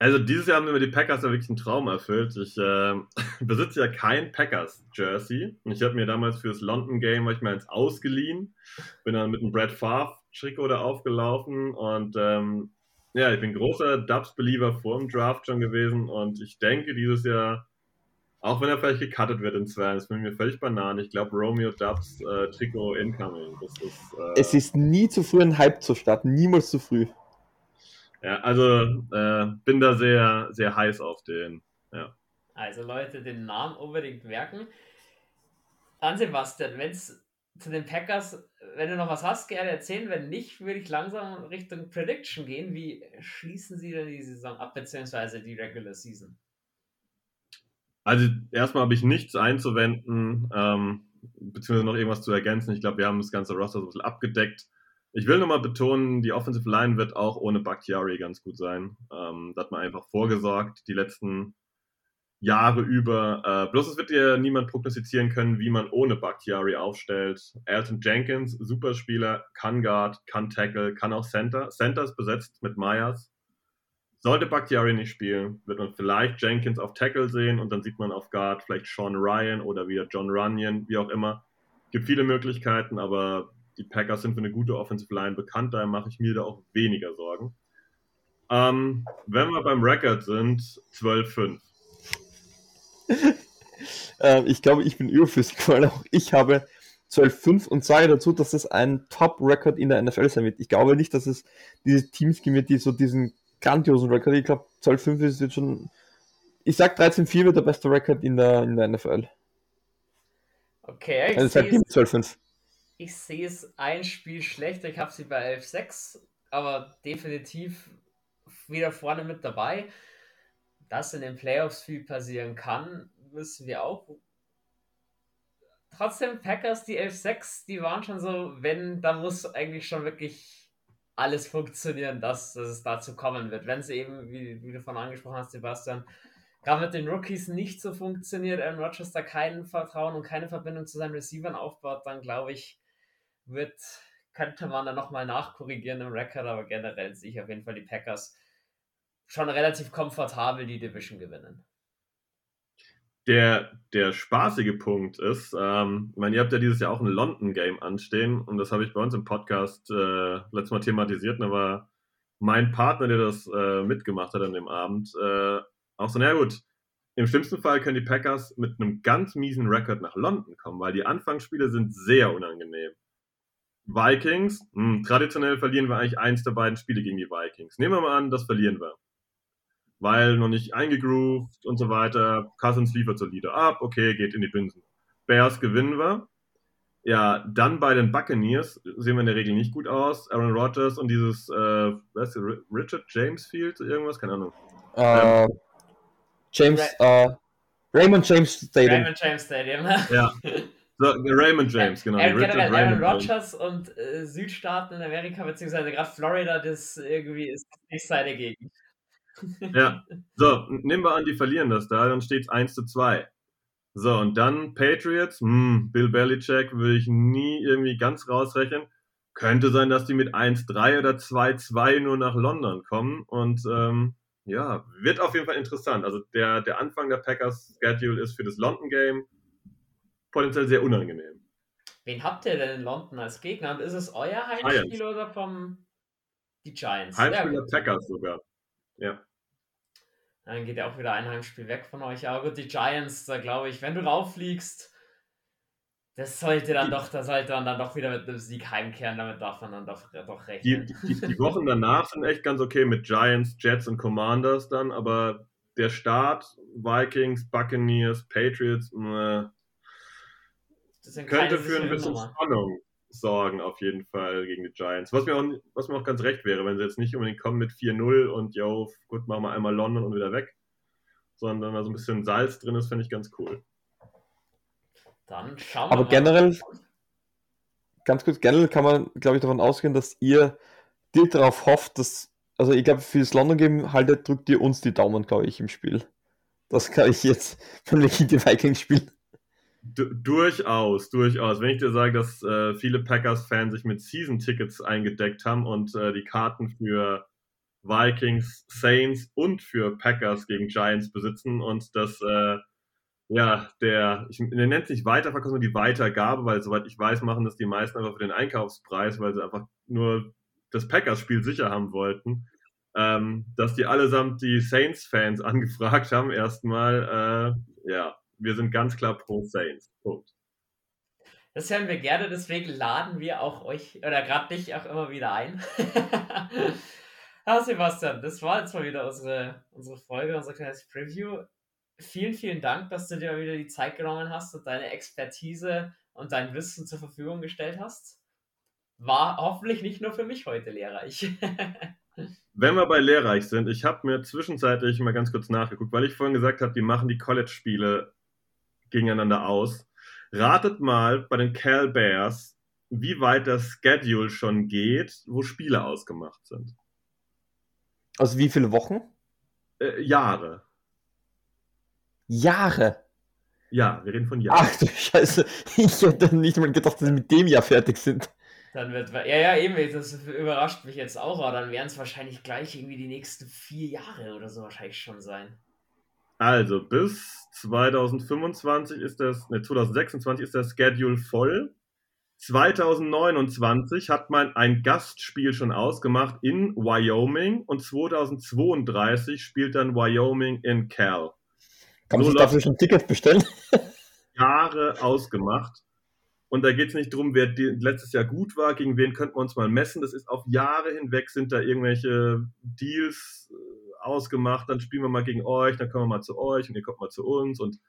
Also dieses Jahr haben mir die Packers ja wirklich einen Traum erfüllt. Ich äh, besitze ja kein Packers-Jersey. Ich habe mir damals fürs London Game ich mir eins ausgeliehen. Bin dann mit einem Brad Favre-Trikot da aufgelaufen. Und ähm, ja, ich bin großer Dubs-Believer vor dem Draft schon gewesen. Und ich denke, dieses Jahr, auch wenn er vielleicht gecuttet wird in zwei, das ist mir völlig banan. Ich glaube, Romeo Dubs äh, Trikot incoming. Ist, äh, es ist nie zu früh, einen Hype zu starten. Niemals zu früh. Ja, also äh, bin da sehr, sehr heiß auf den. Ja. Also Leute, den Namen unbedingt merken. An Sebastian, wenn es zu den Packers, wenn du noch was hast, gerne erzählen. Wenn nicht, würde ich langsam Richtung Prediction gehen. Wie schließen Sie denn die Saison ab, beziehungsweise die Regular Season? Also erstmal habe ich nichts einzuwenden, ähm, beziehungsweise noch irgendwas zu ergänzen. Ich glaube, wir haben das ganze Roster so ein bisschen abgedeckt. Ich will nochmal betonen, die Offensive Line wird auch ohne Bakhtiari ganz gut sein. Ähm, da hat man einfach vorgesorgt, die letzten Jahre über. Äh, bloß es wird dir niemand prognostizieren können, wie man ohne Bakhtiari aufstellt. Alton Jenkins, Superspieler, kann Guard, kann Tackle, kann auch Center. Center ist besetzt mit Myers. Sollte Bakhtiari nicht spielen, wird man vielleicht Jenkins auf Tackle sehen und dann sieht man auf Guard vielleicht Sean Ryan oder wieder John Runyon, wie auch immer. Gibt viele Möglichkeiten, aber die Packers sind für eine gute Offensive Line bekannt, daher mache ich mir da auch weniger Sorgen. Ähm, wenn wir beim Record sind, 12-5. äh, ich glaube, ich bin überflüssig, weil auch ich habe 12-5 und sage dazu, dass es ein Top-Record in der NFL sein wird. Ich glaube nicht, dass es diese Teams gibt, die so diesen grandiosen Record. Ich glaube, 12-5 ist jetzt schon. Ich sag 13-4 wird der beste Record in der, in der NFL. Okay, ich also seitdem 12-5 ich sehe es ein Spiel schlechter. Ich habe sie bei 11-6, aber definitiv wieder vorne mit dabei. Dass in den Playoffs viel passieren kann, wissen wir auch. Trotzdem, Packers, die 11-6, die waren schon so, wenn, da muss eigentlich schon wirklich alles funktionieren, dass, dass es dazu kommen wird. Wenn es eben, wie, wie du von angesprochen hast, Sebastian, gerade mit den Rookies nicht so funktioniert, Aaron Rodgers da kein Vertrauen und keine Verbindung zu seinen Receivern aufbaut, dann glaube ich, wird, könnte man dann nochmal nachkorrigieren im Record, aber generell sehe ich auf jeden Fall die Packers schon relativ komfortabel die Division gewinnen. der, der spaßige Punkt ist, ähm, ich meine, ihr habt ja dieses Jahr auch ein London-Game anstehen und das habe ich bei uns im Podcast äh, letztes Mal thematisiert. Da war mein Partner, der das äh, mitgemacht hat an dem Abend, äh, auch so, na gut, im schlimmsten Fall können die Packers mit einem ganz miesen Rekord nach London kommen, weil die Anfangsspiele sind sehr unangenehm. Vikings, hm, traditionell verlieren wir eigentlich eins der beiden Spiele gegen die Vikings. Nehmen wir mal an, das verlieren wir weil noch nicht eingegroovt und so weiter. Cousins liefert solide ab, okay, geht in die Binsen. Bears gewinnen wir. Ja, dann bei den Buccaneers sehen wir in der Regel nicht gut aus. Aaron Rodgers und dieses, äh, was ist Richard James Field, irgendwas, keine Ahnung. Uh, James, Ra uh, Raymond James Stadium. Raymond James Stadium. ja. So, Raymond James, genau. Äh, generell Aaron Rodgers und äh, Südstaaten in Amerika, beziehungsweise gerade Florida, das irgendwie ist nicht seine Gegend. Ja, so, nehmen wir an, die verlieren das da, dann steht es 1 zu 2. So, und dann Patriots, hm, Bill Belichick würde ich nie irgendwie ganz rausrechnen. Könnte sein, dass die mit 1-3 oder 2-2 nur nach London kommen. Und ähm, ja, wird auf jeden Fall interessant. Also der, der Anfang der Packers Schedule ist für das London Game potenziell sehr unangenehm. Wen habt ihr denn in London als Gegner? Und ist es euer Heimspiel Giants. oder vom die Giants? Heimspiel ja, der Packers sogar. Ja. Dann geht ja auch wieder ein Heimspiel weg von euch. Aber gut, die Giants, da glaube ich, wenn du rauffliegst, das sollte dann doch, da sollte man dann doch wieder mit einem Sieg heimkehren, damit darf man dann doch, doch rechnen. Die, die, die Wochen danach sind echt ganz okay mit Giants, Jets und Commanders dann, aber der Start, Vikings, Buccaneers, Patriots, äh, könnte für ein bisschen Spannung sorgen, auf jeden Fall gegen die Giants. Was mir, auch, was mir auch ganz recht wäre, wenn sie jetzt nicht unbedingt kommen mit 4-0 und yo, gut, machen wir einmal London und wieder weg, sondern da so ein bisschen Salz drin ist, finde ich ganz cool. Dann schauen wir Aber mal. generell, ganz kurz, generell kann man, glaube ich, davon ausgehen, dass ihr direkt darauf hofft, dass, also ich glaube, für das London-Game haltet, drückt ihr uns die Daumen, glaube ich, im Spiel. Das kann ich jetzt von wegen die Vikings spielen durchaus, durchaus. Wenn ich dir sage, dass äh, viele Packers-Fans sich mit Season-Tickets eingedeckt haben und äh, die Karten für Vikings, Saints und für Packers gegen Giants besitzen und dass äh, ja, der, ich, der nennt sich Weiterverkauf, die Weitergabe, weil soweit ich weiß, machen das die meisten einfach für den Einkaufspreis, weil sie einfach nur das Packers-Spiel sicher haben wollten. Ähm, dass die allesamt die Saints-Fans angefragt haben, erstmal, äh, ja, wir sind ganz klar pro Saints. Punkt. Das hören wir gerne, deswegen laden wir auch euch oder gerade dich auch immer wieder ein. ja, Sebastian, das war jetzt mal wieder unsere, unsere Folge, unser kleines Preview. Vielen, vielen Dank, dass du dir wieder die Zeit genommen hast und deine Expertise und dein Wissen zur Verfügung gestellt hast. War hoffentlich nicht nur für mich heute lehrreich. Wenn wir bei lehrreich sind, ich habe mir zwischenzeitlich mal ganz kurz nachgeguckt, weil ich vorhin gesagt habe, die machen die College-Spiele gegeneinander aus. Ratet mal bei den Cal Bears, wie weit das Schedule schon geht, wo Spiele ausgemacht sind. Also wie viele Wochen? Äh, Jahre. Jahre? Ja, wir reden von Jahren. Ach du Scheiße, ich hätte nicht mal gedacht, dass sie mit dem Jahr fertig sind. Dann wird, ja, ja, eben, das überrascht mich jetzt auch, aber dann werden es wahrscheinlich gleich irgendwie die nächsten vier Jahre oder so wahrscheinlich schon sein. Also bis 2025 ist das, ne, 2026 ist das Schedule voll. 2029 hat man ein Gastspiel schon ausgemacht in Wyoming und 2032 spielt dann Wyoming in Cal. Kann man so dafür schon ein Ticket bestellen? Jahre ausgemacht. Und da geht es nicht darum, wer letztes Jahr gut war, gegen wen könnten wir uns mal messen. Das ist auf Jahre hinweg sind da irgendwelche Deals ausgemacht, dann spielen wir mal gegen euch, dann kommen wir mal zu euch und ihr kommt mal zu uns und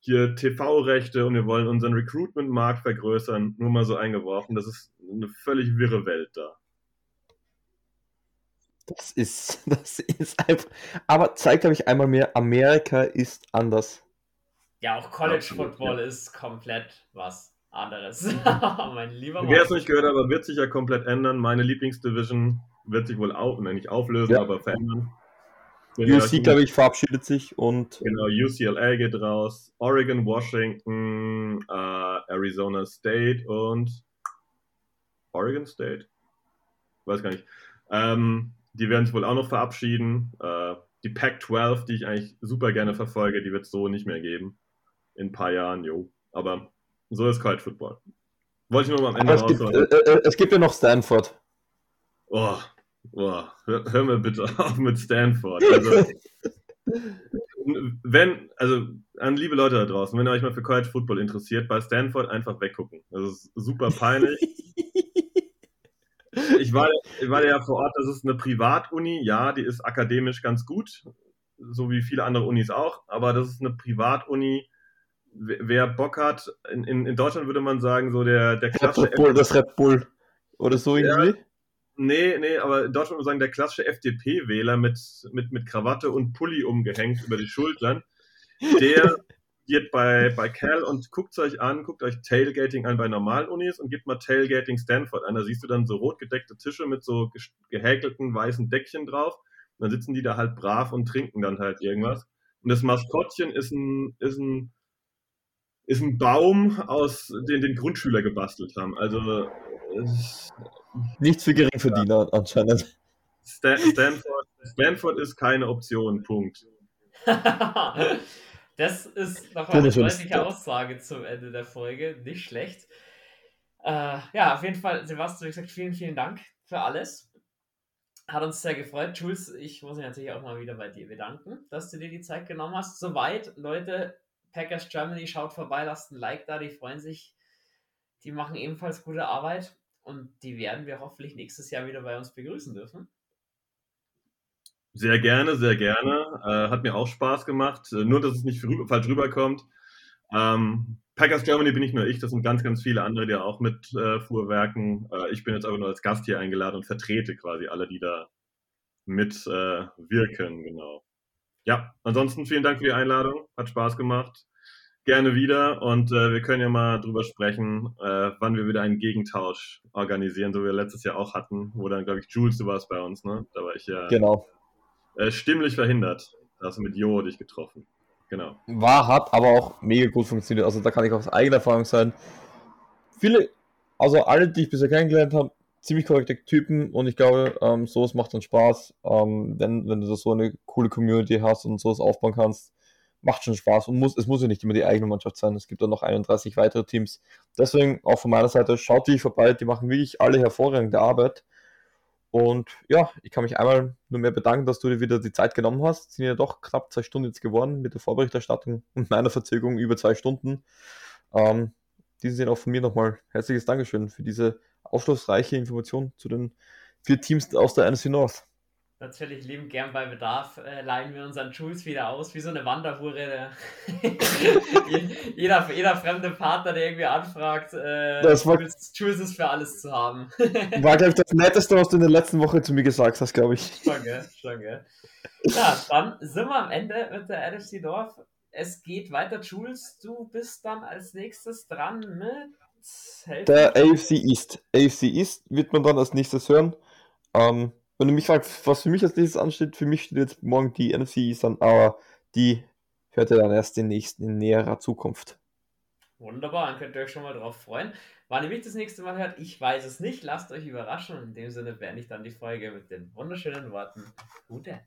hier TV-Rechte und wir wollen unseren Recruitment-Markt vergrößern, nur mal so eingeworfen. Das ist eine völlig wirre Welt da. Das ist, das ist einfach, aber zeigt, glaube ich, einmal mehr, Amerika ist anders. Ja, auch College Football ja. ist komplett was anderes. mein lieber Wer es nicht gehört hat, aber wird sich ja komplett ändern. Meine Lieblingsdivision wird sich wohl auch, nicht auflösen, ja. aber verändern. UC, glaube ich, verabschiedet sich und. Genau, UCLA geht raus, Oregon, Washington, äh, Arizona State und Oregon State? Weiß gar nicht. Ähm, die werden sich wohl auch noch verabschieden. Äh, die Pac-12, die ich eigentlich super gerne verfolge, die wird es so nicht mehr geben. in ein paar Jahren, jo. Aber so ist College Football. Wollte ich nur mal am Ende es gibt, äh, äh, es gibt ja noch Stanford. Oh, oh hör, hör mir bitte auf mit Stanford. Also, wenn, also an liebe Leute da draußen, wenn ihr euch mal für College Football interessiert, bei Stanford einfach weggucken. Das ist super peinlich. ich, war, ich war ja vor Ort, das ist eine Privatuni, ja, die ist akademisch ganz gut, so wie viele andere Unis auch, aber das ist eine Privatuni. Wer Bock hat, in, in, Deutschland würde man sagen, so der, der klassische. Red Bull, das Red Bull. Oder so irgendwie? Ja, Nee, nee, aber in Deutschland würde man sagen, der klassische FDP-Wähler mit, mit, mit Krawatte und Pulli umgehängt über die Schultern, der geht bei, bei Cal und guckt euch an, guckt euch Tailgating an bei normalen Unis und gibt mal Tailgating Stanford an. Da siehst du dann so rot gedeckte Tische mit so gehäkelten weißen Deckchen drauf. Und dann sitzen die da halt brav und trinken dann halt irgendwas. Und das Maskottchen ist ein, ist ein, ist ein Baum, aus den den Grundschüler gebastelt haben. Also Nichts für Geringverdiener ja. anscheinend. Stanford, Stanford ist keine Option, Punkt. das ist noch eine deutliche Aussage zum Ende der Folge. Nicht schlecht. Äh, ja, auf jeden Fall, Sebastian, wie gesagt, vielen, vielen Dank für alles. Hat uns sehr gefreut. Jules, ich muss mich natürlich auch mal wieder bei dir bedanken, dass du dir die Zeit genommen hast. Soweit, Leute, Packers Germany, schaut vorbei, lasst ein Like da, die freuen sich. Die machen ebenfalls gute Arbeit und die werden wir hoffentlich nächstes Jahr wieder bei uns begrüßen dürfen. Sehr gerne, sehr gerne. Äh, hat mir auch Spaß gemacht. Äh, nur, dass es nicht falsch rüberkommt. Ähm, Packers Germany bin nicht nur ich, das sind ganz, ganz viele andere, die auch mit äh, Fuhrwerken. Äh, ich bin jetzt aber nur als Gast hier eingeladen und vertrete quasi alle, die da mit äh, genau. Ja, ansonsten vielen Dank für die Einladung. Hat Spaß gemacht gerne wieder und äh, wir können ja mal drüber sprechen, äh, wann wir wieder einen Gegentausch organisieren, so wie wir letztes Jahr auch hatten, wo dann, glaube ich, Jules, du warst bei uns, ne? Da war ich ja genau. äh, stimmlich verhindert. Da hast du mit Jo dich getroffen. Genau. War, hat aber auch mega gut funktioniert. Also da kann ich aus eigener Erfahrung sein. Viele, also alle, die ich bisher kennengelernt habe, ziemlich korrekte Typen und ich glaube, ähm, sowas macht dann Spaß, ähm, wenn, wenn du so eine coole Community hast und sowas aufbauen kannst macht schon Spaß und muss, es muss ja nicht immer die eigene Mannschaft sein. Es gibt auch noch 31 weitere Teams. Deswegen auch von meiner Seite, schaut die vorbei, die machen wirklich alle hervorragende Arbeit. Und ja, ich kann mich einmal nur mehr bedanken, dass du dir wieder die Zeit genommen hast. Sind ja doch knapp zwei Stunden jetzt geworden mit der Vorberichterstattung und meiner Verzögerung über zwei Stunden. Ähm, diese sind auch von mir nochmal herzliches Dankeschön für diese aufschlussreiche Information zu den vier Teams aus der NFC North natürlich lieben gern bei Bedarf äh, leihen wir unseren Jules wieder aus, wie so eine Wanderhure. jeder, jeder fremde Partner, der irgendwie anfragt, äh, das war, Jules, Jules ist für alles zu haben. war, glaube ich, das Netteste, was du in der letzten Woche zu mir gesagt hast, glaube ich. Schon, gell? Schon, gell? Ja, dann sind wir am Ende mit der NFC Dorf. Es geht weiter, Jules. Du bist dann als nächstes dran mit. Der AFC East. AFC East wird man dann als nächstes hören. Ähm, wenn du mich fragst, was für mich als nächstes ansteht, für mich steht jetzt morgen die NFC East an, aber die hört ihr dann erst den nächsten in näherer Zukunft. Wunderbar, dann könnt ihr euch schon mal drauf freuen. Wann ihr mich das nächste Mal hört, ich weiß es nicht. Lasst euch überraschen. In dem Sinne beende ich dann die Folge mit den wunderschönen Worten Who Dat?